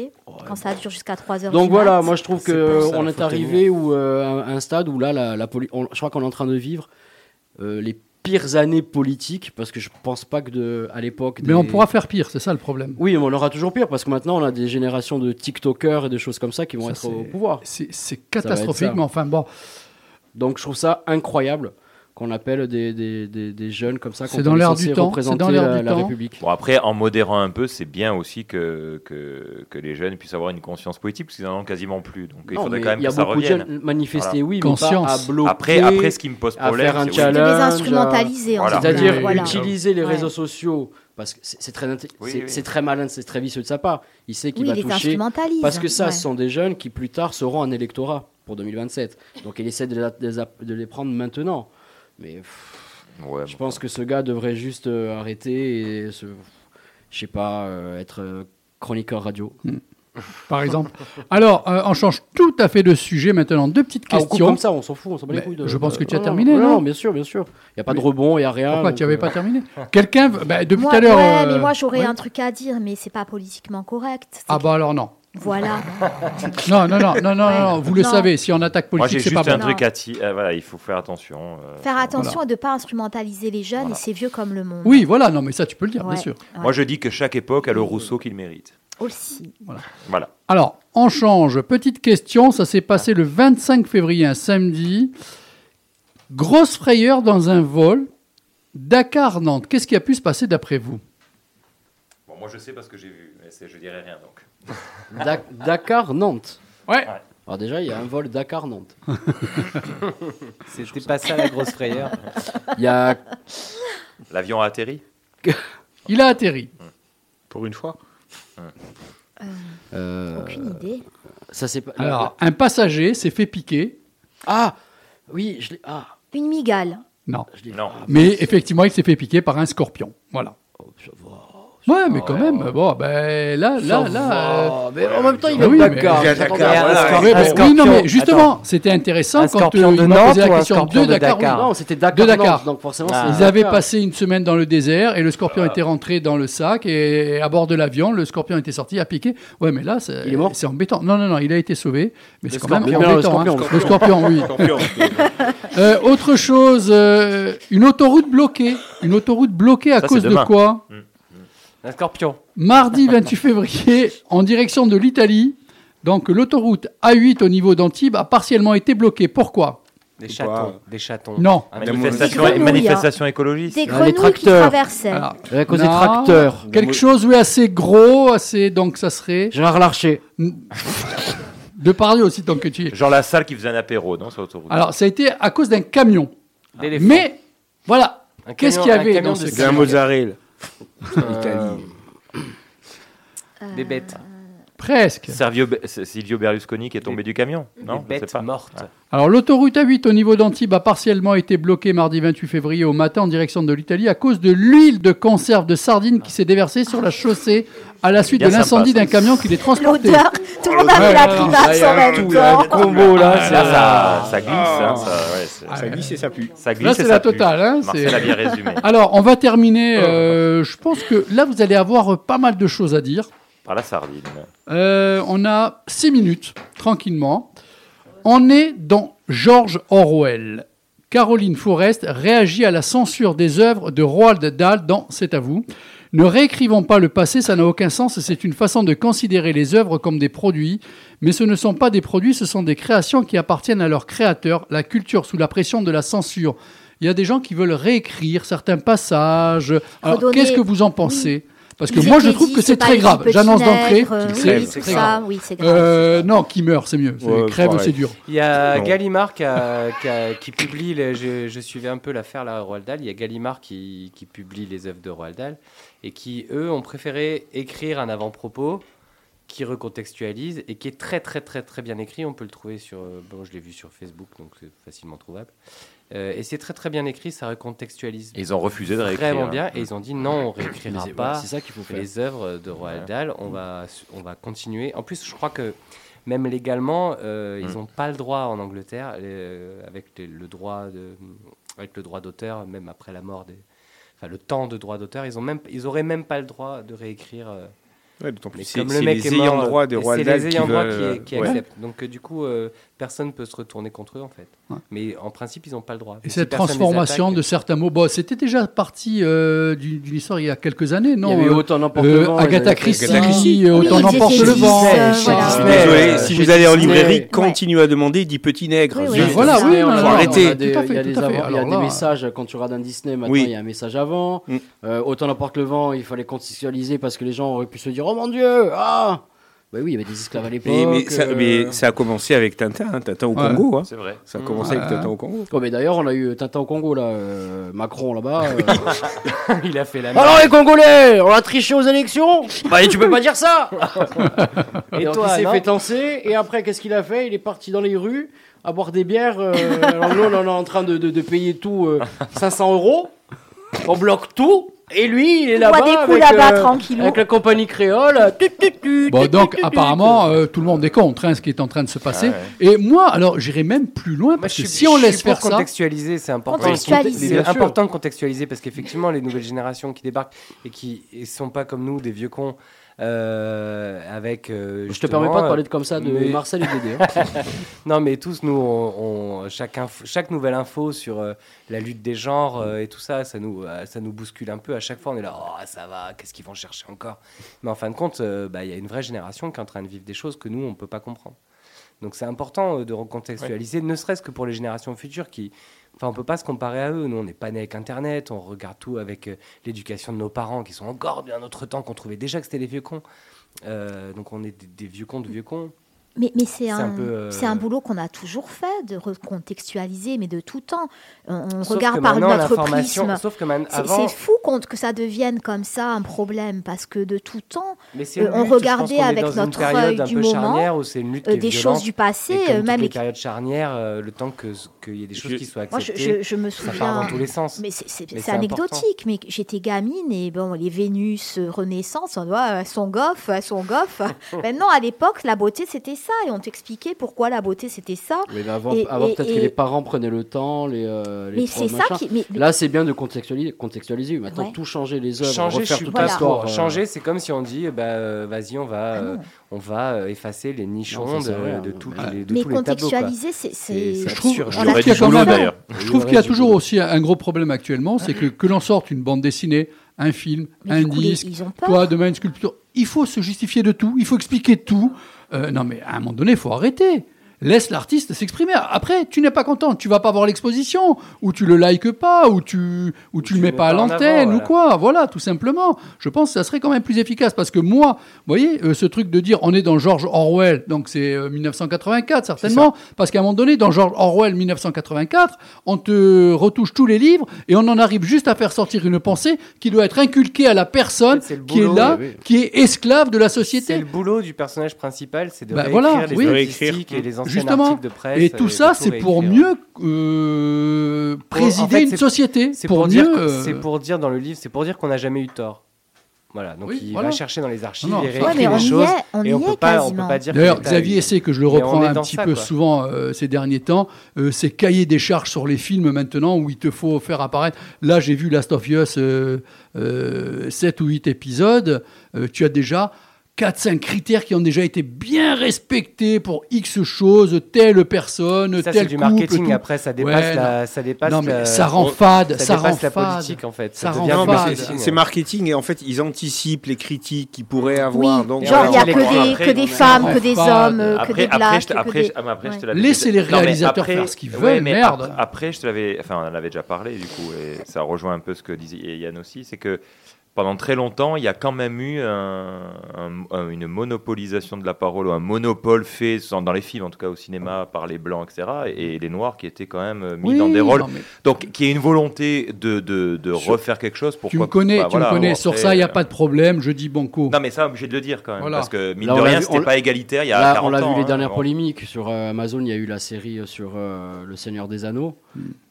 Quand ça dure jusqu'à 3 heures Donc du voilà, mat. moi je trouve C'est que pour ça, on la est arrivé euh, à un stade où là, la, la poli- on- je crois qu'on est en train de vivre euh, les pires années politiques parce que je pense pas que de, à l'époque. Mais on pourra faire pire, c'est ça le problème. Oui, mais on aura toujours pire parce que maintenant on a des générations de TikTokers et de choses comme ça qui vont Ça, être au pouvoir. C'est catastrophique, mais enfin bon. Donc je trouve ça incroyable qu'on appelle des, des, des, des jeunes comme ça. C'est dans l'air du temps, représenter c'est dans l'air la, du la temps. République. Bon, après, en modérant un peu, c'est bien aussi que, que, que les jeunes puissent avoir une conscience politique, parce qu'ils n'en ont quasiment plus. Donc il faudrait mais quand même il y a que ça beaucoup de revienne. jeunes manifester, Voilà. oui, mais pas Conscience. à bloquer. Après, après, ce qui me pose problème, c'est oui. De les instrumentaliser, en Voilà. fait. C'est-à-dire Voilà. utiliser les Ouais. réseaux sociaux parce que c'est très Oui, très malin, c'est très vicieux de sa part. Il sait qu'il Oui, va il les toucher instrumentalise, parce que ça, ouais. ce sont des jeunes qui plus tard seront un électorat pour 2027. Donc il essaie les de les prendre maintenant. Mais pff, Ouais, je bon. pense que ce gars devrait juste euh, arrêter et se, je sais pas, euh, être euh, chroniqueur radio. Par exemple. Alors, euh, on change tout à fait de sujet maintenant. Deux petites Ah, on coupe questions. comme ça, on s'en fout, on s'en bat les couilles. de- je pense que tu as Non, terminé, non, non bien sûr, bien sûr. Il n'y a pas de rebond, il n'y a rien. Pourquoi donc, tu n'avais euh, pas terminé Quelqu'un, veut- bah, depuis tout à l'heure. ouais, euh, mais moi j'aurais ouais. un truc à dire, mais c'est pas politiquement correct. Ah bah alors non. Voilà. Non, non, non, non, non, Ouais. non, vous le Non. savez, si on attaque Moi, j'ai politique, c'est juste pas un bon. truc à ti- euh, voilà, il faut faire attention. euh, Faire attention Voilà. à ne pas instrumentaliser les jeunes, Voilà. et c'est vieux comme le monde. Oui, voilà, non, mais ça, tu peux le dire, Ouais. bien sûr. Ouais. Moi, je dis que chaque époque a le Rousseau qu'il mérite. Aussi. Voilà. Alors, on change. Petite question, ça s'est passé le 25 février, un samedi. Grosse frayeur dans un vol. Dakar-Nantes. Qu'est-ce qui a pu se passer d'après vous? Bon, moi, je sais parce que j'ai vu, mais je dirais rien donc. Dak- Dakar-Nantes. Ouais. Alors déjà, il y a un vol Dakar-Nantes. C'était pas ça la grosse frayeur. Il y a L'avion a atterri Il a atterri. Pour une fois. euh, Aucune idée. ça c'est pas. Alors, un passager s'est fait piquer. Ah oui, je l'ai. Ah, Une migale. Non. je l'ai. Non. Mais effectivement, il s'est fait piquer par un scorpion. Voilà. Oh, ça va. Ouais, mais quand même, bon, ben là, là, Ça là. euh, mais en même temps, il Ah est oui, Dakar. À- oui, non, mais justement, c'était intéressant Un quand euh, de il m'a Nantes posé la question de Dakar. Non, c'était Dakar. De Dakar. Nantes, donc forcément, Ah. Ils avaient passé une semaine dans le désert et le scorpion était rentré dans le sac et à bord de l'avion, le scorpion était sorti, a piqué. Ouais, mais là, c'est embêtant. Non, non, non, il a été sauvé, mais c'est quand même embêtant. hein. Le scorpion, oui. Euh, autre chose, une autoroute bloquée. Une autoroute bloquée à cause de quoi? Un scorpion. Mardi 28 février, en direction de l'Italie. Donc l'autoroute A8 au niveau d'Antibes a partiellement été bloquée. Pourquoi? Des chatons. Des chatons. Non. Un Manifestation, Des manifestation écologiste. Des Ah, les grenouilles qui tracteurs. traversaient. Alors, À cause des tracteurs. Quelque chose, oui, assez gros, assez. Donc ça serait. Gérard Larcher. De parler aussi tant que tu y es. Genre la salle qui faisait un apéro, non, sur l'autoroute. Alors ça a été à cause d'un camion. Mais voilà. Un Qu'est-ce qu'il y un avait dans ce camion? Mozzarella. Euh, Italie. Des bêtes. Presque. Servio- Silvio Berlusconi qui est tombé du camion Non, des bêtes pas. mortes. Alors l'autoroute A8 au niveau d'Antibes a partiellement été bloquée mardi 28 février au matin en direction de l'Italie à cause de l'huile de conserve de sardines qui s'est déversée sur la chaussée à la suite de l'incendie d'un camion qui les transportait. L'odeur, tout le monde a Ouais, vu la grimace a en même a temps. combo là. c'est- Là, ça, ça glisse. Ah. hein, ça, ouais, Ah, Ça glisse et ça pue. ça glisse Là et c'est ça la pue. totale. Hein, Marcel c'est- a bien résumé. Alors on va terminer. euh, je pense que là vous allez avoir pas mal de choses à dire. Par la sardine. Euh, on a six minutes, tranquillement. On est dans George Orwell. Caroline Forrest réagit à la censure des œuvres de Roald Dahl dans C'est à vous. Ne réécrivons pas le passé, ça n'a aucun sens. C'est une façon de considérer les œuvres comme des produits. Mais ce ne sont pas des produits, ce sont des créations qui appartiennent à leur créateur. La culture sous la pression de la censure. Il y a des gens qui veulent réécrire certains passages. Alors, qu'est-ce que vous en pensez? Parce que moi, je trouve que c'est très grave. J'annonce d'entrée c'est très grave. oui, c'est grave. Euh, non, qui meurt, c'est mieux. Crève, c'est dur. Il y a Non. Gallimard qui, a- qui a- qui publie, les- je, je suivais un peu l'affaire là, Roald Dahl, il y a Gallimard qui, qui publie les œuvres de Roald Dahl et qui, eux, ont préféré écrire un avant-propos qui recontextualise et qui est très très très très bien écrit. On peut le trouver sur, euh, bon, je l'ai vu sur Facebook, donc c'est facilement trouvable. Euh, et c'est très très bien écrit, ça recontextualise Et ils ont refusé de réécrire. vraiment hein. bien et ils ont dit non, on réécrira pas ouais, C'est ça qu'il faut faire. les œuvres de Roald Dahl, on va, on va continuer. En plus, je crois que même légalement, euh, ils n'ont pas le droit en Angleterre, euh, avec les- le droit de, avec le droit d'auteur, même après la mort des, enfin le temps de droit d'auteur, ils ont même, ils auraient même pas le droit de réécrire. euh, Ouais, Mais comme le mec les est mort, ayants droit des c'est d'Albe les qui ayants droit veulent, qui, qui ouais. acceptent. Donc euh, du coup, euh, personne peut se retourner contre eux en fait. Mais en principe, ils n'ont pas le droit. Et cette transformation attaque- de certains mots, bon, c'était déjà parti euh, d'une histoire il y a quelques années, non Il y avait euh, Autant n'emporte euh, le vent, Agatha Christie, euh, Autant n'emporte le vent. Désolé, si vous allez en librairie, continuez à demander, dit petit nègre. Voilà, oui, on non, a- faut non, arrêter. on a des- Tout à Il y a des messages quand tu regardes un Disney. Maintenant, il y a un message avant. Mm. Euh, autant n'importe le vent, il fallait contextualiser parce que les gens auraient pu se dire Oh mon Dieu Ah Bah oui, il y avait des esclaves à l'époque. Mais, mais ça, euh, mais ça a commencé avec Tintin, hein, Tintin au Ouais. Congo. hein. C'est vrai. Ça a commencé avec. Tintin au Congo. Oh, mais d'ailleurs, on a eu Tintin au Congo, là. euh, Macron, là-bas. euh. il a fait la. Alors, les Congolais, on a triché aux élections Bah, tu peux pas dire ça Et, toi, il s'est fait tancer. Et après, qu'est-ce qu'il a fait? Il est parti dans les rues à boire des bières. euh, alors, nous, on est en train de, de- de payer tout euh, 500 euros. On bloque tout. Et lui, il est là-bas. des coups avec, là-bas, euh. Avec la compagnie créole. Tut, Bon, donc apparemment, euh, tout le monde est contre hein, ce qui est en train de se passer. Ouais, Et moi, alors, j'irai même plus loin parce que si on laisse faire ça, contextualiser, c'est important. Contextualiser. C'est important de contextualiser parce qu'effectivement, les nouvelles générations qui débarquent et qui ne sont pas comme nous, des vieux cons, euh, avec. euh, Je te permets pas de parler de comme ça de mais- Marcel et Dédé. hein. non, mais tous, nous, on, on- chaque, info- chaque nouvelle info sur euh, la lutte des genres euh, et tout ça, ça nous, euh, ça nous bouscule un peu. À chaque fois, on est là, oh, ça va, qu'est-ce qu'ils vont chercher encore? Mais en fin de compte, euh, bah, il y a une vraie génération qui est en train de vivre des choses que nous, on ne peut pas comprendre. Donc c'est important euh, de recontextualiser, ne serait-ce que pour les générations futures qui... Enfin, on peut pas se comparer à eux. Nous, on n'est pas nés avec Internet, on regarde tout avec euh, l'éducation de nos parents qui sont encore d'un autre temps, qu'on trouvait déjà que c'était les vieux cons. Euh, donc on est des, des vieux cons de vieux cons. Mais, mais c'est un, un peu, euh, c'est un boulot qu'on a toujours fait, de recontextualiser, mais de tout temps. On, regarde par notre prisme. sauf que man- avant- C'est fou qu'on- que ça devienne comme ça un problème, parce que de tout temps, Mais euh, on lutte, regardait avec notre période œil un du peu moment charnière où c'est une lutte euh, des violente. choses du passé, Et comme euh, même les périodes charnières, euh, le temps que qu'il y ait des choses qui soient Moi, je, acceptées. je- je me ça part dans tous les sens. Mais c'est- anecdotique. Mais j'étais gamine et bon, les Vénus, Renaissance, on voit, elles sont goffes, elles sont goffes. Maintenant, à l'époque, la beauté c'était ça et on t'expliquait pourquoi la beauté c'était ça. Mais avant, peut-être que les parents prenaient le temps, les, euh, les Mais c'est ça qui- mais- Là, c'est bien de contextualiser. contextualiser. Maintenant, Ouais. tout changer les œuvres, Changer, je refaire suis toute pas l'histoire. pour. euh, Changer, c'est comme si on dit, bah, euh, vas-y, on va, Ah euh, on va effacer les nichons Non, ça de, rien, mais- les, de Mais tous les tableaux. quoi. contextualiser, c'est- je trouve, qu'il y a toujours aussi un gros problème actuellement, c'est que que l'on sorte une bande dessinée, un film, Mais un du coup, les- disque, toi demain une sculpture, il faut se justifier de tout, il faut expliquer tout. Euh, non mais à un moment donné, il faut arrêter. Laisse l'artiste s'exprimer. Après, tu n'es pas content, tu vas pas voir l'exposition, ou tu le likes pas, ou tu, ou tu le mets pas à mets pas en l'antenne, ou quoi. Voilà, tout simplement. Je pense que ça serait quand même plus efficace, parce que moi, vous voyez, euh, ce truc de dire on est dans George Orwell, donc c'est euh, 1984 certainement, parce qu'à un moment donné, dans George Orwell 1984, on te retouche tous les livres et on en arrive juste à faire sortir une pensée qui doit être inculquée à la personne c'est qui est là, oui, oui. qui est esclave de la C'est société. le boulot du personnage principal, c'est de Bah, réécrire voilà, les oui. et les anciens Justement. articles de presse. Et tout ça, c'est pour mieux euh, présider en fait, une société. C'est Pour, pour, dire, mieux. que- euh, c'est pour dire dans le livre, c'est pour dire qu'on n'a jamais eu tort. Voilà, donc Oui, il voilà. va chercher dans les archives, Non, non, il réécrit Ouais, les choses, est- on et on peut pas, on peut pas dire. que D'ailleurs, Xavier Essay, que je le reprends un petit ça, peu quoi. souvent euh, ces derniers temps, euh, c'est cahier des charges sur les films maintenant où il te faut faire apparaître. Là, j'ai vu Last of Us euh, euh, 7 ou 8 épisodes. Euh, tu as déjà 4-5 critères qui ont déjà été bien respectés pour X choses, telle personne, Ça, tel c'est du couple, marketing. tout. Après, ça dépasse Ouais, la, ça dépasse Non, mais la- ça rend fade, ça ça rend la politique, en fait. Ça Ça rend fade. c'est- marketing. et en fait ils anticipent les critiques qu'ils pourraient avoir. Oui, donc, genre il y a que des, que des femmes, que des hommes, que des après, blacks, que après, des- après, Ouais. Laissez les réalisateurs après- faire ce qu'ils veulent, merde. ap- Après, je te l'avais, enfin, on en avait déjà parlé du coup, et ça rejoint un peu ce que disait Yann aussi, c'est que pendant très longtemps, il y a quand même eu un- un- un- une monopolisation de la parole, ou un monopole fait dans les films, en tout cas au cinéma, par les blancs, etc., et les noirs qui étaient quand même euh, mis Oui, dans des rôles. mais- Donc, qui est une volonté de, de, de Sur- refaire quelque chose. Pourquoi Tu me connais, bah, tu voilà, me connais. sur ça, il n'y a euh, pas de problème. Je dis banco. Non, mais ça, obligé de le dire quand même, Voilà. parce que mine Là, de rien, c'était pas égalitaire il y a Là, 40 on l'a vu les hein, dernières bon. polémiques sur euh, Amazon. Il y a eu la série sur euh, Le Seigneur des Anneaux.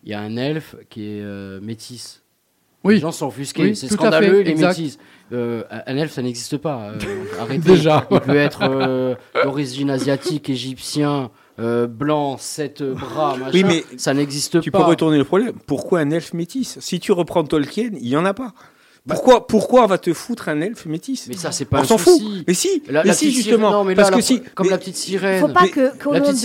Il y a un elfe qui est euh, métis. Oui. Les gens sont offusqués. Oui, c'est tout à scandaleux, exact. métis. Euh, un elfe, ça n'existe pas. euh, arrêtez. Déjà. Il peut être euh, d'origine asiatique, égyptien, euh, blanc, sept bras, machin. Oui, mais ça n'existe Tu pas. peux retourner le problème. Pourquoi un elfe métis Si tu reprends Tolkien, il y en a pas. Bah, pourquoi, pourquoi on va te foutre un elfe métis Mais ça, pas on un s'en fout. Mais si, la, mais la si justement, sirène, non, mais là, parce que si, comme mais, la petite sirène. Faut pas que regarde,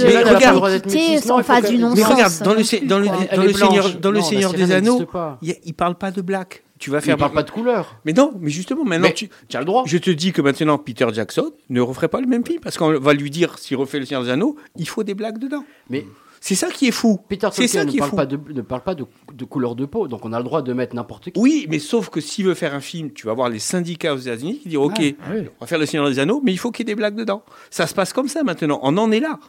du non Mais regarde, dans le dans le dans le Seigneur des Anneaux, il parle pas de black. Tu vas faire. Parle pas de couleur. Mais non, mais justement, maintenant tu. as le droit. Je te dis que maintenant Peter Jackson ne referait pas le même film parce qu'on va lui dire s'il refait le Seigneur des Anneaux, il faut des blagues dedans. Mais c'est ça qui est fou. Peter Tolkien ne, parle pas de, ne parle pas de, couleur de peau, donc on a le droit de mettre n'importe qui. Oui, mais sauf que s'il veut faire un film, tu vas voir les syndicats aux États-Unis qui disent OK, on va faire Le Seigneur des Anneaux, mais il faut qu'il y ait des blagues dedans. Ça se passe comme ça maintenant. On en est là.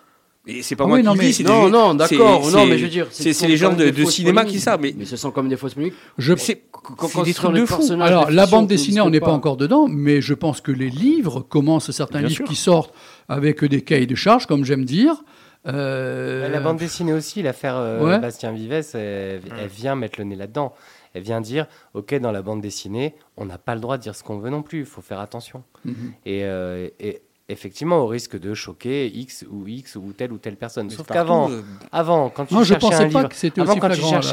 Et c'est pas ah moi qui non, le dis, non, non, d'accord, non, mais je veux dire, c'est les gens de, cinéma qui savent, mais... ce sont comme des fausses musiques. Je c'est des trucs de fou. Alors la bande dessinée, on n'est pas encore dedans, mais je pense que les livres commencent certains livres qui sortent avec des cahiers de charges, comme j'aime dire. Euh, la bande dessinée aussi, l'affaire. Euh, Bastien Vives, elle, hmm. vient mettre le nez là-dedans. Elle vient dire, ok, dans la bande dessinée, on n'a pas le droit de dire ce qu'on veut non plus, il faut faire attention. Mhm. Et, euh, effectivement au risque de choquer X ou X ou telle ou telle personne. Sauf qu'avant, avant, quand tu cherchais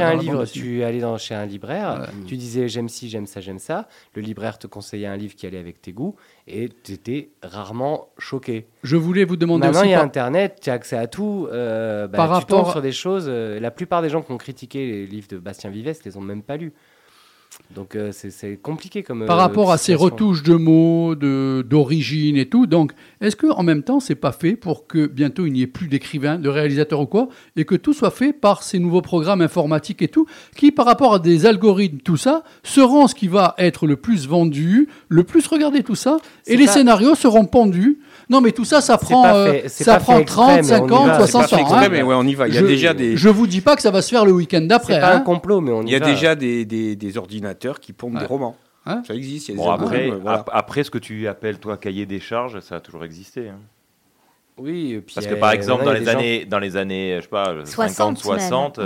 un livre, hein, tu allais chez un libraire, tu disais j'aime ci, j'aime ça, j'aime ça. Le libraire te conseillait un livre qui allait avec tes goûts et tu étais rarement choqué. Je voulais vous demander Maintenant. Maintenant, il y a par... Internet, tu as accès à tout. Euh, bah, par rapport... sur des choses. Euh, la plupart des gens qui ont critiqué les livres de Bastien Vivès, les ont même pas lus. Donc euh, c'est compliqué comme. Par euh, rapport à ces retouches de mots, d'origine et tout, donc est-ce que en même temps c'est pas fait pour que bientôt il n'y ait plus d'écrivains, de réalisateurs ou quoi, et que tout soit fait par ces nouveaux programmes informatiques et tout, qui par rapport à des algorithmes tout ça seront ce qui va être le plus vendu, le plus regardé tout ça, et les scénarios seront pendus. Non, mais tout ça, ça prend, euh, ça prend 30, extrême, 50, 60 ans. Hein. mais ouais, on y va. Il y a je, déjà des. Je vous dis pas que ça va se faire le week-end d'après. C'est pas un hein. complot, mais on y, va. Il y a déjà des, des, des ordinateurs qui pompe ouais. des romans. Hein ça existe. Bon, euh, après, ce que tu appelles, toi, cahier des charges, ça a toujours existé. Hein. Oui, parce que par exemple, dans les, années, dans les années je sais pas, 50, 60, 60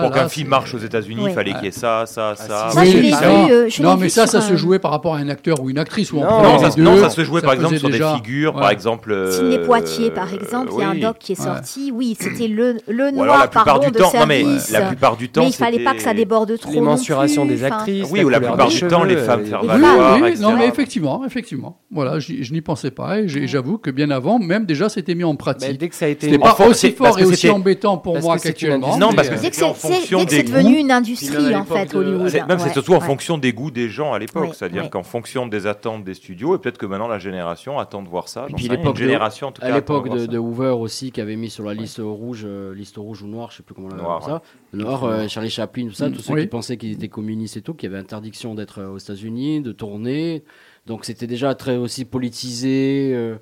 pour qu'un film marche aux États-Unis, il fallait qu'il y ait ça, ça, ah, ça. ça euh, non, mais ça, ça se jouait par rapport à un acteur ou une actrice. Ou non, non, ça, se jouait par exemple sur des figures, par exemple. Euh, Ciné Poitiers, par euh, exemple, il y a un doc qui est sorti. Oui, c'était le, le noir par du temps. Mais la plupart du temps. Mais il fallait pas que ça déborde trop. Les mensurations des actrices. Oui, ou la plupart du temps, les femmes faire valoir. Non, mais effectivement, effectivement. Voilà, je n'y pensais pas. Et j'avoue que bien avant, même déjà déjà c'était mis en pratique. Mais c'était pas aussi fort et aussi embêtant pour moi qu'actuellement. Non, parce que c'est en fonction des goûts. devenu une industrie en fait euh, Hollywood. Même c'est surtout en fonction des goûts des gens à l'époque, c'est-à-dire qu'en fonction des attentes des studios et peut-être que maintenant la génération attend de voir ça. Et puis l'époque génération à l'époque de Hoover aussi qui avait mis sur la liste rouge, euh, liste rouge ou noire, je sais plus comment on appelle ça. Noir, euh, Charlie Chaplin, tout ça, mm, tous ceux qui pensaient qu'ils étaient communistes et tout, qui avait interdiction d'être aux États-Unis, de tourner. Donc c'était déjà très aussi politisé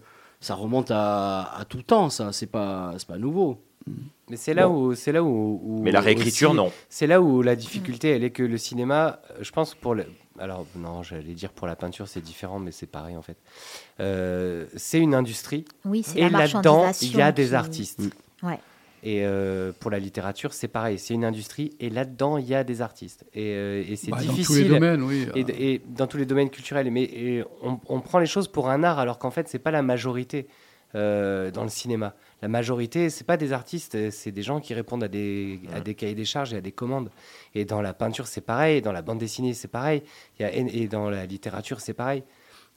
ça remonte à, à tout temps, ça. C'est pas, pas nouveau. Mais c'est là, bon. où, c'est là où, où, Mais la réécriture, aussi, non. C'est là où la mm. difficulté, elle est que le cinéma, je pense pour le. Alors, non, j'allais dire pour la peinture, c'est différent, mais c'est pareil en fait. Euh, c'est une industrie. Oui, c'est Et là-dedans, il y a des artistes. Mmh. Ouais. Et euh, pour la littérature, c'est pareil, c'est une industrie et là-dedans, il y a des artistes. Et, euh, c'est difficile. Dans tous les domaines, oui. Euh. Et, dans tous les domaines culturels. Mais on, prend les choses pour un art alors qu'en fait, c'est pas la majorité dans le cinéma. La majorité, ce c'est pas des artistes, c'est des gens qui répondent à des, à des cahiers des charges et à des commandes. Et dans la peinture, c'est pareil. Dans la bande dessinée, c'est pareil. Et dans la littérature, c'est pareil.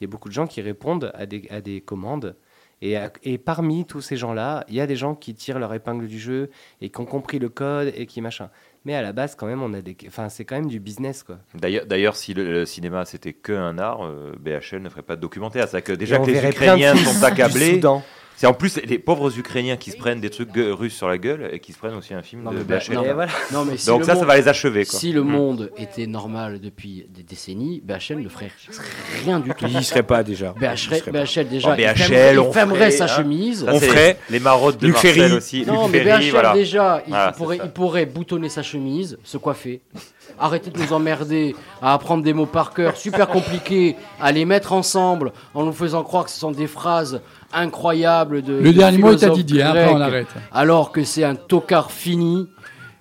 Il y a beaucoup de gens qui répondent à des, à des commandes euh, et, parmi tous ces gens-là, il y a des gens qui tirent leur épingle du jeu et qui ont compris le code et qui machin. Mais à la base, quand même, on a des, enfin, c'est quand même du business, quoi. D'ailleurs, si le, cinéma c'était que un art, euh, BHL ne ferait pas de documentaire. C'est que déjà que les Ukrainiens sont accablés. C'est en plus les pauvres Ukrainiens qui se prennent des trucs russes sur la gueule et qui se prennent aussi un film de bah, Bachel. Donc ça, ça va les achever. Si le mm. monde était normal depuis des décennies, BHL ne ferait rien du tout. Il n'y serait pas déjà. BHL, déjà. Oh, fermerait, sa hein. chemise. On ferait les marottes de Luc aussi. Non, mais Ferry, BHL déjà, il, pourrait, boutonner sa chemise, se coiffer. arrêter de nous emmerder à apprendre des mots par cœur super compliqués, à les mettre ensemble en nous faisant croire que ce sont des phrases incroyable de. Le dernier mot est à Didier, hein, grec, après on arrête. Alors que c'est un tocard fini,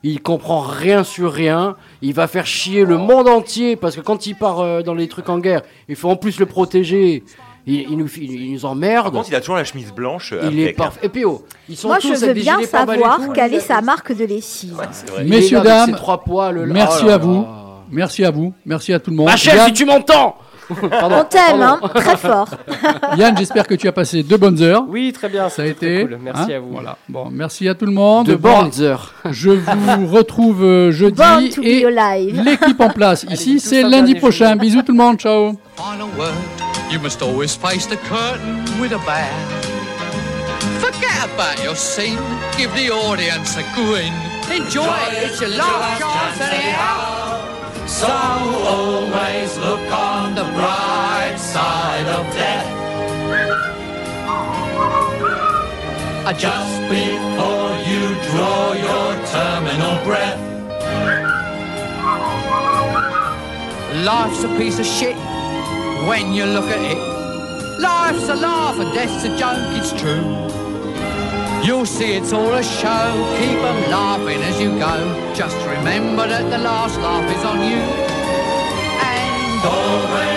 il comprend rien sur rien, il va faire chier le monde entier parce que quand il part euh, dans les trucs en guerre, il faut en plus le protéger. Il, nous, il, nous, emmerde. Par contre, il a toujours la chemise blanche. Euh, il est hein. parfait. Et PO, oh, ils sont Moi, je veux bien savoir quelle est sa marque de lessive. Messieurs, dames, trois oh merci à vous. Merci à vous. Merci à tout le monde. Ma chère, si tu m'entends Pardon, On t'aime, hein, très fort. Yann, j'espère que tu as passé de bonnes heures. Oui, très bien. Ça a été. cool. Merci hein, à vous. Voilà. Bon, merci à tout le monde. De Bon, bonnes heures. Je vous retrouve euh, jeudi Born to be et l'équipe en place. Ici, c'est un lundi prochain. jour. Bisous tout le monde. Ciao. Final word, you must always face the curtain with a bow. Forget about your scene, give the audience a grin. Enjoy it, it's your last chance anyhow. So always look on the bright side of death. Uh, Just before you draw your terminal breath. Life's a piece of shit when you look at it. Life's a laugh and death's a joke, it's true. You'll see it's all a show, Keep keep 'em laughing as you go. Just remember that the last laugh is on you. And always